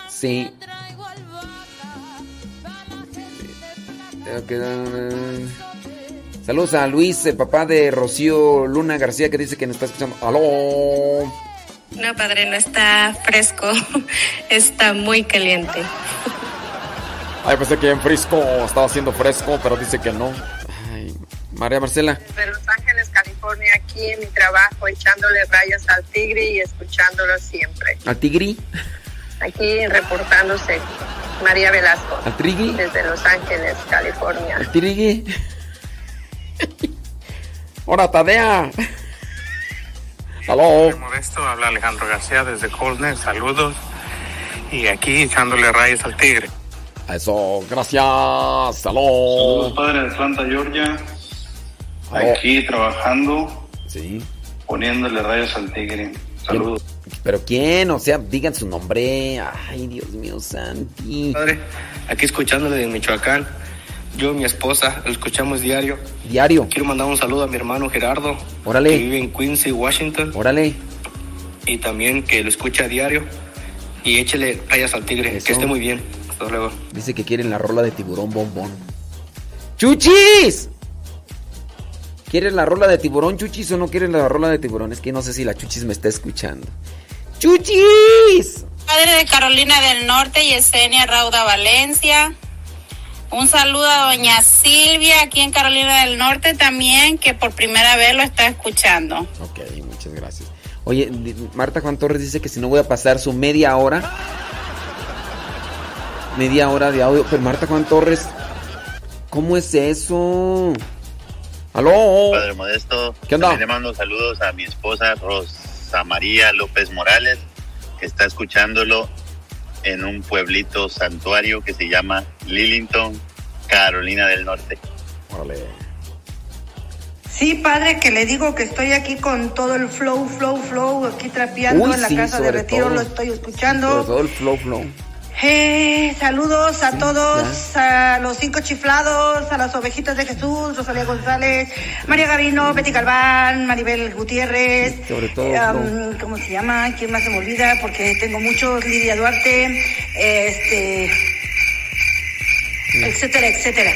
Sí. Tengo que dar- Saludos a Luis, el papá de Rocío Luna García, que dice que nos está escuchando. ¡Aló! No, padre, no está fresco, está muy caliente. Ay, pensé que en Frisco estaba haciendo fresco, pero dice que no. María Marcela. De Los Ángeles, California, aquí en mi trabajo, echándole rayas al tigre y escuchándolo siempre. ¿Al tigri? Aquí reportándose María Velasco. ¿Al trigui? Desde Los Ángeles, California. ¿Al tigri? ¡Hola, Tadea! ¡Aló! Modesto, habla Alejandro García desde Colner, saludos. Y aquí echándole rayas al tigre. Eso, gracias. ¡Aló! Saludos, padre de Atlanta, Georgia. Aquí trabajando. Sí. Poniéndole rayos al tigre. Saludos. ¿Pero quién? O sea, digan su nombre. Ay, Dios mío, Santi. Padre, aquí escuchándole de Michoacán. Yo y mi esposa lo escuchamos diario. Diario. Quiero mandar un saludo a mi hermano Gerardo, Órale. que vive en Quincy, Washington. Órale. Y también que lo escucha a diario. Y échele rayas al tigre, Eso. que esté muy bien. Hasta luego. Dice que quieren la rola de tiburón bombón. ¡Chuchis! ¿Quieres la rola de tiburón, Chuchis, o no quieres la rola de tiburón? Es que no sé si la Chuchis me está escuchando. ¡Chuchis! Padre de Carolina del Norte, Yesenia Rauda Valencia. Un saludo a doña Silvia aquí en Carolina del Norte también, que por primera vez lo está escuchando. Ok, muchas gracias. Oye, Marta Juan Torres dice que si no voy a pasar su media hora. Media hora de audio. Pero Marta Juan Torres, ¿cómo es eso? ¡Aló! Padre Modesto. ¿Qué onda? También le mando saludos a mi esposa Rosa María López Morales, que está escuchándolo en un pueblito santuario que se llama Lillington, Carolina del Norte. Sí, padre, que le digo que estoy aquí con todo el flow, flow, flow, aquí trapeando Uy, en la sí, casa de sobre retiro, todo. lo estoy Sobre escuchando. todo el flow flow. Eh, saludos a todos, a los cinco chiflados, a las ovejitas de Jesús, Rosalía González, María Gavino, Betty Galván, Maribel Gutiérrez, Sobre todo um, ¿cómo se llama? ¿Quién más se me olvida? Porque tengo muchos, Lidia Duarte, este, etcétera, etcétera.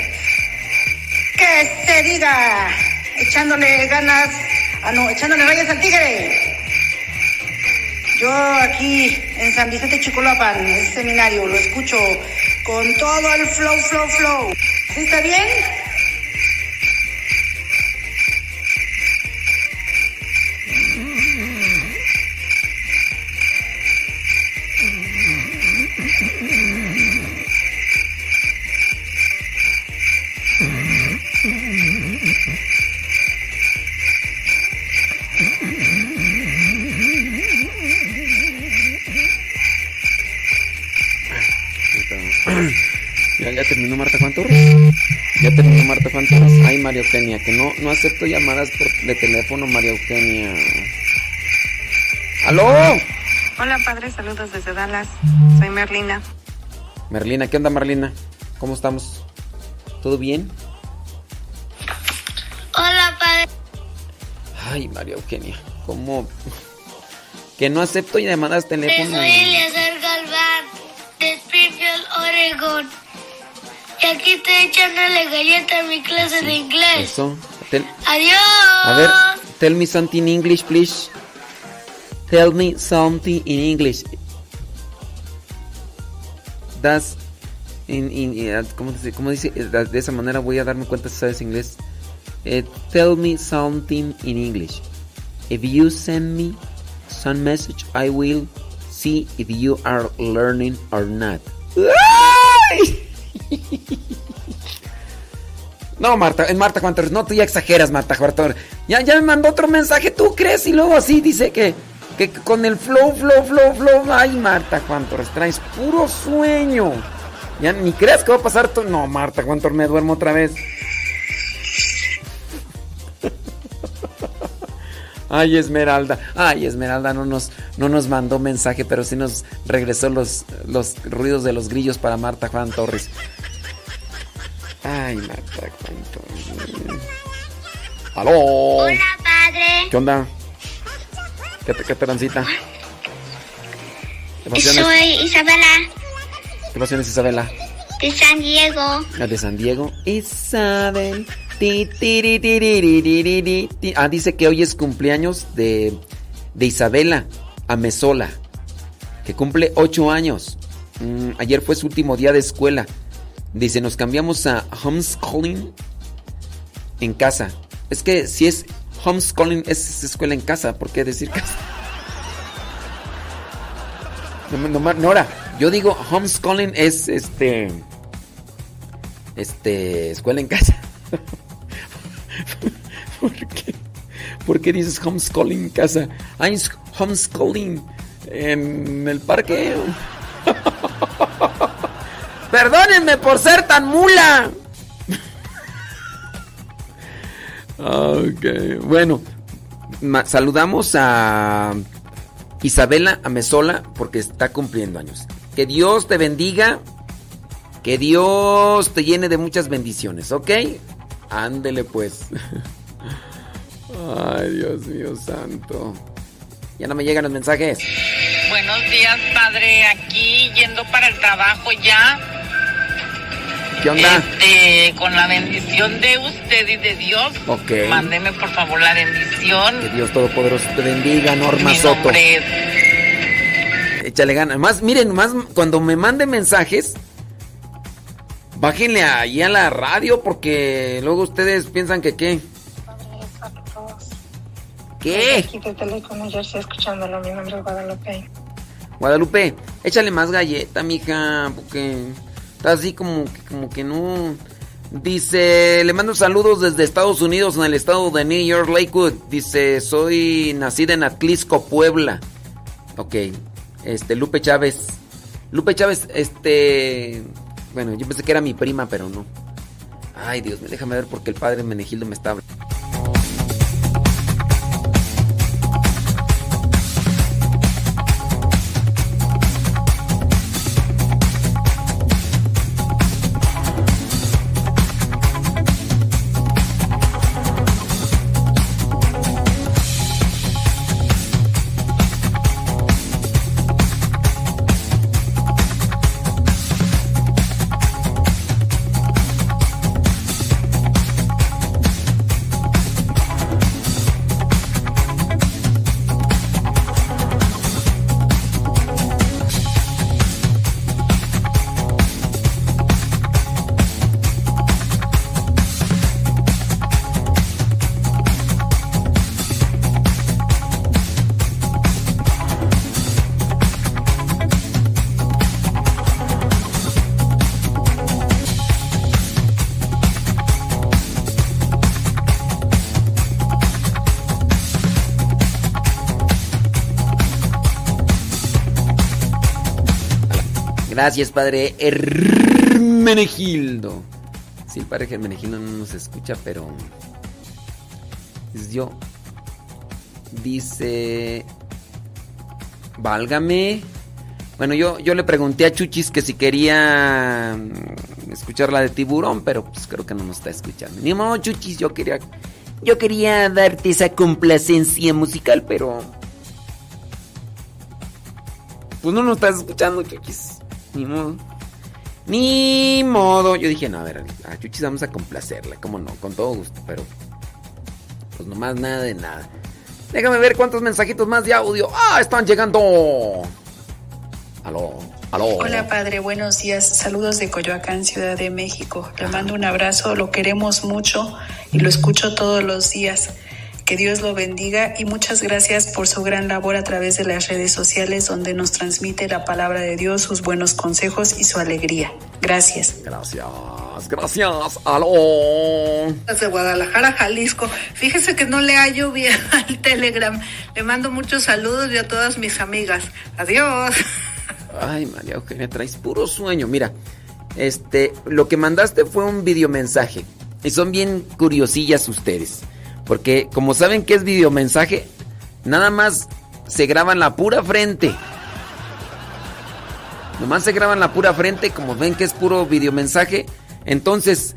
Que se diga, echándole ganas, ah no, echándole rayas al tigre. Yo aquí en San Vicente Chicolapan, el seminario, lo escucho con todo el flow, flow, flow. ¿Sí está bien? Ya terminó Marta Torres. Ay, María Eugenia, que no, no acepto llamadas por, de teléfono, María Eugenia. ¡Aló! Hola, padre, saludos desde Dallas. Soy Merlina. Merlina, ¿qué onda, Merlina? ¿Cómo estamos? ¿Todo bien? Hola, padre. Ay, María Eugenia, ¿cómo? Que no acepto llamadas de teléfono. Soy Eliezer Galván, de Springfield, Oregon. Y aquí estoy echándole galleta a mi clase de inglés. Eso. Adiós. a ver, tell me something in English, please. Tell me something in English. Das in, in, ¿cómo dice? ¿Cómo dice? Eh, De esa manera voy a darme cuenta si sabes inglés. Eh, tell me something in English. If you send me some message, I will see if you are learning or not. No, Marta, Marta Juan Torres, no, tú ya exageras, Marta Juan Torres. Ya, ya me mandó otro mensaje, ¿tú crees? Y luego así dice que, que con el flow, flow, flow, flow. Ay, Marta Juan Torres, traes puro sueño. Ya ni creas que va a pasar tú. No, Marta Juan Torres, me duermo otra vez. Ay, Esmeralda. Ay, Esmeralda no nos, no nos mandó mensaje, pero sí nos regresó los, los ruidos de los grillos para Marta Juan Torres. Ay, Marta Torres. ¡Aló! Hola, padre. ¿Qué onda? ¿Qué, qué pasiones? Soy Isabela, ¿Qué pasiones, Isabela? de San Diego. La de San Diego. Isabel. Ti, tiri, ti. Ah, dice que hoy es cumpleaños de, de Isabela Amesola, que cumple ocho años. Mm, ayer fue su último día de escuela. Dice, nos cambiamos a homeschooling en casa. Es que si es homeschooling es escuela en casa, ¿por qué decir casa? No, no, no, Nora, yo digo homeschooling es este. Este. Escuela en casa. ¿Por qué? ¿Por qué dices homeschooling en casa? Es homeschooling en el parque. Perdónenme por ser tan mula. ok, bueno. saludamos a Isabela Amesola porque está cumpliendo años. Que Dios te bendiga. Que Dios te llene de muchas bendiciones, ¿ok? Ándele pues. Ay, Dios mío santo. Ya no me llegan los mensajes. Buenos días, padre. Aquí yendo para el trabajo ya. ¿Qué onda? Este, con la bendición de usted y de Dios. Ok. Mándeme por favor la bendición. Que Dios Todopoderoso te bendiga, Norma Mi Soto. nombre es Échale ganas. Más, miren, más cuando me manden mensajes, bájenle ahí a la radio porque luego ustedes piensan que qué. ¿Qué? Aquí de Telecom Jersey escuchándolo. Mi nombre es Guadalupe. Guadalupe, échale más galleta, mija, porque así como, como que no. Dice, le mando saludos desde Estados Unidos, en el estado de New York, Lakewood. Dice, soy nacida en Atlisco, Puebla. Ok, este, Lupe Chávez. Lupe Chávez, este... Bueno, yo pensé que era mi prima, pero no. Ay, Dios, me déjame ver porque el padre Menegildo me está hablando. Gracias, padre Hermenegildo. Sí, el padre Hermenegildo no nos escucha, pero. Es yo. Dice. Válgame. Bueno, yo, yo le pregunté a Chuchis que si quería mm, escuchar la de tiburón, pero pues creo que no nos está escuchando. Ni modo, Chuchis, yo quería. Yo quería darte esa complacencia musical, pero. Pues no nos estás escuchando, Chuchis. Ni modo. Ni modo. Yo dije, no, a ver, a Chuchis vamos a complacerla, cómo no, con todo gusto, pero. Pues nomás nada de nada. Déjame ver cuántos mensajitos más de audio. ¡Ah! Están llegando. Aló, aló. Hola padre, buenos días. Saludos de Coyoacán, Ciudad de México. Le mando un abrazo, lo queremos mucho y lo escucho todos los días. Que Dios lo bendiga y muchas gracias por su gran labor a través de las redes sociales donde nos transmite la palabra de Dios, sus buenos consejos y su alegría. Gracias. Gracias, gracias. Aló. Desde Guadalajara, Jalisco. Fíjese que no le hallo bien al Telegram. Le mando muchos saludos y a todas mis amigas. Adiós. Ay, María Eugenia, traes puro sueño. Mira, este, lo que mandaste fue un videomensaje. Y son bien curiosillas ustedes. Porque como saben que es videomensaje, nada más se graban la pura frente. Nomás se graban la pura frente, como ven que es puro videomensaje. Entonces,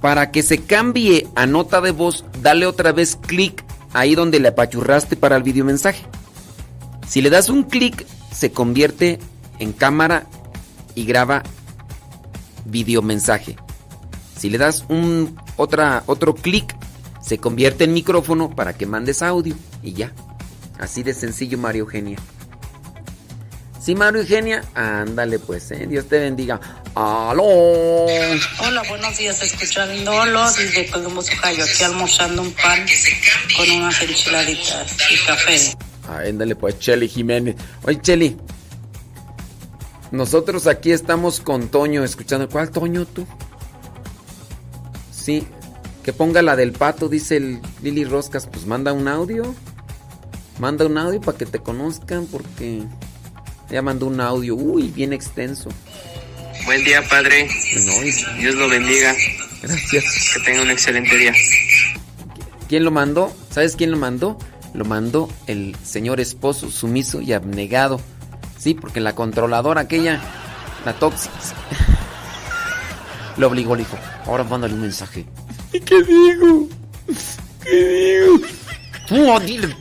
para que se cambie a nota de voz, dale otra vez clic ahí donde le apachurraste para el videomensaje. Si le das un clic, se convierte en cámara y graba videomensaje. Si le das un otra, otro clic, se convierte en micrófono para que mandes audio y ya. Así de sencillo, Mario Eugenia. Sí, Mario Eugenia, ándale pues, eh. Dios te bendiga. ¡Aló! Hola, buenos días, escuchándolo desde Columbus, Ohio, aquí almorzando un pan con unas enchiladitas y café. Ándale pues, Cheli Jiménez. Oye, Cheli. Nosotros aquí estamos con Toño escuchando. ¿Cuál Toño tú? Sí, que ponga la del pato, dice el Lili Roscas. Pues manda un audio. Manda un audio para que te conozcan porque ya mandó un audio, uy, bien extenso. Buen día, Padre. No, Dios lo bendiga. Gracias. Que tenga un excelente día. ¿Quién lo mandó? ¿Sabes quién lo mandó? Lo mandó el señor esposo sumiso y abnegado. Sí, porque la controladora aquella, la tóxica, lo obligó, le dijo, ahora mándale un mensaje. ¿Y qué digo? ¿Qué digo? Dile.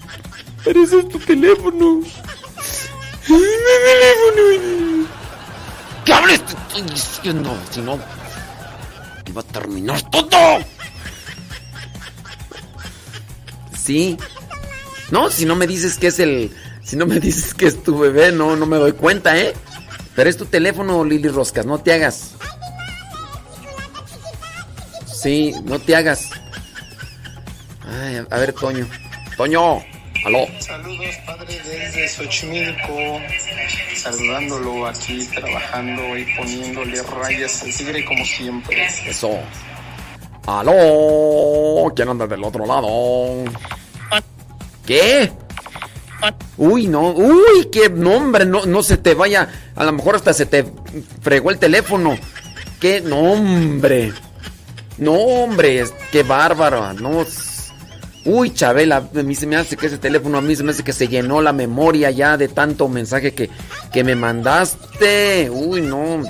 Pero ese es tu teléfono. Es mi teléfono. ¿Qué hables? Te estoy diciendo, si no... va a terminar todo. Sí. No, si no me dices que es el. Si no me dices que es tu bebé, no, no me doy cuenta, ¿eh? Pero es tu teléfono, Lili Roscas, no te hagas. Sí, no te hagas. Ay, a ver, Toño. Toño, aló. Saludos, padre, desde Xochimilco. Saludándolo aquí, trabajando y poniéndole rayas al tigre como siempre. Eso. Aló. ¿Quién anda del otro lado? ¿Qué? Uy, no, uy, qué nombre, no, no se te vaya, a lo mejor hasta se te fregó el teléfono. Qué nombre. No, hombre, qué bárbaro. No. Uy, Chabela, a mí se me hace que ese teléfono a mí se me hace que se llenó la memoria ya de tanto mensaje que, que me mandaste. Uy, no.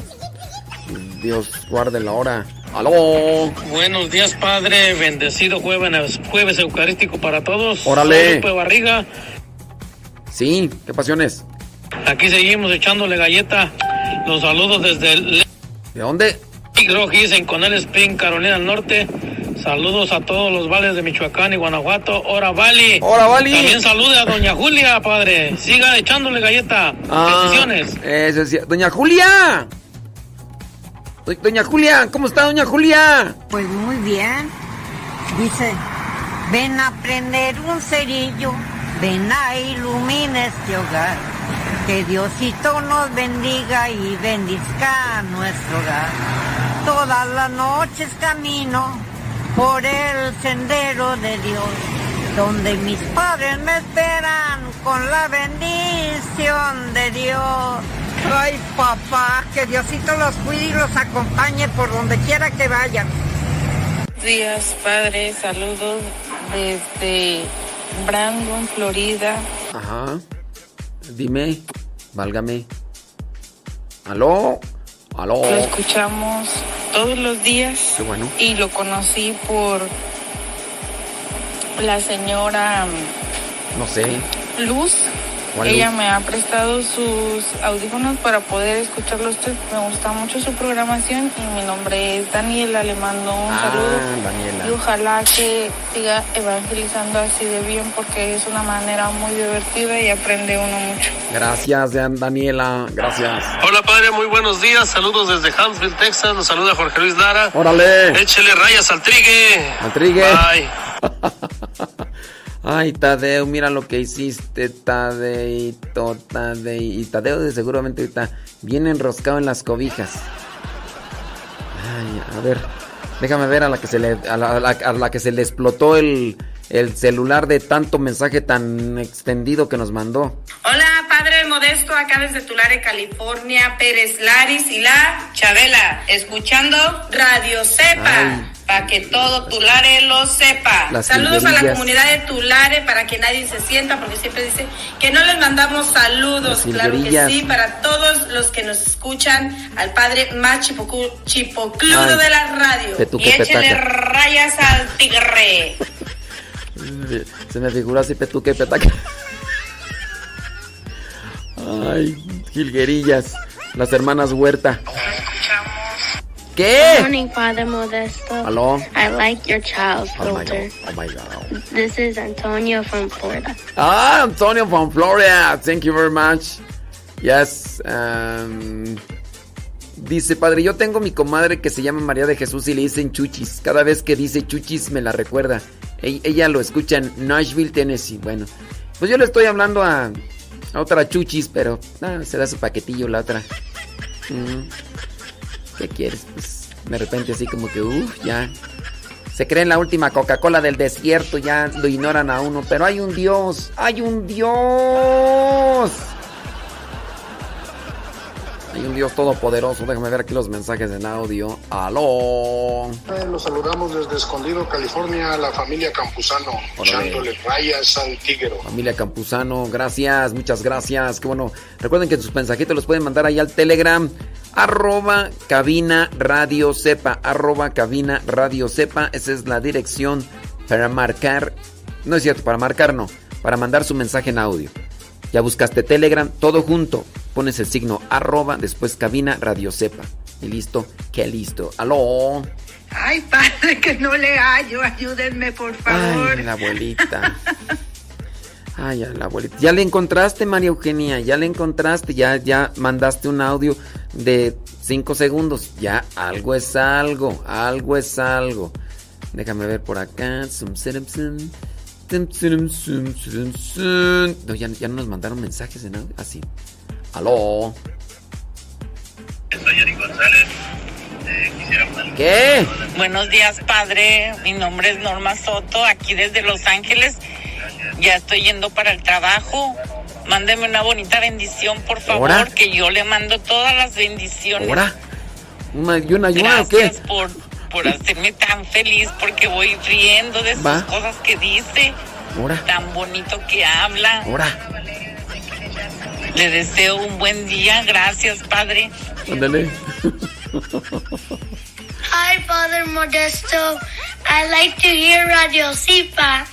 Dios guarde la hora. ¡Aló! Buenos días, Padre. Bendecido jueves, jueves eucarístico para todos. Órale. Soy Lupe Barriga. Sí, qué pasiones. Aquí seguimos echándole galleta. Los saludos desde el ¿De dónde? Rojis en Conel Spring, Carolina del Norte. Saludos a todos los vales de Michoacán y Guanajuato. ¡Hora Vali! ¡Hora Vali! También salude a Doña Julia, padre. Siga echándole galleta. Ah, Bendiciones. eso sí. Doña Julia. Do- Doña Julia, ¿cómo está Doña Julia? Pues muy bien. Dice, ven a prender un cerillo, ven a iluminar este hogar. Que Diosito nos bendiga y bendizca nuestro hogar. Todas las noches camino por el sendero de Dios, donde mis padres me esperan con la bendición de Dios. Ay, papá, que Diosito los cuide y los acompañe por donde quiera que vayan. Buenos días, padre. Saludos desde Brandon, Florida. Ajá. Dime, válgame. ¿Aló? ¿Aló? Lo escuchamos todos los días Qué bueno. y lo conocí por la señora No sé. Luz. ¿Cuál Ella me ha prestado sus audífonos para poder escucharlos. Me gusta mucho su programación y mi nombre es Daniela. Le mando un Ah, saludo. Daniela. Y ojalá que siga evangelizando así de bien porque es una manera muy divertida y aprende uno mucho. Gracias, Dan- Daniela. Gracias. Hola, padre. Muy buenos días. Saludos desde Huntsville, Texas. Los saluda Jorge Luis Lara. Órale. Échele rayas al trigue. Al trigue. Bye. Ay, Tadeo, mira lo que hiciste, Tadeito, Tadeo. Y Tadeo de seguramente está bien enroscado en las cobijas. Ay, a ver, déjame ver a la que se le, a la que se le explotó el, el celular de tanto mensaje tan extendido que nos mandó. Hola, Padre Modesto, acá desde Tulare, California, Pérez Laris y la Chabela, escuchando Radio Cepa, para que todo Tulare lo sepa. Las saludos a la comunidad de Tulare para que nadie se sienta, porque siempre dice que no les mandamos saludos. Claro que sí, para todos los que nos escuchan, al Padre más chipocu- chipocludo de la radio. y échele rayas al tigre. Se me figuró así petuque petaca. Ay, jilguerillas. Las hermanas Huerta. ¿Qué? Morning, Father Modesto. Aló. I like your child Oh my filter. god. Oh my god. This is Antonio from Florida. Ah, Antonio from Florida. Thank you very much. Yes. um, dice, padre, yo tengo mi comadre que se llama María de Jesús y le dicen chuchis. Cada vez que dice chuchis me la recuerda. E- ella lo escucha en Nashville, Tennessee. Bueno, pues yo le estoy hablando a, a otra chuchis, pero ah, se da su paquetillo la otra. Mm. ¿Qué quieres? Pues de repente así como que, uff, ya. Se creen la última Coca-Cola del desierto, ya lo ignoran a uno. Pero hay un Dios, hay un Dios. Hay un Dios todopoderoso. Déjame ver aquí los mensajes en audio. Aló. Eh, Los saludamos desde Escondido, California, la familia Campuzano, echándole rayas al tigre. Familia Campuzano, gracias, muchas gracias. Qué bueno. Recuerden que sus mensajitos los pueden mandar ahí al Telegram. Arroba cabina radio sepa. Arroba cabina radio sepa. Esa es la dirección para marcar. No es cierto, para marcar no. Para mandar su mensaje en audio. Ya buscaste Telegram, todo junto. Pones el signo arroba, después cabina radio sepa. Y listo, qué listo. Aló. Ay, padre, que no le hallo. Ayúdenme, por favor. Ay, la abuelita. Ay, la abuelita. Ya le encontraste, María Eugenia. Ya le encontraste. Ya, ya mandaste un audio de 5 segundos. Ya, algo es algo. Algo es algo. Déjame ver por acá. No, ya, ya no nos mandaron mensajes en audio. Así. Aló. Soy Yari González. Eh, quisiera ¿Qué? Buenos días, padre. Mi nombre es Norma Soto, aquí desde Los Ángeles. Ya estoy yendo para el trabajo. Mándeme una bonita bendición, por favor, ¿Ahora? que yo le mando todas las bendiciones. ¿Ahora? ¿Una, ¿Y una ayuda o qué? Gracias por, por hacerme tan feliz, porque voy riendo de Va. cosas que dice, ¿Ahora? tan bonito que habla. ¿Ahora? Le deseo un buen día. Gracias, padre. Ándale. Hi, Father Modesto. I like to hear Radio Sipa.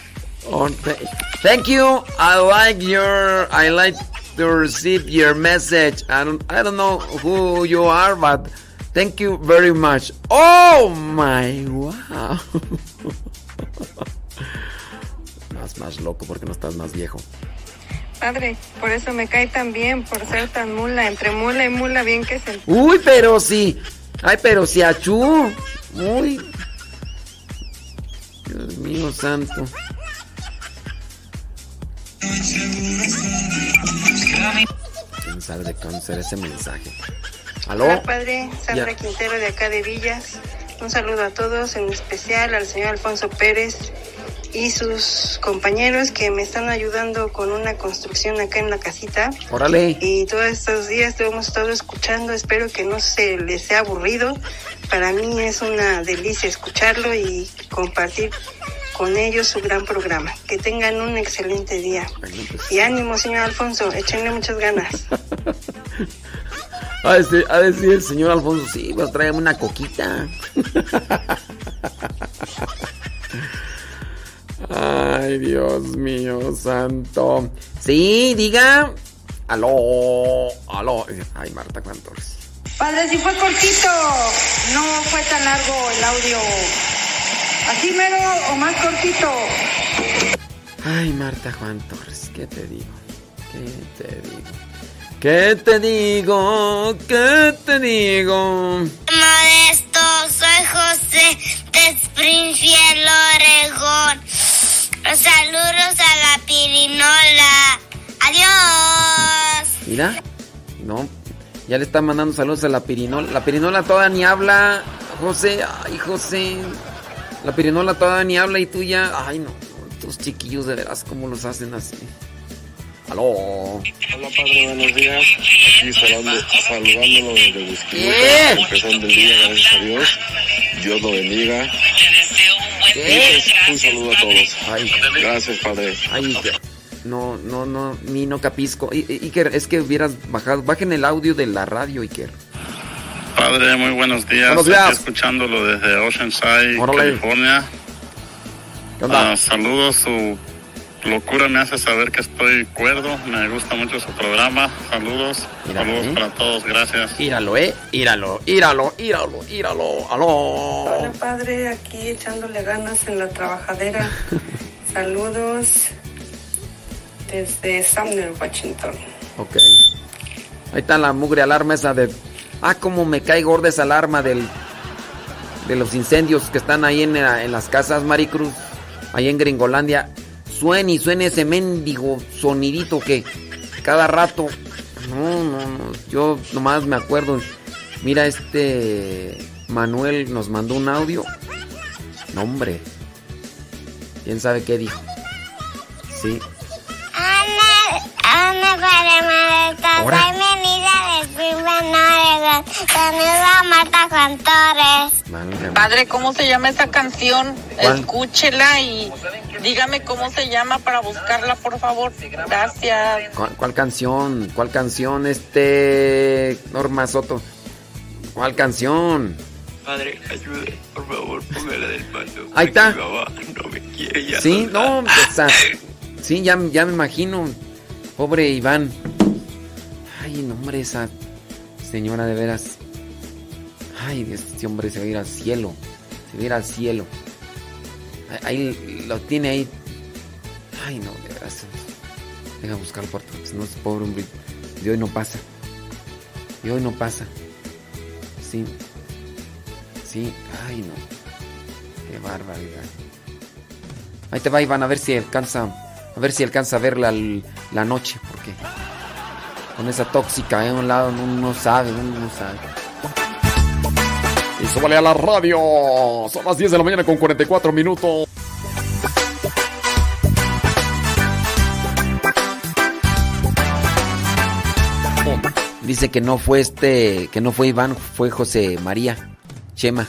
Oh, th- thank you. I like your. I like to receive your message. I don't. I don't know who you are, but thank you very much. Oh my wow. más más loco porque no estás más viejo. Padre, por eso me cae tan bien, por ser tan mula. Entre mula y mula, bien que se... Uy, pero sí. Ay, pero sí, achú. Uy. Dios mío santo. ¿Quién sabe de cáncer ese mensaje? ¿Aló? Hola, padre. Sandra Ya. Quintero de acá de Villas. Un saludo a todos, en especial al señor Alfonso Pérez y sus compañeros que me están ayudando con una construcción acá en la casita. Órale. Y todos estos días lo hemos estado escuchando. Espero que no se les sea aburrido. Para mí es una delicia escucharlo y compartir con ellos su gran programa. Que tengan un excelente día. Y ánimo, señor Alfonso. Échenle muchas ganas. A decir, a decir el señor Alfonso, sí, pues tráeme una coquita. Ay, Dios mío, santo. Sí, diga. Aló, aló. Ay, Marta, ¿cuántos? Padre, si fue cortito, no fue tan largo el audio. Así mero o más cortito. Ay, Marta Juan Torres, ¿qué te digo? ¿Qué te digo? ¿Qué te digo? ¿Qué te digo? Modesto, soy José de Springfield, Oregón. Saludos a la pirinola. Adiós. Mira, no, ya le está mandando saludos a la pirinola. La pirinola toda ni habla, José. Ay, José. La pirinola toda ni habla y tú ya. Ay, no, no, tus chiquillos de veras, ¿cómo los hacen así? Aló. Hola padre, buenos días. Aquí saludando, saludándolo desde Whisky. Empezando el día, gracias a Dios. Dios lo bendiga. Un saludo a todos. Gracias padre. Ay, no, no, no, ni no capisco. I- Iker, es que hubieras bajado. Bajen el audio de la radio, Iker. Padre, muy buenos días. Buenos días. Aquí escuchándolo desde Oceanside, Órale. California. ¿Qué onda? Ah, saludos, su locura me hace saber que estoy cuerdo. Me gusta mucho su programa. Saludos, saludos ¿eh? para todos. Gracias. Íralo, eh. Íralo, íralo, íralo, íralo. Aló. Hola, padre, aquí echándole ganas en la trabajadera. Saludos desde Sumner, Washington. Ok. Ahí está la mugre alarma esa de. Ah, cómo me cae gorda esa alarma del. De los incendios que están ahí en, en las casas Maricruz. Ahí en Gringolandia. Suene y suene ese mendigo sonidito que cada rato. No, no, no. Yo nomás me acuerdo. Mira, este. Manuel nos mandó un audio. No, hombre. ¿Quién sabe qué dijo? Sí. Ana para Modesto, Ahora. soy Menida de Springfield, Oregón. Saludos a Marta Juan Torres. Padre, ¿cómo se llama esta canción? ¿Cuál? Escúchela y dígame cómo se llama para buscarla, por favor. Gracias. ¿Cuál, cuál canción? ¿Cuál canción, este. Norma Soto? ¿Cuál canción? Padre, ayude, por favor, póngala del mando. Ahí está. Mi mamá no me quiere ya. Sí, no, o sea, sí, ya, ya me imagino. Pobre Iván. Ay, no, hombre, esa señora de veras. Ay, Dios, este hombre se va a ir al cielo. Que viera al cielo. Ahí, lo tiene ahí. Ay, no, de verdad. Deja buscar puerto, si no es pobre hombre. De hoy no pasa. De hoy no pasa. Sí. Sí, ay no. Qué barbaridad. Ahí te va Iván a ver si alcanza a ver si alcanza a ver la, noche porque con esa tóxica en un lado uno no sabe, uno no sabe. Eso vale a la radio. Son las 10 de la mañana con 44 minutos. Dice que no fue este, que no fue Iván, fue José María Chema.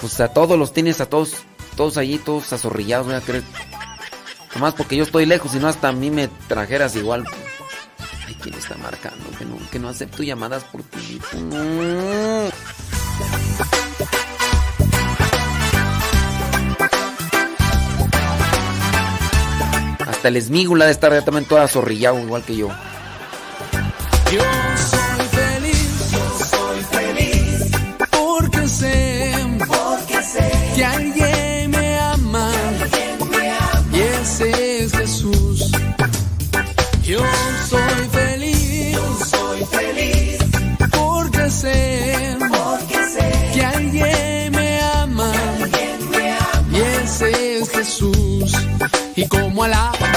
Pues a todos los tienes, a todos, todos allí, todos azorrillados, voy a creer. Nomás porque yo estoy lejos, y no hasta a mí me trajeras igual. Ay, ¿quién está marcando? Que no, que no acepto llamadas por ti. Hasta el esmígula de estar también toda azorrillado, igual que yo. Yo como a la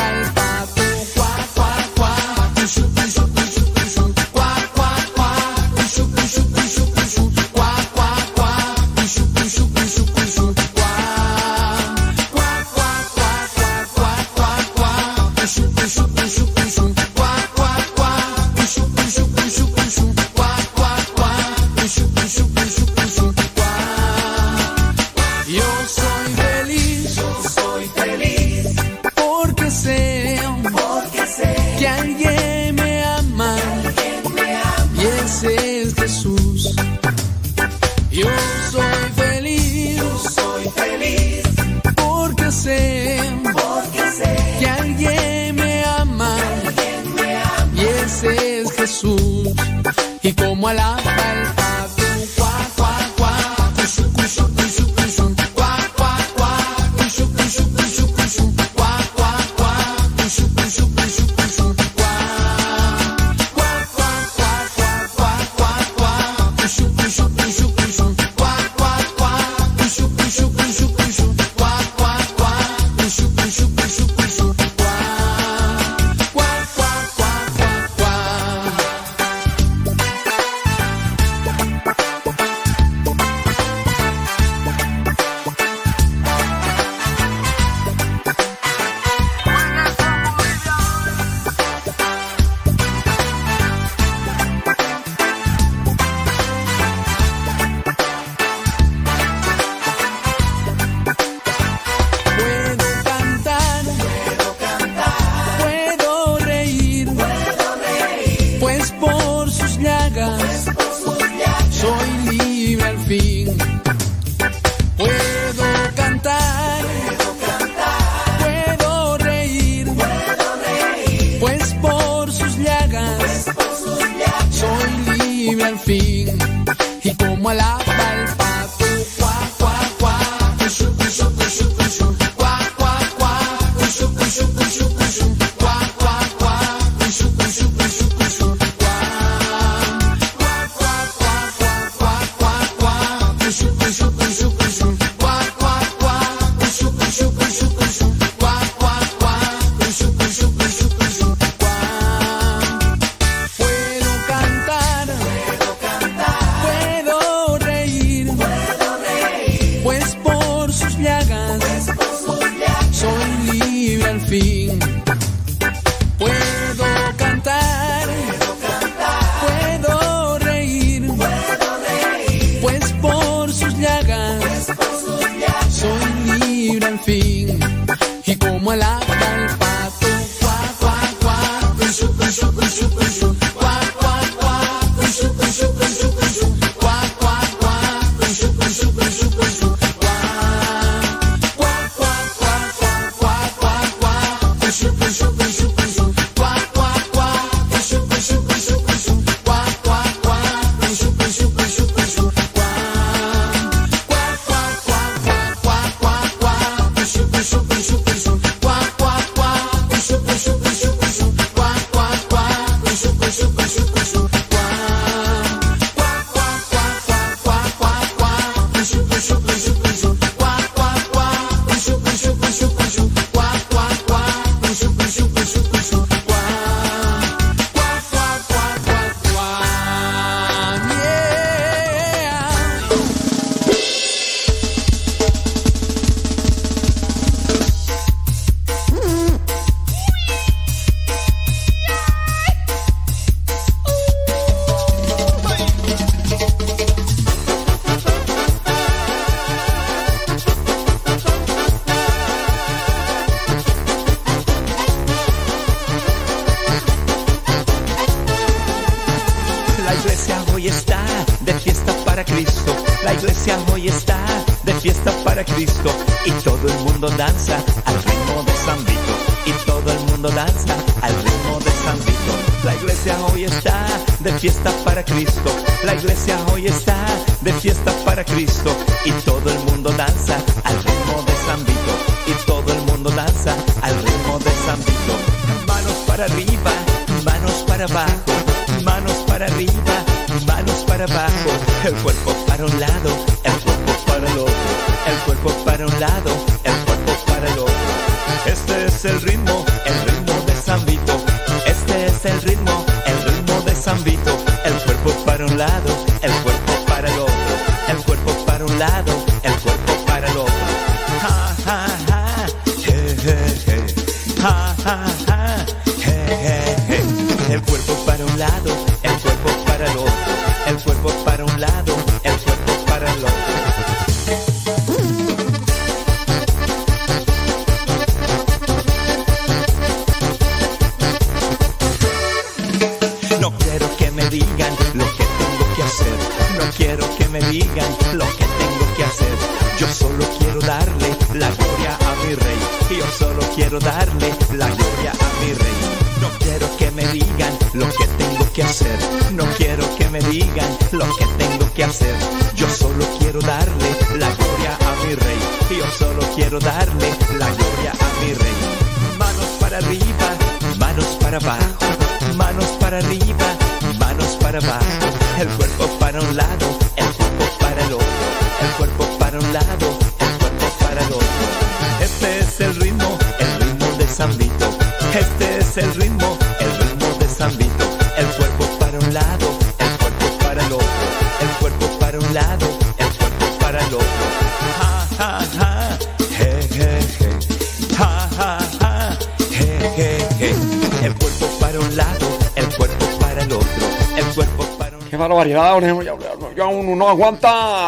por ya uno no aguanta.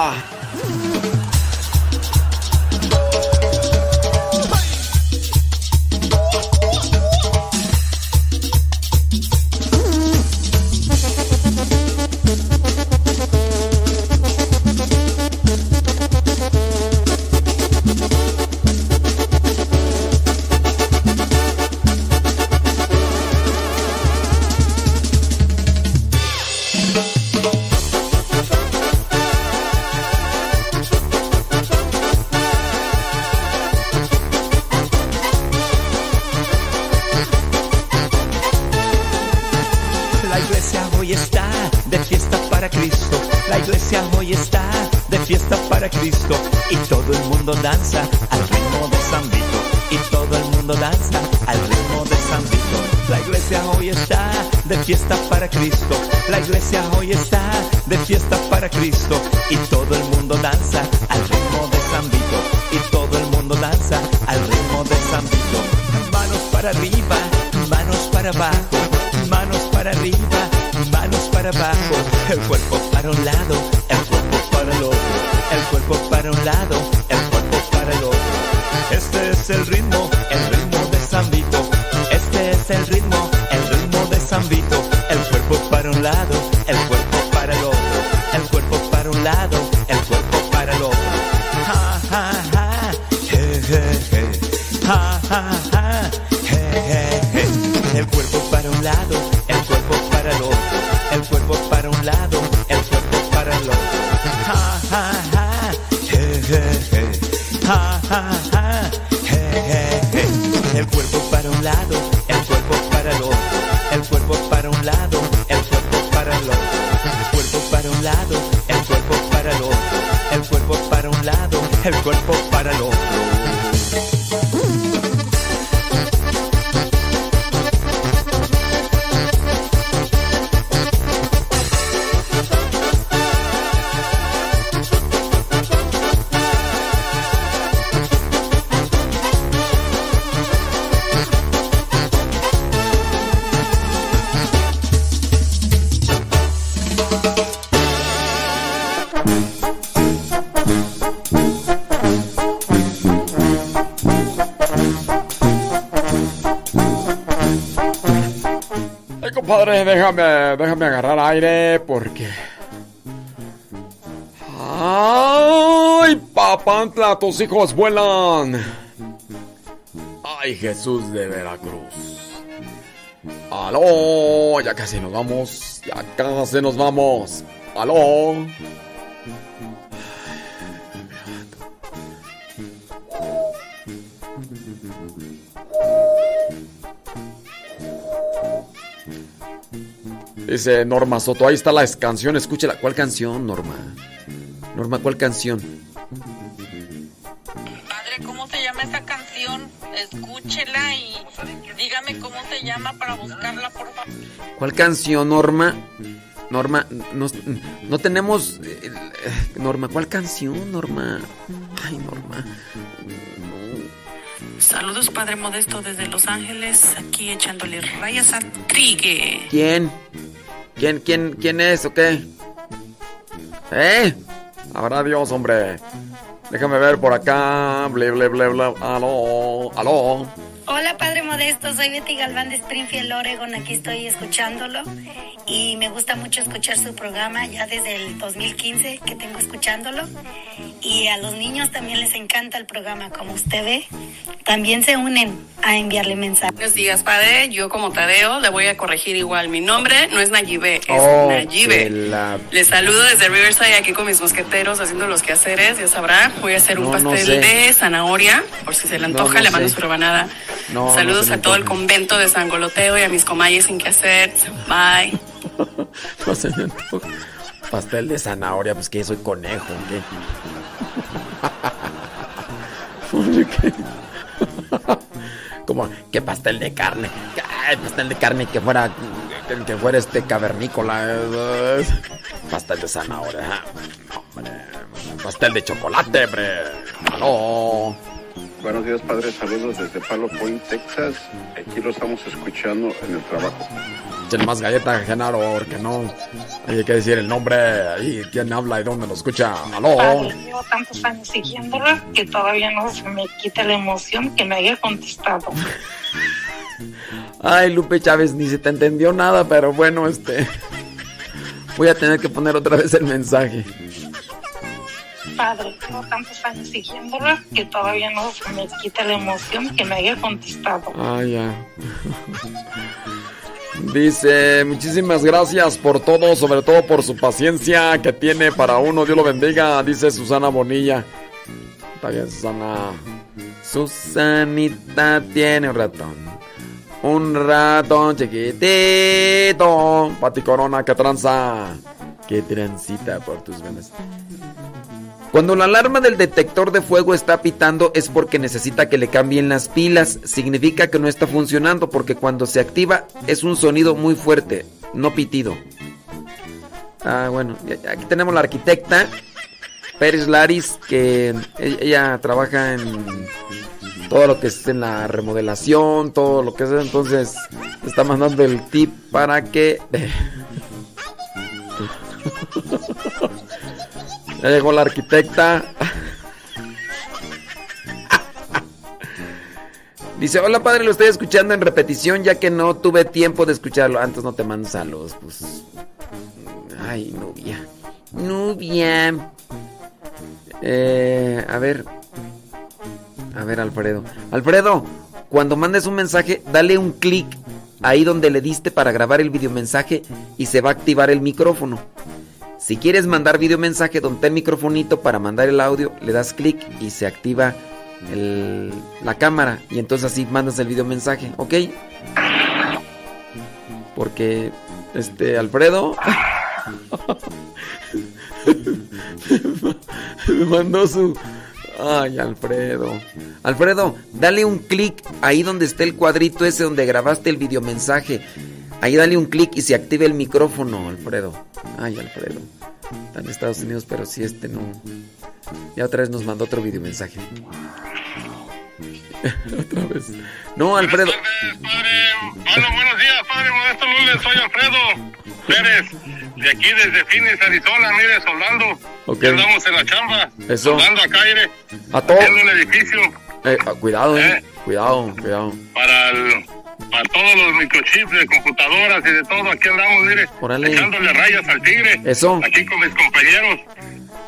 hoy está de fiesta para Cristo. Y todo el mundo danza al ritmo de San Vito. Y todo el mundo danza al ritmo de San Vito. Manos para arriba, manos para abajo, manos para arriba, manos para abajo, el cuerpo para un lado, el cuerpo para el otro, el cuerpo para un lado, el cuerpo para el otro. Este es el ritmo El cuerpo para un lado, el cuerpo para el otro. El cuerpo para un lado, el cuerpo para el otro. El cuerpo para un lado, el cuerpo para el otro. El cuerpo para un lado, el cuerpo para el otro Madre, déjame, déjame agarrar aire porque... ¡Ay, papantla, tus hijos vuelan! ¡Ay, Jesús de Veracruz! ¡Aló! Ya casi nos vamos, ya casi nos vamos. ¡Aló! Dice Norma Soto, ahí está la canción, escúchela. ¿Cuál canción, Norma? Norma, ¿cuál canción? Padre, ¿cómo se llama esa canción? Escúchela y dígame cómo se llama para buscarla, por favor. ¿Cuál canción, Norma? Norma, no, no tenemos... Eh, Norma, ¿cuál canción, Norma? Ay, Norma. Saludos, Padre Modesto, desde Los Ángeles, aquí echándole rayas a Trigue. ¿Quién? ¿Quién, quién, quién es o qué? ¿Eh? Habrá Dios, hombre. Déjame ver por acá. Ble, ble, ble, ble. Aló, aló. Hola, Padre Modesto. Soy Betty Galván de Springfield, Oregon. Aquí estoy escuchándolo. Y me gusta mucho escuchar su programa ya desde el 2015 que tengo escuchándolo. Y a los niños también les encanta el programa, como usted ve. También se unen a enviarle mensajes. Buenos días, Padre. Yo como Tadeo le voy a corregir igual. Mi nombre no es Nayibe, es Oh, Nayibe. la- Les saludo desde Riverside aquí con mis mosqueteros haciendo los quehaceres, ya sabrá. Voy a hacer un No, no pastel sé. de zanahoria, por si se le No, antoja, no le mando sé. su rebanada. No, no Saludos a todo el convento de San Goloteo y a mis comayes sin que hacer. Bye. No se me antoja. Pastel de zanahoria, pues que soy conejo, ¿qué? Como, ¿qué pastel de carne? Ay, pastel de carne que fuera, que, que fuera este cavernícola. Pastel de zanahoria. ah, hombre. Pastel de chocolate, hombre. Aló. Buenos días, padre. Saludos desde Palo Point, Texas. Aquí lo estamos escuchando en el trabajo. Echen más galletas, Genaro, porque no. Hay que decir el nombre y quién habla y dónde lo escucha. Aló. Padre, llevo tantos años siguiéndola que todavía no se me quita la emoción que me haya contestado. Ay, Lupe Chávez, ni se te entendió nada, pero bueno, este. Voy a tener que poner otra vez el mensaje. Padre, llevo tantos años siguiéndola que todavía no me quita la emoción que me haya contestado. Ah, ya. Dice, muchísimas gracias por todo, sobre todo por su paciencia que tiene para uno. Dios lo bendiga, dice Susana Bonilla. Está bien, Susana. Susanita tiene un ratón. Un ratón chiquitito. Pati Corona, que tranza. Que transita por tus venas. Cuando la alarma del detector de fuego está pitando es porque necesita que le cambien las pilas. Significa que no está funcionando porque cuando se activa es un sonido muy fuerte, no pitido. Ah, bueno, aquí tenemos la arquitecta Pérez Laris, que e- ella trabaja en todo lo que es en la remodelación, todo lo que es, entonces está mandando el tip para que... Ya llegó la arquitecta. Dice, hola padre, lo estoy escuchando en repetición ya que no tuve tiempo de escucharlo. Antes no te mando saludos, pues. Ay, Nubia. Nubia. Eh, a ver. A ver, Alfredo. Alfredo, cuando mandes un mensaje, dale un clic ahí donde le diste para grabar el videomensaje y se va a activar el micrófono. Si quieres mandar video mensaje donde está el microfonito para mandar el audio, le das clic y se activa el- la cámara y entonces así mandas el video mensaje, ¿ok? Porque este Alfredo me mandó su Ay, Alfredo. Alfredo, dale un clic ahí donde está el cuadrito ese donde grabaste el videomensaje. Ahí dale un clic y se active el micrófono, Alfredo. Ay, Alfredo. Está en Estados Unidos, pero si este no. Ya otra vez nos mandó otro videomensaje. otra vez. No, Alfredo. Hola, buenos días, padre Modesto Lules, soy Alfredo Pérez, de aquí desde Phoenix, Arizona, mire, soldando. Ok. Ya Andamos en la chamba, Eso. soldando acá, mire, A todo. un edificio Eh, cuidado, eh. Cuidado, cuidado. para, el- para todos los microchips de computadoras y de todo. Aquí andamos, mire, Órale. echándole rayas al tigre. Eso. Aquí con mis compañeros.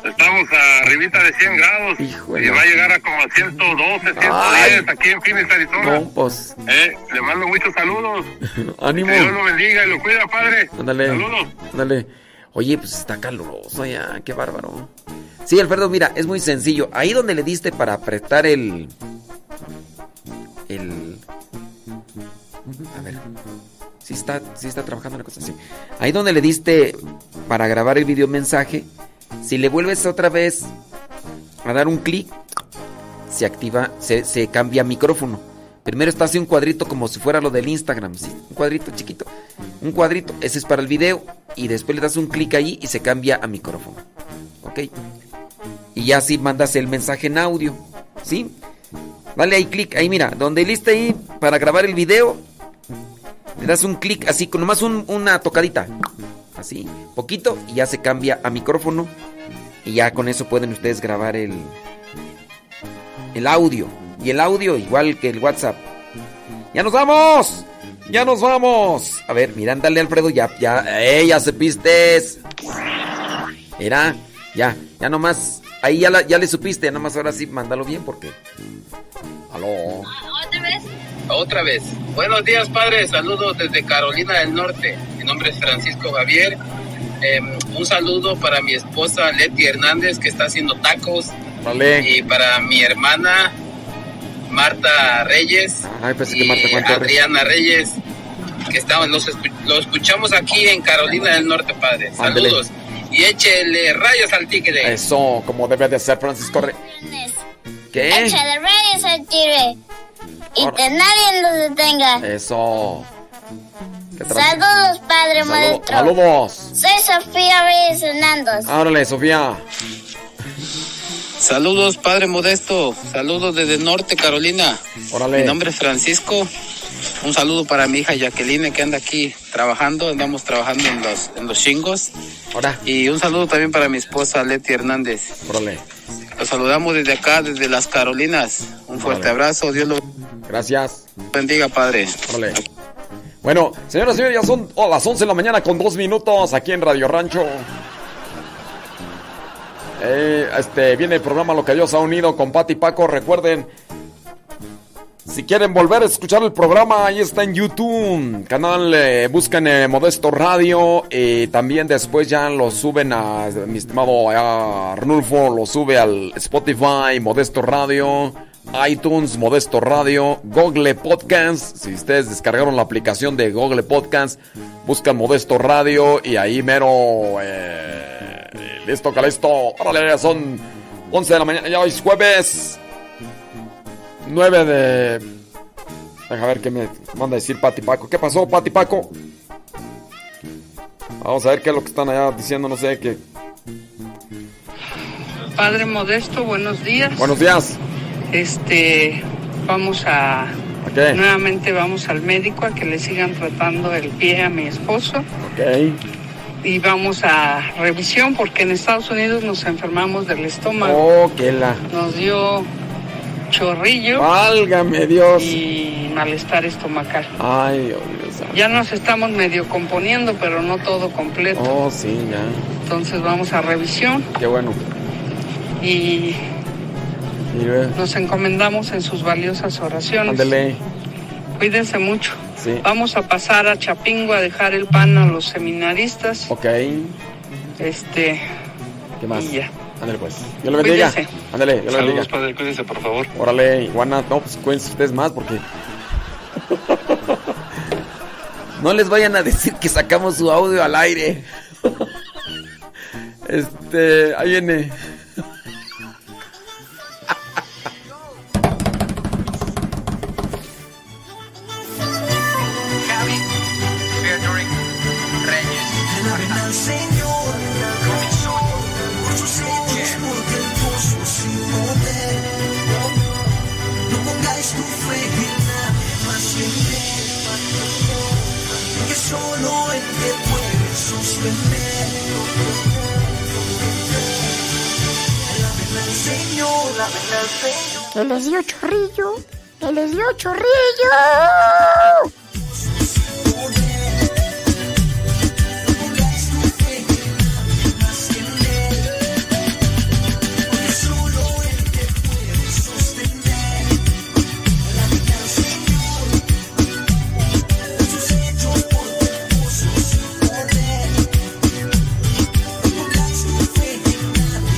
Estamos arribita de 100 grados. y va a llegar a como a 112, 110 aquí en Phoenix, Arizona. No, pues. Eh, le mando muchos saludos. Ánimo. Que Dios lo bendiga y lo cuida, padre. Ándale. Saludos. Ándale. Oye, pues está caluroso ya, qué bárbaro. Sí, Alfredo, mira, es muy sencillo. Ahí donde le diste para apretar el. El. A ver. Sí está, sí está trabajando la cosa así. Ahí donde le diste para grabar el video mensaje, si le vuelves otra vez a dar un clic, se activa, se, cambia micrófono. Primero está así un cuadrito como si fuera lo del Instagram, un cuadrito chiquito. Un cuadrito, ese es para el video. Y después le das un clic ahí y se cambia a micrófono. ¿Ok? Y ya así mandas el mensaje en audio. ¿Sí? Dale ahí clic, ahí mira, donde liste ahí para grabar el video. Le das un clic así, con nomás una tocadita. Así, poquito, y ya se cambia a micrófono. Y ya con eso pueden ustedes grabar el, el audio. Y el audio igual que el WhatsApp. ¡Ya nos vamos! ¡Ya nos vamos! A ver, mira, dale Alfredo, ya, ya, ¡eh, ya se pistes! Mira, ya, ya nomás, ahí ya, ya le supiste, ya nomás ahora sí, mándalo bien porque... Aló. ¿Otra vez? Otra vez. Buenos días, padre, saludos desde Carolina del Norte. Mi nombre es Francisco Javier. Em, un saludo para mi esposa Leti Hernández, que está haciendo tacos. Vale. Y para mi hermana Marta Reyes Ay, pues y Marta, Adriana Reyes, que estamos, los, lo escuchamos aquí en Carolina del Norte, padre. Saludos. Y échele rayos al tigre. Eso, como debe de ser, Francisco Reyes. ¿Qué? Échale rayos al tigre. Y que nadie lo detenga. Eso. Saludos, Padre Maestro. Saludos. Soy Sofía Reyes Hernández. Árale, Sofía. Saludos, Padre Modesto. Saludos desde Norte Carolina. Órale. Mi nombre es Francisco. Un saludo para mi hija Jacqueline que anda aquí trabajando. Andamos trabajando en los, en los chingos. Hola. Y un saludo también para mi esposa Leti Hernández. Órale. Los saludamos desde acá, desde las Carolinas. Un fuerte abrazo. Dios lo Gracias. bendiga, Padre. Órale. Bueno, señoras y señores, ya son oh, las 11 de la mañana con dos minutos aquí en Radio Rancho. Eh, este, viene el programa Lo que Dios ha unido con Pati Paco. Recuerden, si quieren volver a escuchar el programa, ahí está en YouTube. Canal, eh, buscan eh, Modesto Radio. Y también después ya lo suben a mi estimado a Arnulfo, lo sube al Spotify, Modesto Radio iTunes, Modesto Radio, Google Podcast. Si ustedes descargaron la aplicación de Google Podcast, buscan Modesto Radio y ahí mero. Eh, listo, calesto. Órale, son 11 de la mañana. Ya hoy es jueves 9 de. Deja ver qué me manda a decir Pati Paco. ¿Qué pasó, Pati Paco? Vamos a ver qué es lo que están allá diciendo, no sé qué. Padre Modesto, buenos días. Buenos días. Este, vamos a... Nuevamente vamos al médico a que le sigan tratando el pie a mi esposo. Ok. Y vamos a revisión porque en Estados Unidos nos enfermamos del estómago. Oh, qué la. Nos dio chorrillo. Válgame Dios. Y malestar estomacal. Ay, Dios mío. Ya nos estamos medio componiendo, pero no todo completo. Oh, sí, ya. Entonces vamos a revisión. Qué bueno. Y nos encomendamos en sus valiosas oraciones. Ándele. Cuídense mucho. Sí. Vamos a pasar a Chapingo a dejar el pan a los seminaristas. Ok. Este. ¿Qué más? Y ya. Ándale pues. Yo lo bendiga. Ándale, yo lo bendiga. Saludos, padre, cuídense, por favor. Órale, Iguana, no, pues cuídense ustedes más porque. no les vayan a decir que sacamos su audio al aire. este, ahí viene. Que les dio chorrillo, que les dio chorrillo.